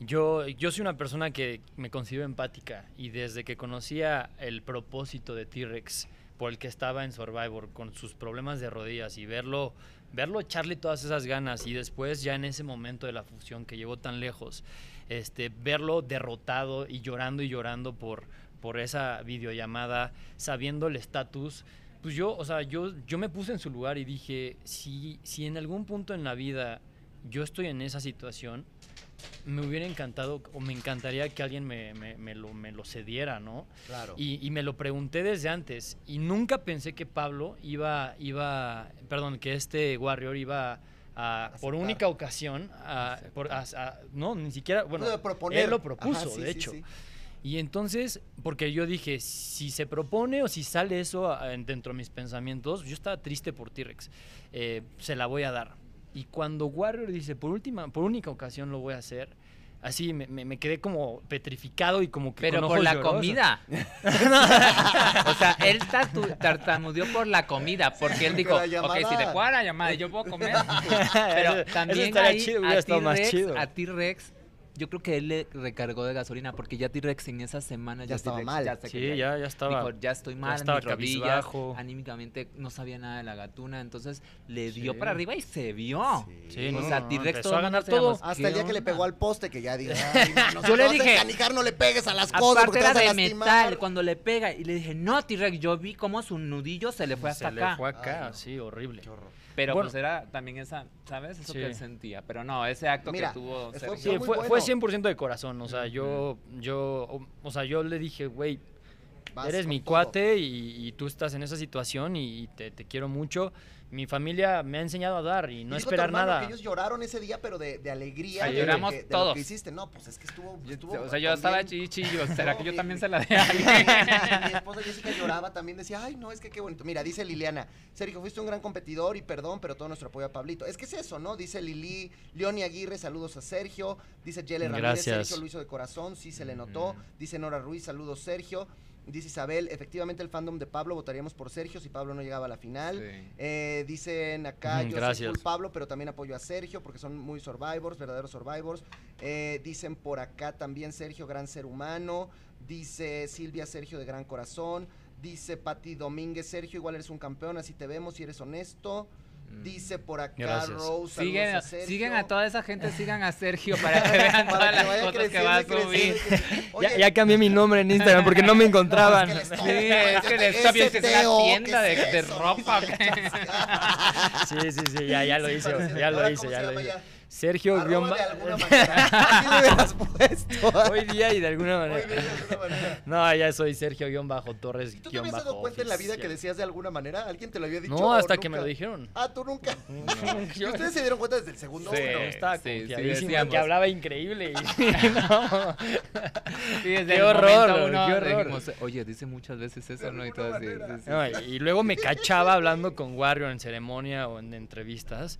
Yo, yo soy una persona que me considero empática y desde que conocía el propósito de T-Rex por el que estaba en Survivor con sus problemas de rodillas y verlo, verlo echarle todas esas ganas y después ya en ese momento de la fusión que llegó tan lejos, este, verlo derrotado y llorando y llorando por, por esa videollamada, sabiendo el estatus, pues yo, o sea, yo, yo me puse en su lugar y dije, si, si en algún punto en la vida yo estoy en esa situación, me hubiera encantado o me encantaría que alguien me, me- me lo, me lo cediera, ¿no? Claro. Y, y me lo pregunté desde antes y nunca pensé que Pablo iba, iba perdón, que este Warrior iba a, por única ocasión, a, por- a- a- no, ni siquiera, bueno, él lo propuso, Ajá, sí, de hecho. sí. Y entonces, porque yo dije, si se propone o si sale eso dentro de mis pensamientos, yo estaba triste por T-Rex, eh, se la voy a dar. Y cuando Warrior dice, por última, por única ocasión lo voy a hacer, así me, me- me quedé como petrificado y como que Pero con por la llorosos. comida. [LAUGHS] o sea, él tartamudeó por la comida, porque él dijo, ok, si te cuadra la llamada yo puedo comer. [LAUGHS] Pero también estaría ahí chido, hubiera a estado más T-Rex, chido. a T-Rex, yo creo que él le recargó de gasolina, porque ya T-Rex en esa semana Ya estaba T-Rex mal. se Sí, ya, ya estaba. Dijo, ya estoy mal, estaba mis rodillas, anímicamente no sabía nada de la gatuna, entonces le dio Sí. para arriba y se vio. Sí, o no, sea, no, T-Rex todo a ganar se todo. Hasta el día ¿qué que le pegó al poste, que ya mano, [LAUGHS] si Yo le a dije- encanijar, no le pegues a las cosas porque te era vas a de lastimar. metal cuando le pega y le dije, no, T-Rex, yo vi cómo su nudillo se le fue hasta se acá. le fue acá, no. sí, horrible. Qué horror. Pero Bueno. pues era también esa, ¿sabes? Eso Sí. que él sentía. Pero no, ese acto Mira, que tuvo fue- Sergio. Sí, fue, bueno. fue 100% de corazón, o sea, yo, yo, o- o sea, yo le dije, güey, eres mi todo. cuate y, y tú estás en esa situación y, y te, te quiero mucho. Mi familia me ha enseñado a dar y no Y esperar hermano nada. ellos lloraron ese día, pero de, de alegría. Ahí de lo lloramos que- de lo todos. que hiciste. No, pues es que estuvo. Yo- estuvo o sea, yo estaba chichillo. ¿Será No, que yo mi- también se la [LAUGHS] a Mi alguien? esposa Jessica lloraba también, decía, ay, no, es que qué bonito. Mira, dice Liliana, Sergio, fuiste un gran competidor y perdón, pero todo nuestro apoyo a Pablito. Es que es eso, ¿no? Dice Lili, Leoni Aguirre, saludos a Sergio. Dice Yele Ramírez, Gracias. Sergio lo hizo de corazón, sí se le notó. Ujú. Dice Nora Ruiz, saludos Sergio. Dice Isabel, efectivamente el fandom de Pablo votaríamos por Sergio si Pablo no llegaba a la final. Sí. Eh, dicen acá, Ujú, yo gracias. soy Pablo, pero también apoyo a Sergio porque son muy survivors, verdaderos survivors. Eh, dicen por acá también Sergio, gran ser humano. Dice Silvia, Sergio de gran corazón. Dice Pati Domínguez, Sergio, igual eres un campeón, así te vemos y eres honesto. Mm. Dice por acá Gracias. Rose, Siguen, a siguen a toda esa gente, [LAUGHS] sigan a Sergio para que vean [LAUGHS] Para todas que las vaya cosas que va a subir. creciendo. Ya, Oye, ya cambié mi nombre en Instagram porque no me [LAUGHS] encontraban. es que les Sí, es que es una tienda ¿qué de, es de ropa. Sí, sí, sí, ya, ya lo hice, ya lo ¿Ahora hice, ya lo hice. Sergio guion de ba- alguna manera. Así le hubieras [LAUGHS] puesto. Hoy día y de alguna Hoy manera. día de alguna manera. [LAUGHS] No, ya soy Sergio guion bajo Torres ¿Y tú te habías dado cuenta en la vida que oficial. decías de alguna manera? ¿Alguien te lo había dicho? No, hasta que me nunca? lo dijeron. Ah, tú nunca. [LAUGHS] ¿Y Yo- ustedes se dieron cuenta desde el segundo Sí. uno? estaba sí, sí, que hablaba increíble. no. Sí, desde Qué horror, uno qué horror. dijimos, Oye, dice muchas veces eso, De ¿no? Y todo así. manera. sí, sí. No, y y luego me cachaba hablando con Warrior en ceremonia o en entrevistas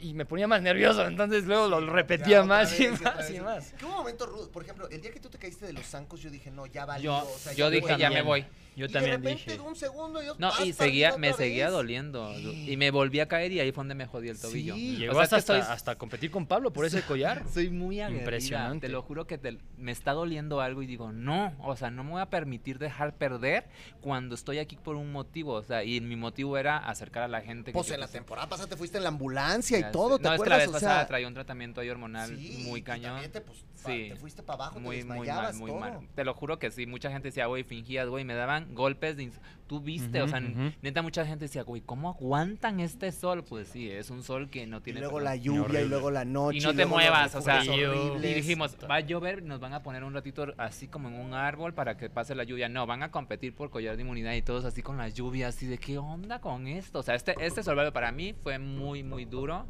y, me ponía más nervioso, entonces luego lo repetía Ya, más y más y más. ¿Qué hubo un momento rudo? Por ejemplo, el día que tú te caíste de los zancos, yo dije, no, ya valió. Yo, o sea, yo ya dije, ya me voy. Yo y también de repente, dije. de un segundo, yo No, y seguía, me seguía vez. doliendo. Y me volví a caer y ahí fue donde me jodí el tobillo. Sí. Llegó O sea, es que hasta, estoy- hasta competir con Pablo por ese [LAUGHS] collar. Soy muy aguerrida, Impresionante. Te lo juro que te- me está doliendo algo y digo, no, o sea, no me voy a permitir dejar perder cuando estoy aquí por un motivo. O sea, y mi motivo era acercar a la gente. que Pues yo en la temporada pasada te fuiste en la ambulancia Ya y todo, sé. ¿te No, es que la acuerdas? vez O pasada sea, traía un tratamiento ahí hormonal sí, muy y cañón. también te, pues, pa- Sí. te fuiste para abajo, Muy, te muy mal, muy todo. mal. Te lo juro que sí. Mucha gente decía, güey, fingías, güey. Me daban golpes de... Tú viste, o sea, ujú. neta, mucha gente decía, güey, ¿cómo aguantan este sol? Pues sí, es un sol que no Y tiene... luego perdón. la lluvia y luego la noche. Y no te luego muevas, o sea, refugios y- Y horribles. dijimos, va a llover, nos van a poner un ratito así como en un árbol para que pase la lluvia. No, van a competir por collar de inmunidad y todos así con la lluvia, así de qué onda con esto. O sea, este, este para mí fue muy, muy duro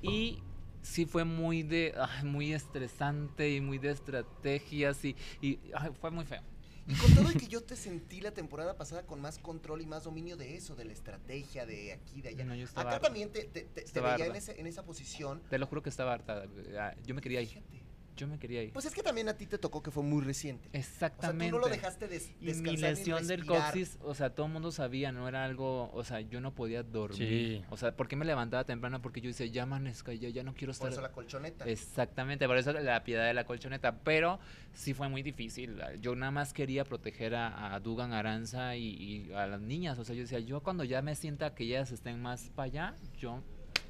y sí fue muy de, ay, muy estresante y muy de estrategias y, y ay, fue muy feo. Y con todo y que yo te sentí la temporada pasada con más control y más dominio de eso, de la estrategia, de aquí, de allá. No, yo estaba Acá harta. también te, te- te- te Estaba veía en, ese- en esa posición. Te lo juro que estaba harta. ah, Yo me quería ir. Fíjate. Yo me quería ir. Pues es que también a ti te tocó que fue muy reciente. O sea, Exactamente. tú no lo dejaste des- Y descansar mi lesión del coxis, o sea, todo el mundo sabía, no era algo, o sea, yo no podía dormir. Sí. O sea, ¿por qué me levantaba temprano? Porque yo decía, ya amanezca, ya, ya no quiero Por estar. eso la colchoneta. Exactamente, por eso la piedad de la colchoneta. Pero sí fue muy difícil. Yo nada más quería proteger a, a Dugan Aranza y, y a las niñas. O sea, yo decía, yo cuando ya me sienta que ellas estén más para allá, yo.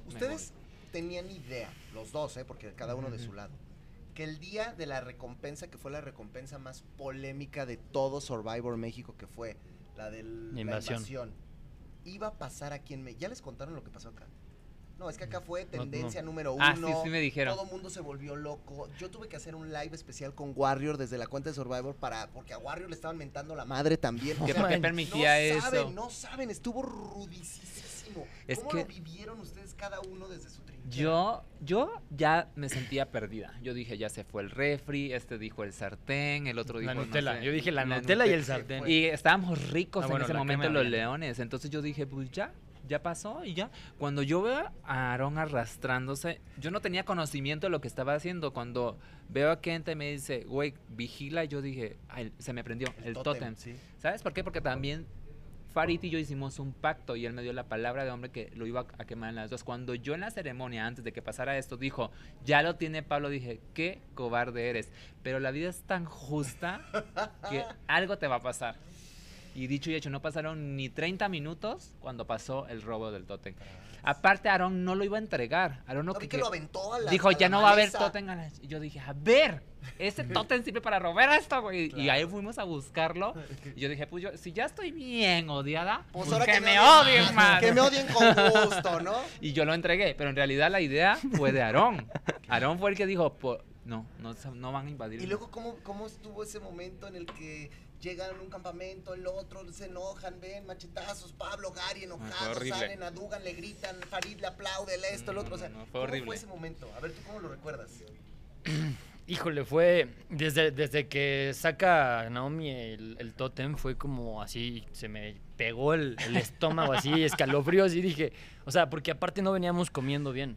me Ustedes tenían idea, los dos, ¿eh? porque cada uno de su lado, que el día de la recompensa, que fue la recompensa más polémica de todo Survivor México, que fue la de la Invasión. iba a pasar aquí en México. ¿Ya les contaron lo que pasó acá? No, es que acá fue No, no. tendencia número uno. Ah, sí, sí me dijeron. Todo el mundo se volvió loco. Yo tuve que hacer un live especial con Warrior desde la cuenta de Survivor para porque a Warrior le estaban mentando la madre también. O ¿Qué, sea, por qué permitía no eso? saben, no saben, estuvo rudicísimo. Es ¿Cómo que- lo vivieron ustedes cada uno desde su trinchera? Yo, yo ya me sentía perdida. Yo dije, ya se fue el refri, este dijo el sartén, el otro dijo La no Nutella. sé, Yo dije la, la Nutella y el sartén. Y estábamos ricos Ah, en bueno, ese momento los leones. Entonces yo dije, pues ya, ya pasó y ya. Cuando yo veo a Aarón arrastrándose, yo no tenía conocimiento de lo que estaba haciendo. Cuando veo a gente me dice, güey, vigila, yo dije, "Ay, se me prendió el, tótem. sí. ¿Sabes por qué? Porque también Farid y yo hicimos un pacto y él me dio la palabra de hombre que lo iba a quemar en las dos. Cuando yo en la ceremonia, antes de que pasara esto, dijo, ya lo tiene Pablo, dije, qué cobarde eres. Pero la vida es tan justa que algo te va a pasar. Y dicho y hecho, no pasaron ni 30 minutos cuando pasó el robo del tótem. Aparte, Aarón no lo iba a entregar. Aarón no No, que- que lo aventó a la dijo, a ya la no va a haber maleza. tótem. a la-". Y yo dije, a ver, ese [LAUGHS] tótem sirve para robar esto, güey. Y ahí fuimos a buscarlo. [LAUGHS] Y yo dije, pues yo, si ya estoy bien odiada, Pues pues ahora que, que me odien odien más. [LAUGHS] Que me odien con gusto, ¿no? Y yo lo entregué, pero en realidad la idea fue de Aarón. Aarón fue el que dijo, "Po- no, no, no van a invadir. Y luego, ¿cómo, ¿cómo estuvo ese momento en el que llegan a un campamento, el otro se enojan, ven, machetazos, Pablo, Gary enojados, salen a Dugan, le gritan, Farid le aplaude, el esto, el otro, o sea, no, fue ¿cómo horrible. fue ese momento? A ver, ¿tú cómo lo recuerdas? [CLEARS THROAT] Híjole, fue desde, desde que saca Naomi el, el tótem, fue como así, se me pegó el, el estómago así, [LAUGHS] escalofríos y dije, o sea, porque aparte no veníamos comiendo bien.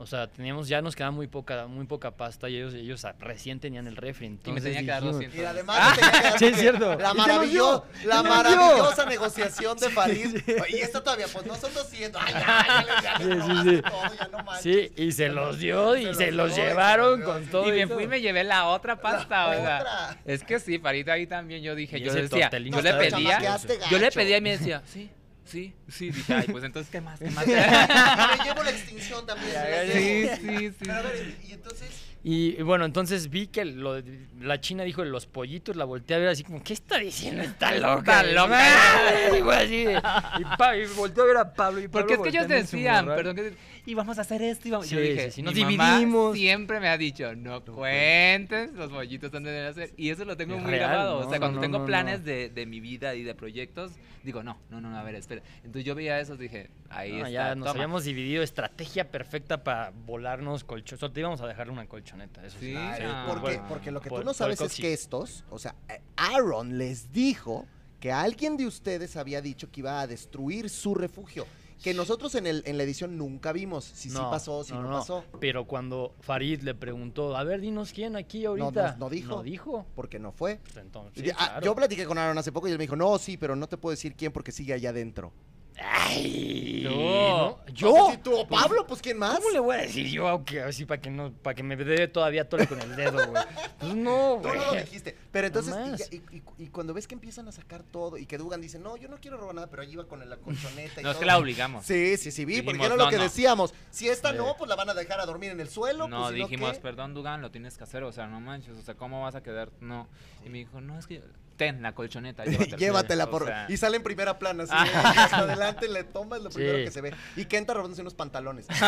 O sea, teníamos, ya nos quedaba muy poca, muy poca pasta y ellos, ellos recién tenían el refri. Y me Entonces tenía que dar dijimos- 200. Y además te tenía que dar Ah, [LAUGHS] Sí, es cierto. La, maravillo- la maravillosa negociación de [LAUGHS] Farid. Y esto todavía, pues no son 200. Ay, ya, ya, ya, Sí, sí, sí. todo, ya no manches. Sí, y se los dio y Se se, los dio, llevaron con todo. Y me fui y me llevé la otra pasta, o sea. otra. Es que sí, Farita ahí también yo dije, yo decía, tortelín yo le pedía, yo le pedía y me decía, sí, sí, sí, dije, ay, pues entonces, ¿qué más, qué más? [LAUGHS] [LAUGHS] Me llevo la extinción también. Sí, sí, sí. Pero a ver, y entonces. Y, bueno, entonces vi que lo- la china dijo de los pollitos, la volteé a ver así como, ¿qué está diciendo? Está loca. Está loca. Ah, y, pa- y volteé a ver a Pablo. Y Porque es Pablo que ellos decían, perdón, que y vamos a hacer esto y vamos. yo Sí, dije, sí, sí, nos mi mamá dividimos. siempre me ha dicho, no cuentes los bollitos donde deben hacer. Y eso lo tengo Es muy real, grabado. no, o sea, cuando no, tengo no, planes no. De, de mi vida y de proyectos, digo, no, no, no, a ver, espera. Entonces yo veía eso, dije, ahí No, está. ya nos toma. habíamos dividido estrategia perfecta para volarnos colchones. Solo te íbamos a dejar una colchoneta, eso sí. Sí, Ay, ah, porque, bueno. porque lo que Por- tú no sabes es que estos, o sea, Aaron les dijo que alguien de ustedes había dicho que iba a destruir su refugio. Que nosotros en, el, en la edición nunca vimos si sí pasó, si no, pasó. Pero cuando Farid le preguntó, a ver, dinos quién aquí ahorita. no, no dijo. No dijo. Porque no fue. Pues entonces, Y- sí, ah, claro. Yo platiqué con Aaron hace poco y él me dijo, no, sí, pero no te puedo decir quién porque sigue allá adentro. Ay, No. ¿no? ¿Yo? tú o Pablo, pues ¿quién más? ¿Cómo le voy a decir yo aunque así para que no para que me dé todavía tole con el dedo, güey? Pues no, Tú güey. no lo dijiste. Pero entonces, y, Nomás. ya- y- y- y cuando ves que empiezan a sacar todo y que Dugan dice, no, yo no quiero robar nada, pero ahí iba con la colchoneta y No, es que la obligamos. Sí, sí, sí, vi, porque era lo que no. decíamos. Si esta no, pues la van a dejar a dormir en el suelo. No, pues, dijimos, ¿qué? perdón, Dugan, lo tienes que hacer, o sea, no manches, o sea, ¿cómo vas a quedar? No. Y me dijo, no, es que ten la colchoneta, [LAUGHS] llévatela. Llévatela O por. sea, y sale en primera plana, así. Ah. [LAUGHS] y hasta adelante le tomas lo Sí. primero que se ve. Y Kenta robándose unos pantalones. [LAUGHS]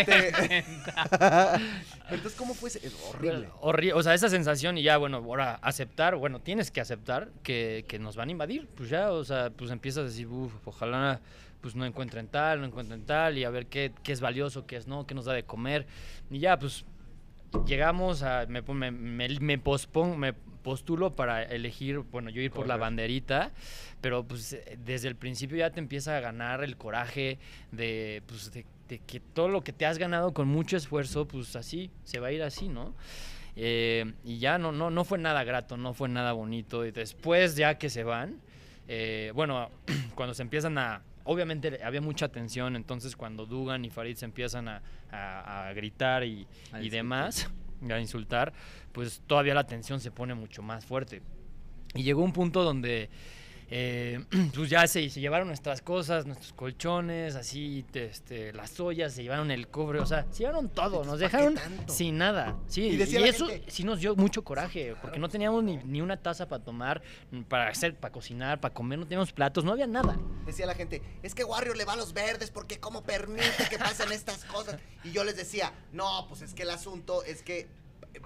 Este, Entonces, ¿cómo fue ese? Es horrible. Horri- o sea, esa sensación y ya, bueno, ahora aceptar, bueno, tienes que aceptar que, que nos van a invadir, pues ya, o sea, pues empiezas a decir, uff, ojalá pues no encuentren tal, no encuentren tal, y a ver qué, qué es valioso, qué es no, qué nos da de comer, y ya, pues llegamos a, me, me, me, me pospon- me postulo para elegir, bueno, yo ir por la banderita, pero pues desde el principio ya te empieza a ganar el coraje de, pues, de, de que todo lo que te has ganado con mucho esfuerzo, pues así, se va a ir así, ¿no? Eh, y ya no, no, no fue nada grato, no fue nada bonito. Y después ya que se van, eh, bueno, [CLEARS THROAT] cuando se empiezan a... Obviamente había mucha tensión, entonces cuando Dugan y Farid se empiezan a, a- a gritar y, A y demás, a insultar, pues todavía la tensión se pone mucho más fuerte. Y llegó un punto donde eh, [CLEARS THROAT] pues ya se, se llevaron nuestras cosas, nuestros colchones, así, te- este, las ollas, se llevaron el cobre, o sea, se llevaron todo, nos ¿Para qué dejaron sin nada. Sí, Y eso gente- sí nos dio mucho coraje, porque no teníamos ni, ni una taza para tomar, para hacer, para cocinar, para comer, no teníamos platos, no había nada. Decía la gente, es que Warrior le va a los verdes porque cómo permite que pasen estas cosas. Y yo les decía, no, pues es que el asunto es que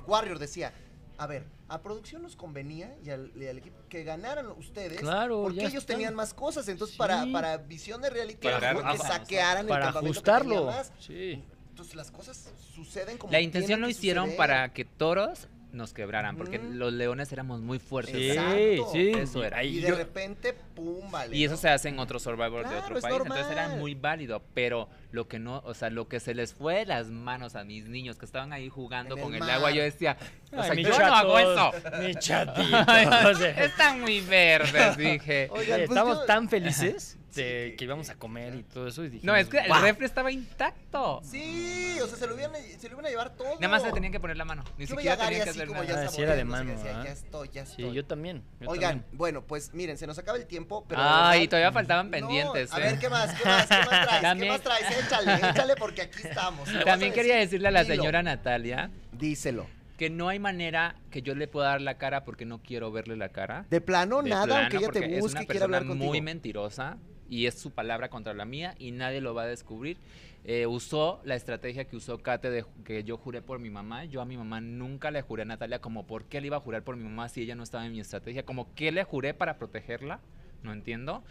Warrior decía, a ver, a producción nos convenía y al, y al equipo que ganaran ustedes Claro, porque ellos tenían más cosas. Entonces, para, Sí. para visión de reality, Para era mejor que saquearan Para el ajustarlo. más. Sí. Entonces, las cosas suceden como La intención lo hicieron suceder. para que toros nos quebraran, porque los leones éramos muy fuertes. Sí, sí. Eso era. Ahí Y de yo- repente, pum, vale. Y eso ¿no? se hace en otro Survivor de Claro, otro es país, entonces era muy válido, pero lo que no, o sea, lo que se les fue de las manos a mis niños que estaban ahí jugando En con el el, agua, yo decía, o sea, yo no hago eso. [LAUGHS] chatos, Mis chatitos. [LAUGHS] o sea, Están muy verdes, dije. [LAUGHS] Oigan, pues estamos yo- tan felices de que- que íbamos a comer y todo eso. y No, es que el refri estaba intacto. Sí, o sea, se lo iban a, se lo iban a llevar todo. Nada más le tenían que poner la mano, ni Yo siquiera tenían que hacer como nada. ya Ah, sí era de mano, decía, ¿ah? Ya estoy, ya estoy. Sí, yo también. yo Oigan, también. bueno, pues miren, se nos acaba el tiempo, pero. Ay, verdad- todavía faltaban No, pendientes. a eh. ver, ¿qué más? ¿Qué más? ¿Qué más traes? ¿Qué También- más traes? Échale, échale porque aquí estamos. ¿Lo vas [LAUGHS] También quería decir? decirle a la Dilo. señora Natalia Díselo. que no hay manera que yo le pueda dar la cara porque no quiero verle la cara. De plano, De nada, plano, aunque ella te busque una y quiera hablar persona contigo. muy mentirosa y es su palabra contra la mía y nadie lo va a descubrir. Eh, usó la estrategia que usó Kate de que yo juré por mi mamá. Yo a mi mamá nunca le juré a Natalia como por qué le iba a jurar por mi mamá si ella no estaba en mi estrategia, como qué le juré para protegerla, no entiendo.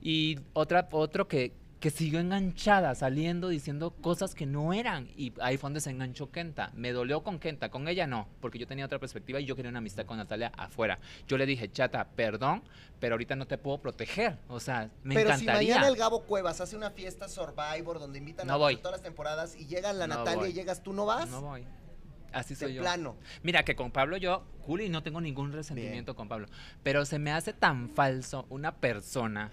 Y otra, otro que que siguió enganchada, saliendo, diciendo cosas que no eran. Y ahí fue donde se enganchó Kenta. Me dolió con Kenta, con ella no, porque yo tenía otra perspectiva y yo quería una amistad con Natalia afuera. Yo le dije, chata, perdón, pero ahorita no te puedo proteger. O sea, me Pero si encantaría. mañana el Gabo Cuevas hace una fiesta Survivor donde invitan No a voy. todas las temporadas y llega la No Natalia voy. y llegas tú, ¿no vas? No voy. Así de soy yo. plano. Mira, que con Pablo yo, y no tengo ningún resentimiento con Pablo. Pero se me hace tan falso una persona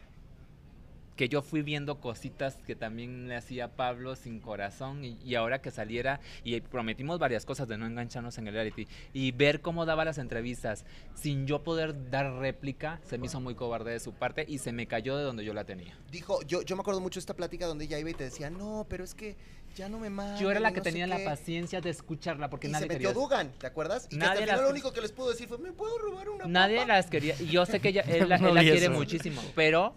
que yo fui viendo cositas que también le hacía Pablo sin corazón y, y ahora que saliera y prometimos varias cosas de no engancharnos en el reality y ver cómo daba las entrevistas sin yo poder dar réplica se me hizo muy cobarde de su parte y se me cayó de donde yo la tenía. Dijo, yo, yo me acuerdo mucho de esta plática donde ella iba y te decía, no, pero es que ya no me mandan. Yo era la que no tenía la qué". paciencia de escucharla porque y nadie se metió quería Dugan, ¿te acuerdas? Y que Nadie hasta las- lo único que les pudo decir fue, ¿me puedo robar una Nadie papa?" las quería. Y yo sé que ella, [LAUGHS] él, la- No él la quiere eso. muchísimo. Pero,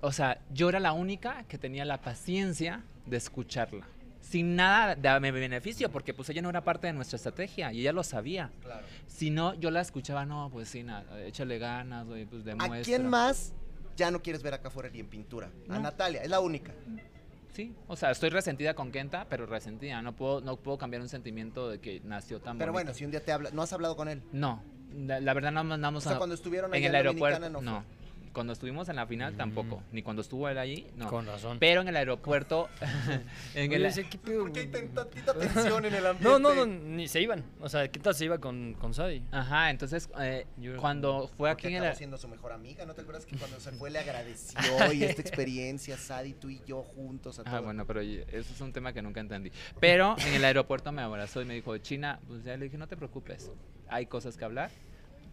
o sea, yo era la única que tenía la paciencia de escucharla. Sin nada de mi beneficio, porque pues ella no era parte de nuestra estrategia y ella lo sabía. Claro. Si no, yo la escuchaba, no, pues sí, nada, échale ganas, güey, pues demuestra. ¿A quién más ya no quieres ver acá afuera ni en pintura? A No. Natalia, es la única. Sí, o sea, estoy resentida con Kenta, pero resentida. No puedo, no puedo cambiar un sentimiento de que nació tan Pero bueno, si un día te habla, ¿no has hablado con él? No, la, la verdad no mandamos O sea, cuando estuvieron en el aeropuerto. No No. Cuando estuvimos en la final tampoco, ni cuando estuvo él allí, no. Con razón. Pero en el aeropuerto, [LAUGHS] en el. ¿Por qué hay tan- tantita tensión en el ambiente? [LAUGHS] No, no, no, ni se iban. O sea, ¿qué tal se iba con, con Sadie? Ajá, entonces eh, Yo- cuando fue Porque aquí en el siendo su mejor amiga, ¿no te acuerdas que cuando se fue le agradeció y esta [LAUGHS] experiencia, Sadie, tú y yo juntos a Ah, todo? bueno, pero eso es un tema que nunca entendí. Pero en el aeropuerto me abrazó y me dijo, China, pues ya le dije, no te preocupes, hay cosas que hablar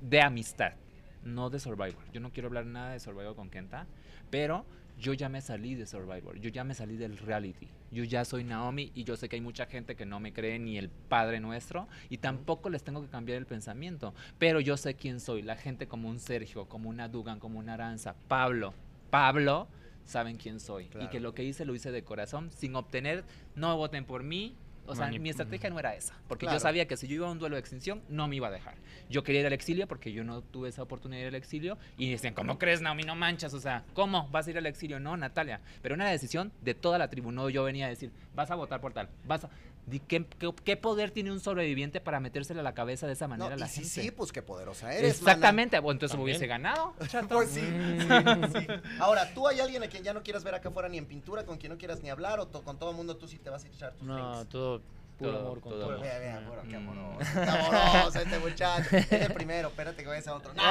de amistad, no de Survivor. Yo no quiero hablar nada de Survivor con Kenta, pero yo ya me salí de Survivor, yo ya me salí del reality. Yo ya soy Naomi y yo sé que hay mucha gente que no me cree ni el Padre Nuestro y tampoco les tengo que cambiar el pensamiento. Pero yo sé quién soy, la gente como un Sergio, como una Dugan, como una Aranza, Pablo. Pablo saben quién soy y que lo que hice lo hice de corazón sin obtener no voten por mí o sea Manip- mi estrategia no era esa porque Claro. yo sabía que si yo iba a un duelo de extinción no me iba a dejar. Yo quería ir al exilio porque yo no tuve esa oportunidad de ir al exilio y decían cómo crees Naomi no manchas o sea cómo vas a ir al exilio no Natalia pero una decisión de toda la tribu no yo venía a decir vas a votar por tal vas a ¿Qué, qué, qué poder tiene un sobreviviente para metérsele a la cabeza de esa No, manera a la y sí, gente? sí, pues qué poderosa eres. Exactamente, bueno, entonces También. hubiese ganado. [LAUGHS] chato. Pues sí, Mm. sí, sí. Ahora, ¿tú hay alguien a quien ya no quieras ver acá afuera ni en pintura, con quien no quieras ni hablar, o to- con todo el mundo tú sí te vas a echar tus No, drinks? todo puro Todo- amor con todo amor. Vea, bueno, qué Mm. amoroso, qué amoroso este muchacho. [LAUGHS] Es el primero, espérate que vayas a otro. [LAUGHS] No,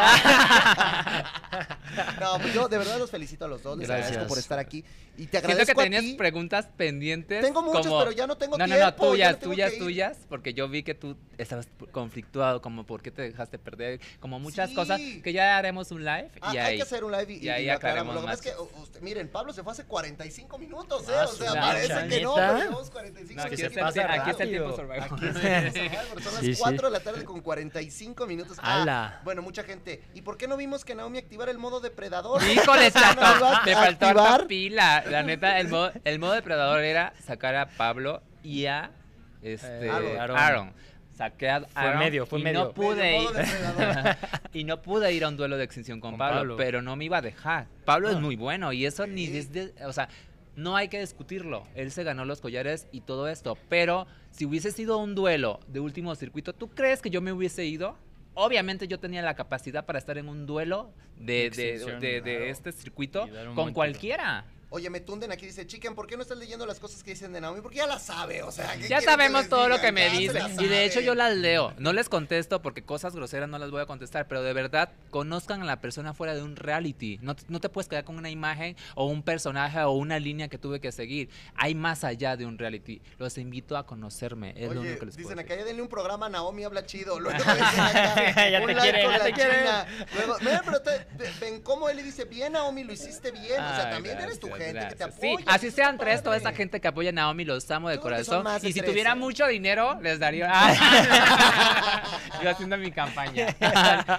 No, pues yo de verdad los felicito a los dos, les Gracias. agradezco por estar aquí. Y te Siento agradezco que a tenías ti. preguntas pendientes. Tengo muchas, como- pero ya no tengo no, tiempo. No, no, ya tuyas, tengo tuyas, que tuyas, porque yo vi que tú estabas conflictuado, como por qué te dejaste perder, como muchas Sí. cosas, que ya haremos un live Ah, y hay ahí. que hacer un live y, y ahí y aclaramos. aclaremos Lo que pasa es más que, usted- miren, Pablo se fue hace 45 minutos, ¿eh? Ah, o sea, parece que no, pero llevamos 45 No, aquí, que se el, pasa aquí es el tiempo. Aquí [LAUGHS] [LAUGHS] son las Sí, sí. 4 de la tarde con 45 minutos. Ah, ¡Hala! bueno, mucha gente. ¿Y por qué no vimos que Naomi activara el modo depredador? Híjole, [LAUGHS] chato, No me faltó harta pila. La neta, el modo, el modo depredador era sacar a Pablo y a este, Eh, Aaron. Aaron. Saqué a Fue Aaron medio, fue y medio. no pude Medio ir. y no pude ir a un duelo de extinción con, Con Pablo, Pablo. pero no me iba a dejar. Pablo es Ah. muy bueno y eso ni desde, o sea, no hay que discutirlo. Él se ganó los collares y todo esto, pero si hubiese sido un duelo de último circuito, ¿tú crees que yo me hubiese ido? Obviamente yo tenía la capacidad para estar en un duelo de, este circuito con cualquiera. Oye, me tunden aquí, dice, Chicken, ¿por qué no estás leyendo las cosas que dicen de Naomi? Porque ya las sabe, o sea. ¿qué Ya sabemos les todo lo que me dice. Y de hecho yo las leo. No les contesto porque cosas groseras no las voy a contestar. Pero de verdad, conozcan a la persona fuera de un reality. No, te- no te puedes quedar con una imagen o un personaje o una línea que tuve que seguir. Hay más allá de un reality. Los invito a conocerme. Es lo Oye, único que les dicen acá, ya denle un programa Naomi habla chido. [LAUGHS] Luego dicen acá, Ya un te like quieren, con ya la te. China. Luego, ven, pero te- ve- ven cómo él le dice, bien Naomi, lo hiciste bien. o sea, Ay, también eres tu gracias, gente que te apoya. Sí, así sean tres, toda esa gente que apoya a Naomi los amo de Yo corazón. más de Y si tuviera mucho dinero, les daría. [LAUGHS] [LAUGHS] Yo haciendo mi campaña. [LAUGHS]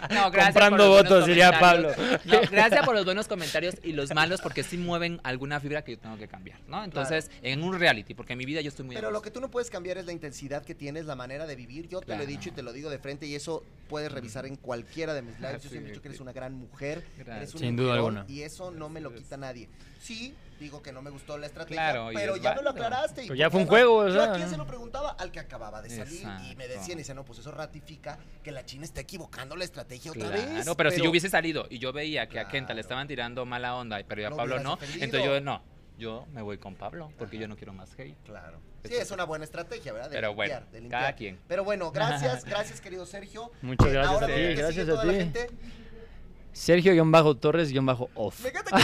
No, gracias Comprando por los buenos votos, diría comentarios. No, gracias por los buenos comentarios y los malos porque sí mueven alguna fibra que yo tengo que cambiar, ¿no? Entonces, en un reality, porque en mi vida yo estoy muy a Pero lo que tú no puedes cambiar es la intensidad que tienes, la manera de vivir. Yo te lo he Claro. dicho y te lo digo de frente y eso puedes revisar en cualquiera de mis lives. Yo Sí, siempre he dicho que eres una gran mujer, eres Gracias. un Sin duda alguna. Y eso no me lo quita nadie. Sí, digo que no me gustó la estrategia, Claro, y pero ya me lo aclaraste. y Pero ya pues fue un no, juego, o Yo a quién se lo preguntaba al que acababa de salir y me Exacto. decían, y dice, no, pues eso ratifica que la China está equivocando la estrategia otra Claro, vez. pero, si yo hubiese salido y yo veía que a Kenta Claro. le estaban tirando mala onda, pero a Lo Pablo no, defendido. entonces yo no, yo me voy con Pablo porque yo no quiero más hate. Claro. Sí, es una buena estrategia, ¿verdad? De Pero limpiar, bueno, de limpiar. cada quien. Pero bueno, gracias, [LAUGHS] gracias, querido Sergio. Muchas gracias ahora a ti, que sigue gracias a toda la ti. Sergio-Torres-off. Me encanta que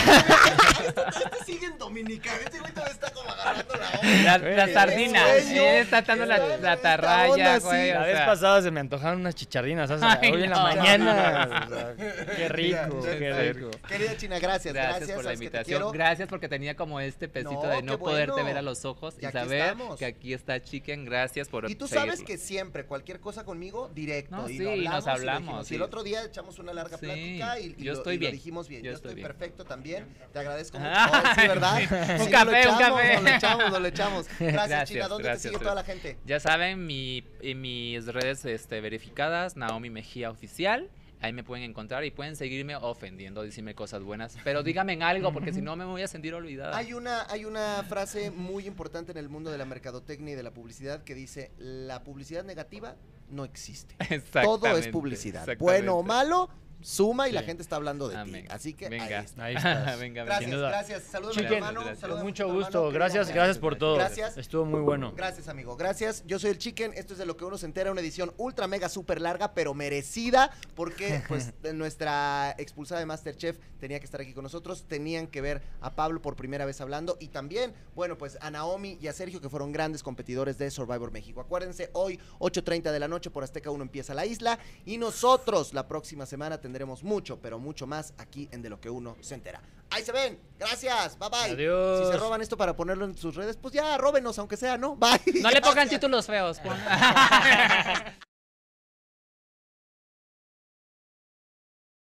este, este sigue en dominicano. Este güey todavía está como agarrando la onda. La, Güey, la el sardina, está dando la, onda, güey. La vez sea, pasada se me antojaron unas chichardinas, ¿sabes? Ay, Hoy en la mañana. [LAUGHS] qué rico, Mira, qué rico. Querida China, gracias, gracias. Gracias, por la invitación. Gracias porque tenía como este pesito No, de no poderte bueno. ver a los ojos Y saber estamos. que aquí está Chicken. Gracias por Y tú sabes que siempre, cualquier cosa conmigo, directo. No, y sí, nos hablamos, y el otro día echamos una larga plática y, y yo lo, estoy y lo bien. dijimos bien. Yo, Yo estoy, bien. perfecto también. Te agradezco mucho. Ah, Oh, sí, ¿verdad? [LAUGHS] un Sí, café, lo un echamos, café. Nos lo echamos, nos lo echamos. Gracias, [LAUGHS] Gracias, China. ¿Dónde gracias, te sigue toda la gente? Ya saben, mi, en mis redes este, verificadas, Naomi Mejía Oficial. Ahí me pueden encontrar y pueden seguirme ofendiendo, decirme cosas buenas. Pero díganme algo, porque si no me voy a sentir olvidada. Hay una, hay una frase muy importante en el mundo de la mercadotecnia y de la publicidad que dice, la publicidad negativa no existe. [LAUGHS] Todo es publicidad. Bueno o malo, suma y la gente está hablando de Amén. ti. Así que ahí Venga. está. Ahí estás. Venga, Gracias, Sin duda. gracias. A tu Chiquen, hermano. gracias. a Mucho hermano, gusto. querido Gracias, gracias por todo. Gracias. Estuvo muy bueno. Gracias, amigo. Gracias. Yo soy el Chicken. Esto es de lo que uno se entera, una edición ultra mega super larga, pero merecida, porque [LAUGHS] pues nuestra expulsada de Masterchef tenía que estar aquí con nosotros. Tenían que ver a Pablo por primera vez hablando y también, bueno, pues a Naomi y a Sergio, que fueron grandes competidores de Survivor México. Acuérdense, hoy 8.30 de la noche por Azteca 1 empieza la isla y nosotros la próxima semana tendremos mucho, pero mucho más aquí en De lo que uno se entera. Ahí se ven. Gracias. Bye bye. Adiós. Si se roban esto para ponerlo en sus redes, pues ya róbenos, aunque sea, ¿no? Bye. No le pongan [LAUGHS] títulos feos. pon- [LAUGHS]